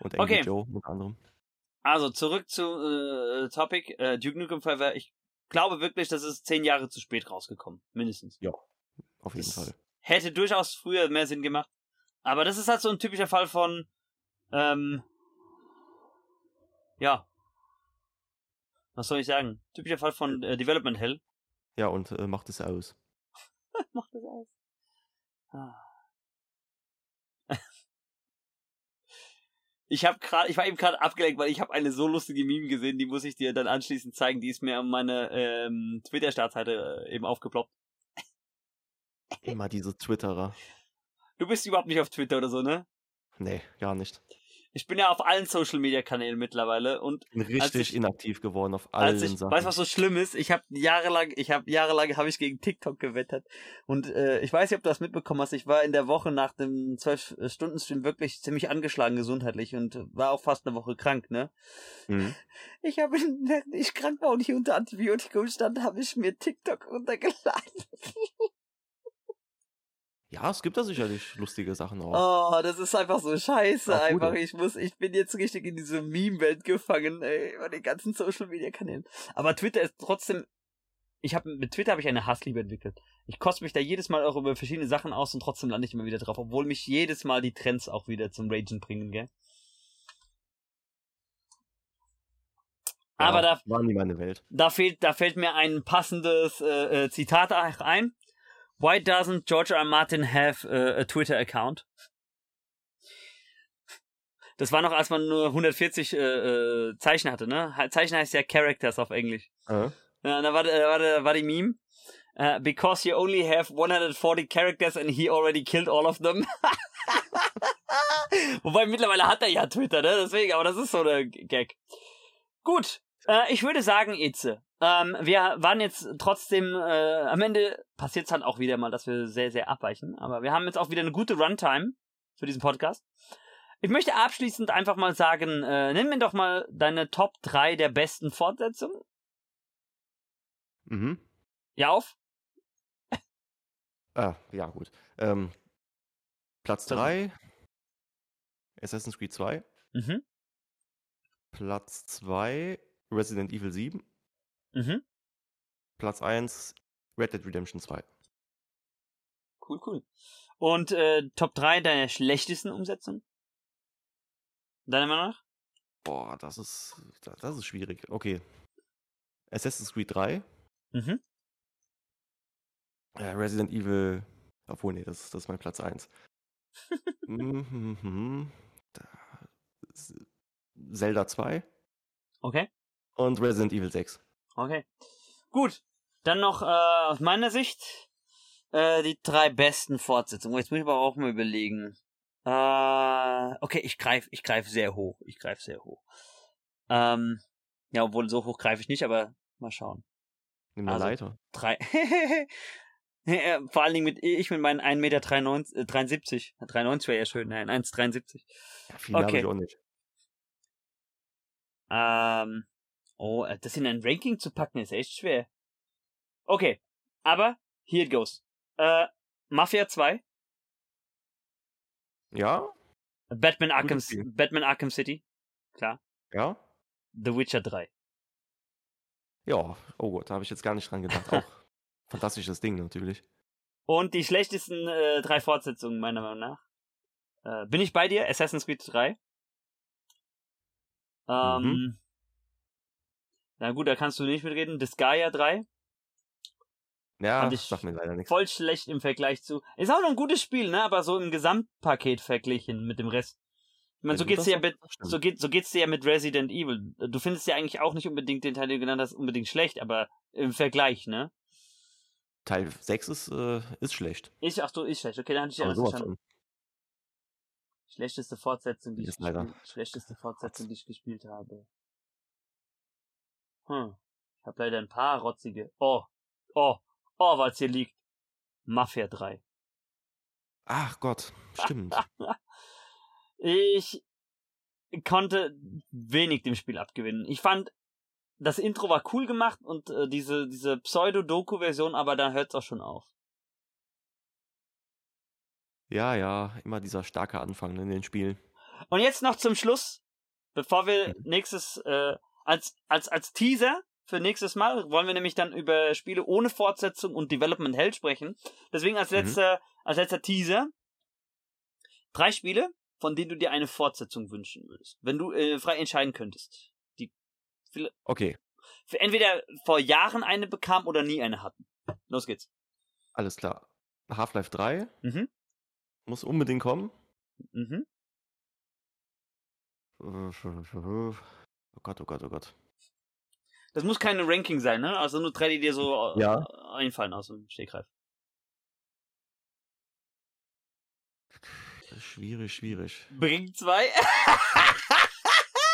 Und Angry okay. Joe unter anderem. Also zurück zu äh, Topic. Äh, Duke Nukem Forever. Ich glaube wirklich, das ist zehn Jahre zu spät rausgekommen. Mindestens. Ja, auf jeden das Fall. Hätte durchaus früher mehr Sinn gemacht. Aber das ist halt so ein typischer Fall von, ähm, ja. Was soll ich sagen? Typischer Fall von äh, Development Hell. Ja, und äh, macht es aus. [laughs] macht es aus. Ah. Ich habe gerade, ich war eben gerade abgelenkt, weil ich habe eine so lustige Meme gesehen, die muss ich dir dann anschließend zeigen. Die ist mir an meine ähm, Twitter-Startseite äh, eben aufgeploppt. Immer diese Twitterer. Du bist überhaupt nicht auf Twitter oder so, ne? Nee, gar nicht. Ich bin ja auf allen Social Media Kanälen mittlerweile und bin richtig ich, inaktiv geworden auf allen ich, Sachen. Weißt du, was so schlimm ist? Ich habe jahrelang, ich habe jahrelang habe ich gegen TikTok gewettert und äh, ich weiß nicht, ob du das mitbekommen hast. Ich war in der Woche nach dem 12 Stunden Stream wirklich ziemlich angeschlagen gesundheitlich und war auch fast eine Woche krank, ne? Mhm. Ich habe während ich krank war und hier unter Antibiotikum stand, habe ich mir TikTok runtergeladen. [laughs] Ja, es gibt da sicherlich lustige Sachen auch. Oh, das ist einfach so scheiße. Ach, einfach, ich muss, ich bin jetzt richtig in diese Meme-Welt gefangen, ey, bei den ganzen Social-Media-Kanälen. Aber Twitter ist trotzdem, ich habe mit Twitter habe ich eine Hassliebe entwickelt. Ich koste mich da jedes Mal auch über verschiedene Sachen aus und trotzdem lande ich immer wieder drauf, obwohl mich jedes Mal die Trends auch wieder zum Ragen bringen, gell? Ja, Aber da war nie meine Welt. Da fehlt, da fällt mir ein passendes äh, äh Zitat ein. Why doesn't George R. Martin have a, a Twitter account? Das war noch, als man nur 140 äh, äh, Zeichen hatte, ne? Zeichen heißt ja Characters auf Englisch. Uh Ja, da war, da war, da war die Meme. uh, because you only have 140 characters and he already killed all of them. [laughs] Wobei mittlerweile hat er ja Twitter, ne? Deswegen, aber das ist so eine Gag. Gut, äh, ich würde sagen, Itze. Ähm, wir waren jetzt trotzdem, äh, am Ende passiert es halt auch wieder mal, dass wir sehr, sehr abweichen. Aber wir haben jetzt auch wieder eine gute Runtime für diesen Podcast. Ich möchte abschließend einfach mal sagen, äh, nenn mir doch mal deine Top 3 der besten Fortsetzungen. Mhm. Ja, auf? [laughs] ah, ja, gut. Ähm, Platz 3, Assassin's Creed 2. Mhm. Platz 2, Resident Evil 7. Mhm. Platz 1, Red Dead Redemption 2. Cool, cool. Und äh, Top 3 deiner schlechtesten Umsetzungen? Deiner Meinung nach? Boah, das ist, das ist schwierig. Okay. Assassin's Creed 3. Mhm. Äh, Resident Evil. Obwohl, nee, das, das ist mein Platz 1. [laughs] mhm, Zelda 2. Okay. Und Resident Evil 6. Okay. Gut. Dann noch äh, aus meiner Sicht äh, die drei besten Fortsetzungen. Jetzt muss ich aber auch mal überlegen. Äh, okay, ich greife ich greif sehr hoch. Ich greife sehr hoch. Ähm, ja, obwohl so hoch greife ich nicht, aber mal schauen. Nimm eine also, Leiter. Drei. [laughs] Vor allen Dingen mit ich mit meinen 1,73 Meter. 73. 93 wäre ja schön. Nein, 1,73. Ja, viel okay. ich auch nicht. Ähm, oh, äh, das in ein Ranking zu packen ist echt schwer. Okay, aber here it goes. Äh, Mafia 2. Ja. Batman Arkham, Batman Arkham City. Klar. Ja. The Witcher 3. Ja, oh Gott, da habe ich jetzt gar nicht dran gedacht. Auch [laughs] fantastisches Ding natürlich. Und die schlechtesten äh, drei Fortsetzungen meiner Meinung nach. Äh, bin ich bei dir? Assassin's Creed 3. Ähm, mhm. Na gut, da kannst du nicht mitreden. Disgaea 3. Ja, Fand ich sag mir leider nichts. Voll schlecht im Vergleich zu. Ist auch noch ein gutes Spiel, ne? Aber so im Gesamtpaket verglichen mit dem Rest. Ich meine, ja, so geht's dir ja mit, so geht, so geht's dir ja mit Resident Evil. Du findest ja eigentlich auch nicht unbedingt den Teil, den du genannt hast, unbedingt schlecht, aber im Vergleich, ne? Teil 6 ist, äh, ist schlecht. Ist, ach so, ist schlecht. Okay, dann hatte ich ja das verstanden. Schlechteste Fortsetzung, die ich, gespielt, schlechteste Fortsetzung, die ich gespielt habe. Hm. Ich habe leider ein paar rotzige. Oh, oh, oh, was hier liegt. Mafia 3. Ach Gott, stimmt. [laughs] ich konnte wenig dem Spiel abgewinnen. Ich fand, das Intro war cool gemacht und äh, diese, diese Pseudo-Doku-Version, aber da hört's auch schon auf. Ja, ja, immer dieser starke Anfang in den Spielen. Und jetzt noch zum Schluss, bevor wir mhm. nächstes, äh, als, als, als Teaser für nächstes Mal wollen wir nämlich dann über Spiele ohne Fortsetzung und Development Hell sprechen. Deswegen als mhm. letzter, mhm. als letzter Teaser drei Spiele, von denen du dir eine Fortsetzung wünschen würdest. Wenn du äh, frei entscheiden könntest. Die okay. entweder vor Jahren eine bekam oder nie eine hatten. Los geht's. Alles klar. Half-Life 3. Mhm. Muss unbedingt kommen. Mhm. Oh Gott, oh Gott, oh Gott. Das muss keine Ranking sein, ne? Also nur drei, die dir so äh, ja. einfallen aus dem Stegreif. Schwierig, schwierig. Bring zwei.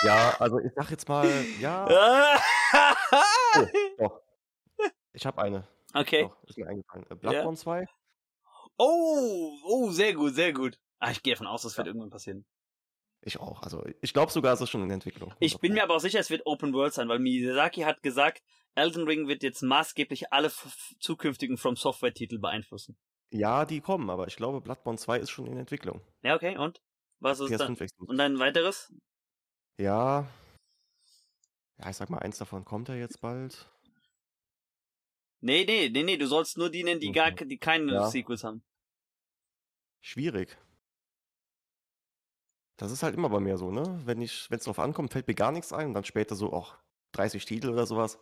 ja, [laughs] also ich sag jetzt mal, ja. [laughs] oh, doch. Ich habe eine. Okay. Doch, ist mir eingefallen. Äh, Bloodborne ja. 2. Oh, oh, sehr gut, sehr gut. Ah, ich gehe davon aus, das wird irgendwann passieren. Ich auch. Also ich glaube sogar, es ist schon in Entwicklung. Ich bin mir aber auch sicher, es wird Open World sein, weil Miyazaki hat gesagt, Elden Ring wird jetzt maßgeblich alle zukünftigen From Software Titel beeinflussen. Ja, die kommen, aber ich glaube, Bloodborne 2 ist schon in Entwicklung. Ja, okay, und? Was ist dann? Und ein weiteres? Ja. Ja, ich sag mal, eins davon kommt ja jetzt bald. Nee, nee, nee, nee, du sollst nur die nennen, die gar die keine ja. Sequels haben. Schwierig. Das ist halt immer bei mir so, ne? Wenn ich, wenn es drauf ankommt, fällt mir gar nichts ein und dann später so, auch 30 Titel oder sowas.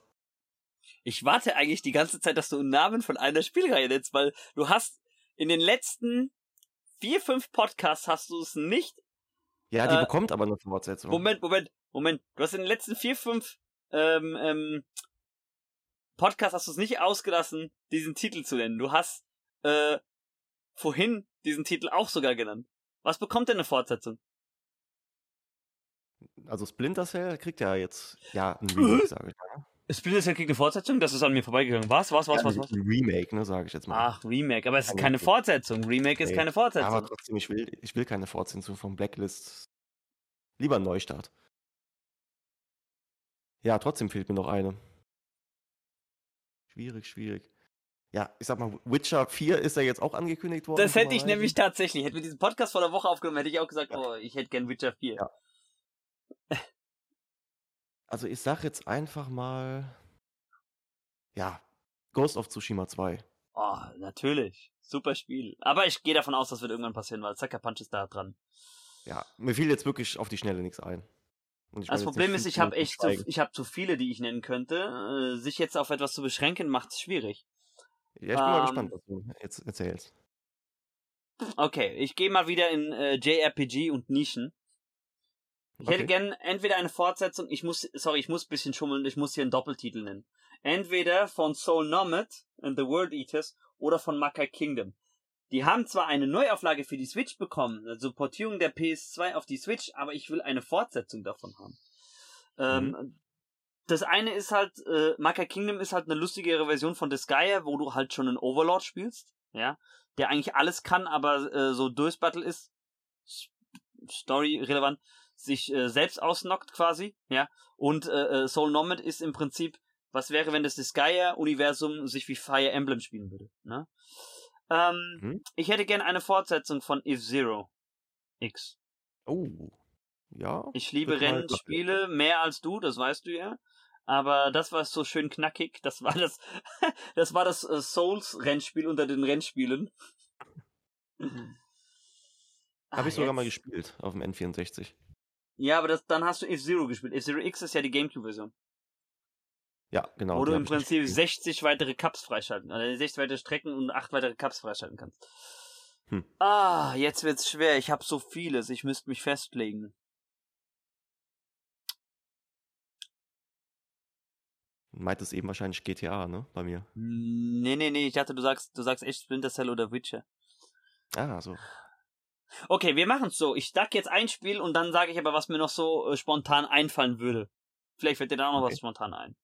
Ich warte eigentlich die ganze Zeit, dass du einen Namen von einer Spielreihe nennst, weil du hast in den letzten vier, fünf Podcasts hast du es nicht. Ja, die äh, bekommt aber eine Fortsetzung. Moment, Moment, Moment. Du hast in den letzten vier, fünf ähm, ähm, Podcast hast du es nicht ausgelassen, diesen Titel zu nennen. Du hast äh, vorhin diesen Titel auch sogar genannt. Was bekommt denn eine Fortsetzung? Also Splinter Cell kriegt ja jetzt ja ein Remake, sage ich mal. Splinter Cell kriegt eine Fortsetzung? Das ist an mir vorbeigegangen. Was, was, was, ja, was, was? Ein Remake, ne, sage ich jetzt mal. Ach, Remake, aber es ist keine Fortsetzung. Remake ist nee. keine Fortsetzung. Aber trotzdem, ich will, ich will keine Fortsetzung von Blacklist. Lieber ein Neustart. Ja, trotzdem fehlt mir noch eine. Schwierig, schwierig. Ja, ich sag mal, Witcher 4 ist ja jetzt auch angekündigt worden. Das hätte ich nämlich tatsächlich. Hätten wir diesen Podcast vor der Woche aufgenommen, hätte ich auch gesagt, ja. oh, ich hätte gern Witcher 4. Ja. Also ich sag jetzt einfach mal, ja, Ghost of Tsushima 2. Oh, natürlich. Super Spiel. Aber ich gehe davon aus, das wird irgendwann passieren, weil Sucker Punch ist da dran. Ja, mir fiel jetzt wirklich auf die Schnelle nichts ein. Das Problem ist, ich habe echt zu, ich habe zu viele, die ich nennen könnte. Äh, sich jetzt auf etwas zu beschränken, macht es schwierig. Ja, ich bin ähm, mal gespannt, was du jetzt erzählst. Okay, ich gehe mal wieder in äh, JRPG und Nischen. Ich okay. hätte gern entweder eine Fortsetzung, ich muss, sorry, ich muss ein bisschen schummeln, ich muss hier einen Doppeltitel nennen. Entweder von Soul Nomad and the World Eaters oder von Makai Kingdom. Die haben zwar eine Neuauflage für die Switch bekommen, also Portierung der PS2 auf die Switch, aber ich will eine Fortsetzung davon haben. Ähm, mhm. Ähm, das eine ist halt, äh, Makai Kingdom ist halt eine lustigere Version von Disgaea, wo du halt schon einen Overlord spielst, ja, der eigentlich alles kann, aber äh, so Durchbattle ist, Story relevant, sich äh, selbst ausnockt quasi, ja. Und äh, äh, Soul Nomad ist im Prinzip, was wäre, wenn das Disgaea-Universum sich wie Fire Emblem spielen würde, ne? Ähm, hm? Ich hätte gern eine Fortsetzung von F-Zero X. Oh, ja. Ich liebe Rennspiele mehr als du, das weißt du ja. Aber das war so schön knackig. Das war das, [laughs] das war das äh, Souls-Rennspiel unter den Rennspielen. Habe ich sogar mal gespielt auf dem N64. Ja, aber das, dann hast du F-Zero gespielt. F-Zero X ist ja die Gamecube-Version. Ja, genau. Wo du im Prinzip 60 weitere Cups freischalten, also 60 weitere Strecken und 8 weitere Cups freischalten kannst. Hm. Ah, jetzt wird's schwer. Ich habe so vieles. Ich müsste mich festlegen. Meintest eben wahrscheinlich GTA, ne? Bei mir. Nee, nee, nee. Ich dachte, du sagst, du sagst echt Splinter Cell oder Witcher. Ah, so. Okay, wir machen's so. Ich sag jetzt ein Spiel und dann sage ich aber, was mir noch so äh, spontan einfallen würde. Vielleicht fällt dir da auch noch okay. was spontan ein.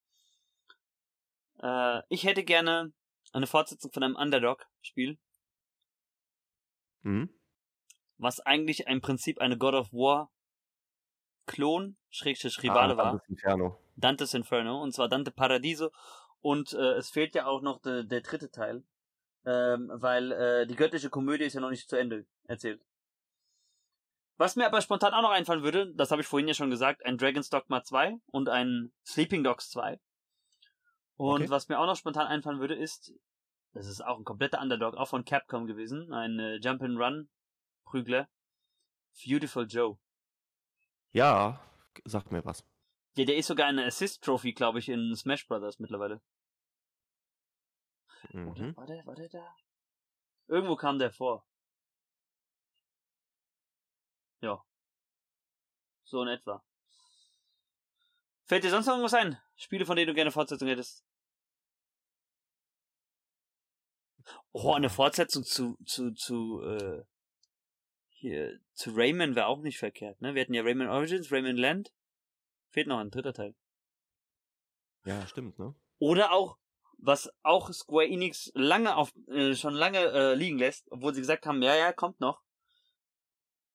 Äh, ich hätte gerne eine Fortsetzung von einem Underdog-Spiel. Mhm. Was eigentlich im Prinzip eine God of War Klon, Schrägstrich Rivale ah, war. Dantes Inferno. Dantes Inferno, und zwar Dante Paradiso. Und äh, es fehlt ja auch noch de, der dritte Teil. Ähm, weil äh, die göttliche Komödie ist ja noch nicht zu Ende erzählt. Was mir aber spontan auch noch einfallen würde, das habe ich vorhin ja schon gesagt, ein Dragon's Dogma 2 und ein Sleeping Dogs 2. Und okay. was mir auch noch spontan einfallen würde, ist, das ist auch ein kompletter Underdog, auch von Capcom gewesen, ein äh, Jump-and-Run Prügler, Beautiful Joe. Ja, sagt mir was. Ja, der ist sogar eine Assist-Trophy, glaube ich, in Smash Brothers mittlerweile. Mhm. Oder war der, war der da? Irgendwo kam der vor. Ja. So in etwa. Fällt dir sonst noch irgendwas ein? Spiele, von denen du gerne Fortsetzung hättest? Oh, eine Fortsetzung zu, zu, zu, äh, hier, zu Rayman wäre auch nicht verkehrt, ne? Wir hatten ja Rayman Origins, Rayman Land. Fehlt noch ein dritter Teil. Ja, stimmt, ne? Oder auch, was auch Square Enix lange auf, äh, schon lange äh, liegen lässt, obwohl sie gesagt haben, ja, ja, kommt noch.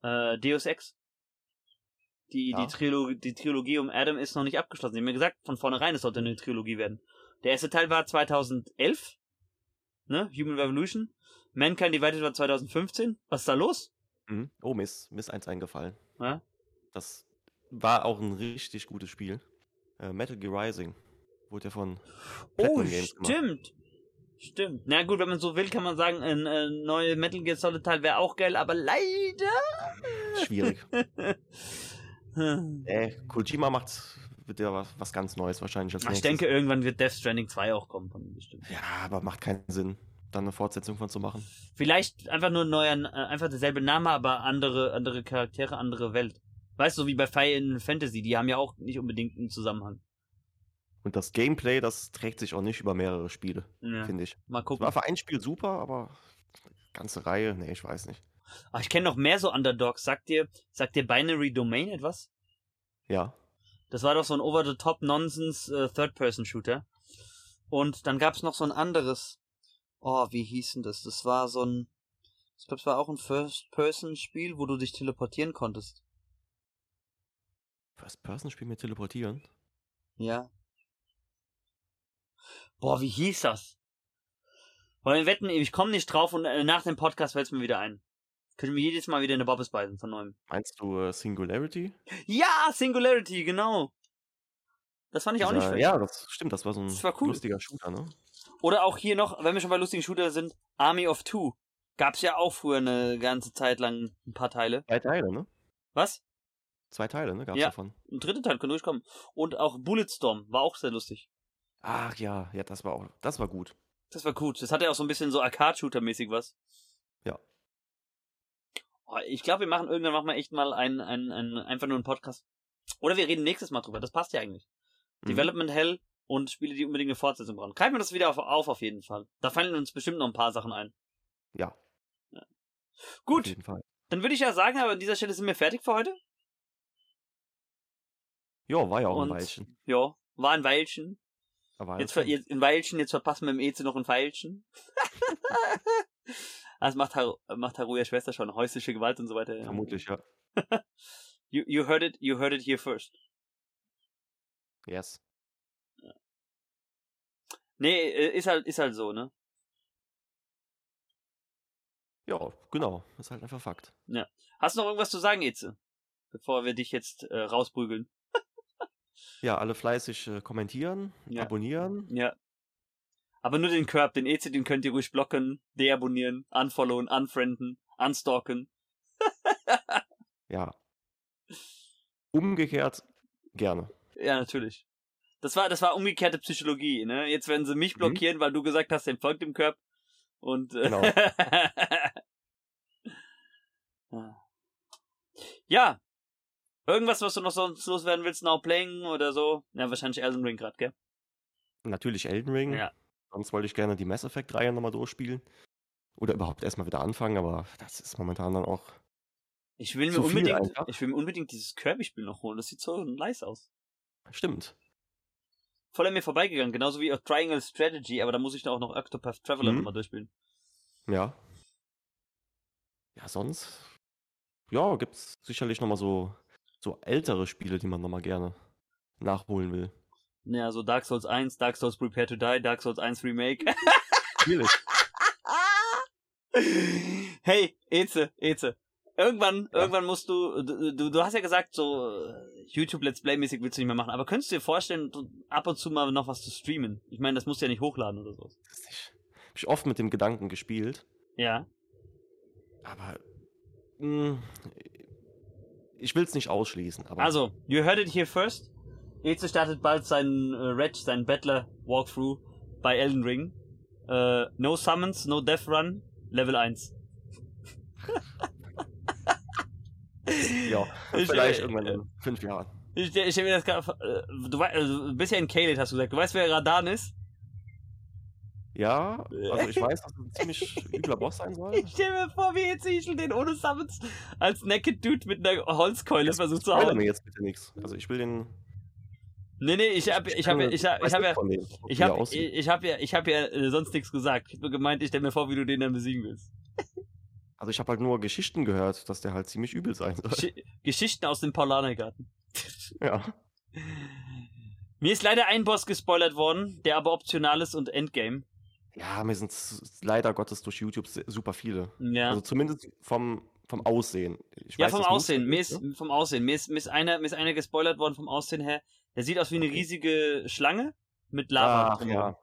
Äh, Deus Ex. Die, ja. die, Trilogie, die Trilogie um Adam ist noch nicht abgeschlossen. Sie haben mir gesagt, von vornherein, es sollte eine Trilogie werden. Der erste Teil war 2011, ne? Human Revolution. Mankind Divided war 2015. Was ist da los? Mhm. Oh, mir ist, mir ist eins eingefallen. Ja? Das war auch ein richtig gutes Spiel. Äh, Metal Gear Rising wurde ja von Platinum Oh, Games stimmt. Gemacht. Stimmt. Na gut, wenn man so will, kann man sagen, ein, ein neues Metal Gear Solid Teil wäre auch geil, aber leider schwierig. [laughs] äh, Kojima macht wird ja was, was ganz Neues wahrscheinlich als Ich denke, irgendwann wird Death Stranding 2 auch kommen von bestimmt. Ja, aber macht keinen Sinn, dann eine Fortsetzung von zu machen. Vielleicht einfach nur ein neuer, äh, einfach derselbe Name, aber andere, andere Charaktere, andere Welt. Weißt du, so wie bei Fire in Fantasy, die haben ja auch nicht unbedingt einen Zusammenhang. Und das Gameplay, das trägt sich auch nicht über mehrere Spiele, Ja. finde ich. Mal Es gucken. war für ein Spiel super, aber ganze Reihe, nee, ich weiß nicht. Ah, ich kenne noch mehr so Underdogs. Sagt dir, sagt dir Binary Domain etwas? Ja. Das war doch so ein Over-the-Top-Nonsense äh, Third-Person-Shooter. Und dann gab's noch so ein anderes. Oh, wie hieß denn das? Das war so ein. Ich glaube, es war auch ein First-Person-Spiel, wo du dich teleportieren konntest. First-Person-Spiel mit Teleportieren. Ja. Boah, wie hieß das? Wollen wir wetten, ich komme nicht drauf und äh, nach dem Podcast fällt's mir wieder ein. Können wir jedes Mal wieder eine Bobbes beißen von neuem. Meinst du äh, Singularity? Ja, Singularity, genau. Das fand ich auch nicht Dieser- schlecht. Ja, das stimmt, das war so ein war cool. lustiger Shooter, ne? Oder auch hier noch, wenn wir schon bei lustigen Shooter sind, Army of Two. Gab's ja auch früher eine ganze Zeit lang ein paar Teile. Zwei Teile, ne? Was? Zwei Teile, ne? Gab's Ja. davon. Ein dritter Teil könnte durchkommen. Und auch Bulletstorm war auch sehr lustig. Ach ja, ja, das war auch, das war gut. Das war gut. Das hatte auch so ein bisschen so Arcade-Shooter-mäßig was. Ja. Oh, ich glaube, wir machen irgendwann machen wir echt mal einen, einen, einen, einfach nur einen Podcast. Oder wir reden nächstes Mal drüber. Das passt ja eigentlich. Mhm. Development Hell und Spiele, die unbedingt eine Fortsetzung brauchen. Greifen wir das wieder auf, auf, auf jeden Fall. Da fallen uns bestimmt noch ein paar Sachen ein. Ja, auf Gut, jeden Fall. dann würde ich ja sagen, aber an dieser Stelle sind wir fertig für heute. Ja, war ja auch Und- ein Weilchen. Ja, war ein Weilchen. Aber Jetzt, ver- jetzt ein Weilchen, jetzt verpassen wir im EZ noch ein Pfeilchen. [laughs] das macht, Haru, macht Haruya Schwester schon. Häusliche Gewalt und so weiter. ja. vermutlich, ja. [laughs] You, you heard it, you heard it here first. Yes. Nee, äh, ist halt, ist halt so, ne? Ja, genau. Ist halt einfach Fakt. Hast du noch irgendwas zu sagen, Eze? Bevor wir dich jetzt äh, rausprügeln. Ja, alle fleißig äh, kommentieren, Ja. abonnieren. Ja. Aber nur den Curb, den EZ, den könnt ihr ruhig blocken, deabonnieren, unfollowen, unfrienden, unstalken. Ja. Umgekehrt gerne. Ja, natürlich. Das war, das war umgekehrte Psychologie, ne? Jetzt werden sie mich Mhm. blockieren, weil du gesagt hast, dem folgt dem Curb. Und, äh, Genau. [laughs] Ah. ja. Irgendwas, was du noch sonst loswerden willst, Now Playing oder so? Ja, wahrscheinlich Elden Ring grad, gell? Natürlich Elden Ring. Ja. Sonst wollte ich gerne die Mass Effect-Reihe nochmal durchspielen. Oder überhaupt erstmal wieder anfangen, aber das ist momentan dann auch. Ich will mir unbedingt, ich will mir unbedingt dieses Kirby-Spiel noch holen. Das sieht so nice aus. Stimmt. Voll an mir vorbeigegangen, genauso wie auch Triangle Strategy, aber da muss ich dann auch noch Octopath Traveler Mhm. nochmal durchspielen. Ja. Ja, sonst. Ja, gibt's sicherlich nochmal so, so ältere Spiele, die man nochmal gerne nachholen will. Ja, so Dark Souls 1, Dark Souls Prepare to Die, Dark Souls 1 Remake. Schwierig. [laughs] hey, Eze, Eze. Irgendwann, Ja. irgendwann musst du, du, du, hast ja gesagt, so äh, YouTube Let's Play mäßig willst du nicht mehr machen, aber könntest du dir vorstellen, ab und zu mal noch was zu streamen? Ich meine, das musst du ja nicht hochladen oder so. Hab ich oft mit dem Gedanken gespielt, Ja. aber. Mh, ich will es nicht ausschließen, aber. Also, you heard it here first. Eze startet bald seinen äh, Reg, seinen Battler Walkthrough bei Elden Ring. Äh, no Summons, no Death Run, Level 1. [laughs] ja, Ich, vielleicht äh, irgendwann in fünf Jahren. Ich, ich stell mir das vor, äh, du, wei- also, du bist ja in Kaled, hast du gesagt. Du weißt, wer Radan ist? Ja, also ich weiß, dass es ein ziemlich übler Boss sein soll. Ich stell mir vor, wie jetzt Ischl den ohne Summons als Naked Dude mit einer Holzkeule versucht zu hauen. mir jetzt bitte nichts. Also ich will den. Nee, nee, ich hab, ich hab, ja- ich hab, ich hab ich hab, ich hab ja, ich hab ja äh, sonst nichts gesagt. Ich hab nur gemeint, ich stell mir vor, wie du den dann besiegen willst. Also ich habe halt nur Geschichten gehört, dass der halt ziemlich übel sein soll. Gesch- Geschichten aus dem Paulanergarten. Ja. Mir ist leider ein Boss gespoilert worden, der aber optional ist und Endgame. Ja, mir sind leider Gottes durch YouTube super viele. Ja. Also zumindest vom, vom Aussehen. Ich Ja, weiß, vom Aussehen. Mir ist, ne? vom Aussehen. Mir ist, mir ist einer, mir ist einer gespoilert worden vom Aussehen her. Der sieht aus wie eine Okay. riesige Schlange mit Lava Ach, ja.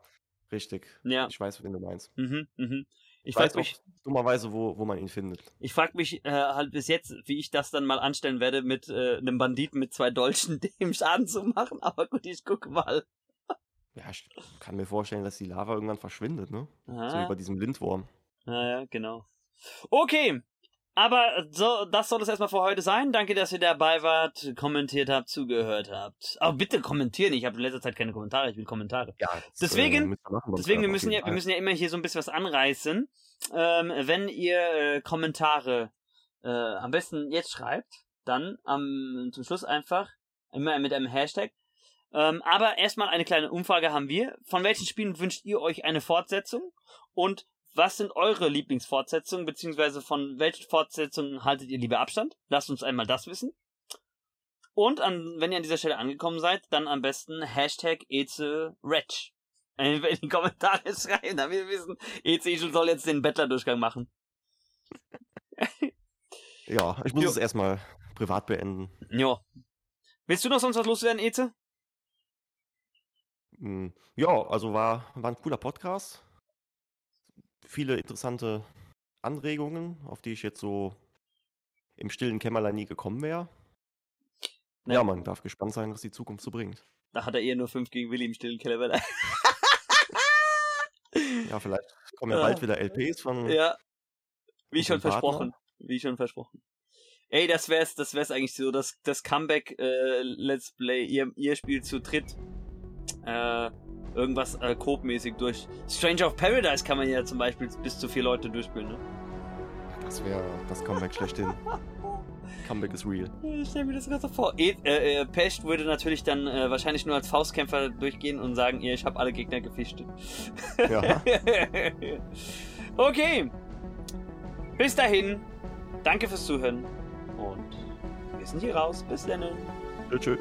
Richtig. Ja. Ich weiß, wen du meinst. Mhm, mhm. Ich Ich weiß mich, auch dummerweise, wo, wo man ihn findet. ich frag mich äh, halt bis jetzt, wie ich das dann mal anstellen werde, mit äh, einem Banditen mit zwei Dolchen [laughs] dem Schaden zu machen. Aber gut, ich guck mal. Ja, ich kann mir vorstellen, dass die Lava irgendwann verschwindet, ne? So wie bei diesem Lindwurm. ja, ja, genau. Okay. Aber so, das soll es erstmal für heute sein. Danke, dass ihr dabei wart, kommentiert habt, zugehört habt. Aber bitte kommentieren. Ich habe in letzter Zeit keine Kommentare, ich will Kommentare. Ja, das, deswegen, äh, wir deswegen, wir müssen ja, wir müssen ja immer hier so ein bisschen was anreißen. Ähm, wenn ihr äh, Kommentare äh, am besten jetzt schreibt, dann am, zum Schluss einfach immer mit einem Hashtag. Ähm, aber erstmal eine kleine Umfrage haben wir. Von welchen Spielen wünscht ihr euch eine Fortsetzung? Und was sind eure Lieblingsfortsetzungen, beziehungsweise von welchen Fortsetzungen haltet ihr lieber Abstand? Lasst uns einmal das wissen. Und an, wenn ihr an dieser Stelle angekommen seid, dann am besten Hashtag EzeRetch. [laughs] In die Kommentare schreiben, damit wir wissen, EZ soll jetzt den Bettler-Durchgang machen. ja, ich muss jo. es erstmal privat beenden. Ja. Willst du noch sonst was loswerden, Eze? Hm, ja, also war, war ein cooler Podcast viele interessante Anregungen, auf die ich jetzt so im stillen Kämmerlein nie gekommen wäre. Ne. Ja, man darf gespannt sein, was die Zukunft so bringt. Da hat er eher nur 5 gegen Willi im stillen Kämmerlein. [laughs] ja, vielleicht kommen ja bald wieder LPs von. Ja. Wie schon versprochen. Wie schon versprochen. Ey, das wär's, das wär's eigentlich so, das, das Comeback äh, Let's Play, ihr, ihr spielt zu dritt. Äh, irgendwas äh, Coop-mäßig durch. Stranger of Paradise kann man ja zum Beispiel bis zu vier Leute durchspielen, ne? Das wäre das Comeback schlechthin. [laughs] Comeback ist real. Ich stell mir das gerade so vor. E äh, äh, Pest würde natürlich dann äh, wahrscheinlich nur als Faustkämpfer durchgehen und sagen, ihr, ich habe alle Gegner gefischt. Ja. [laughs] okay. Bis dahin. Danke fürs Zuhören. Und wir sind hier raus. Bis dann. Tschüss.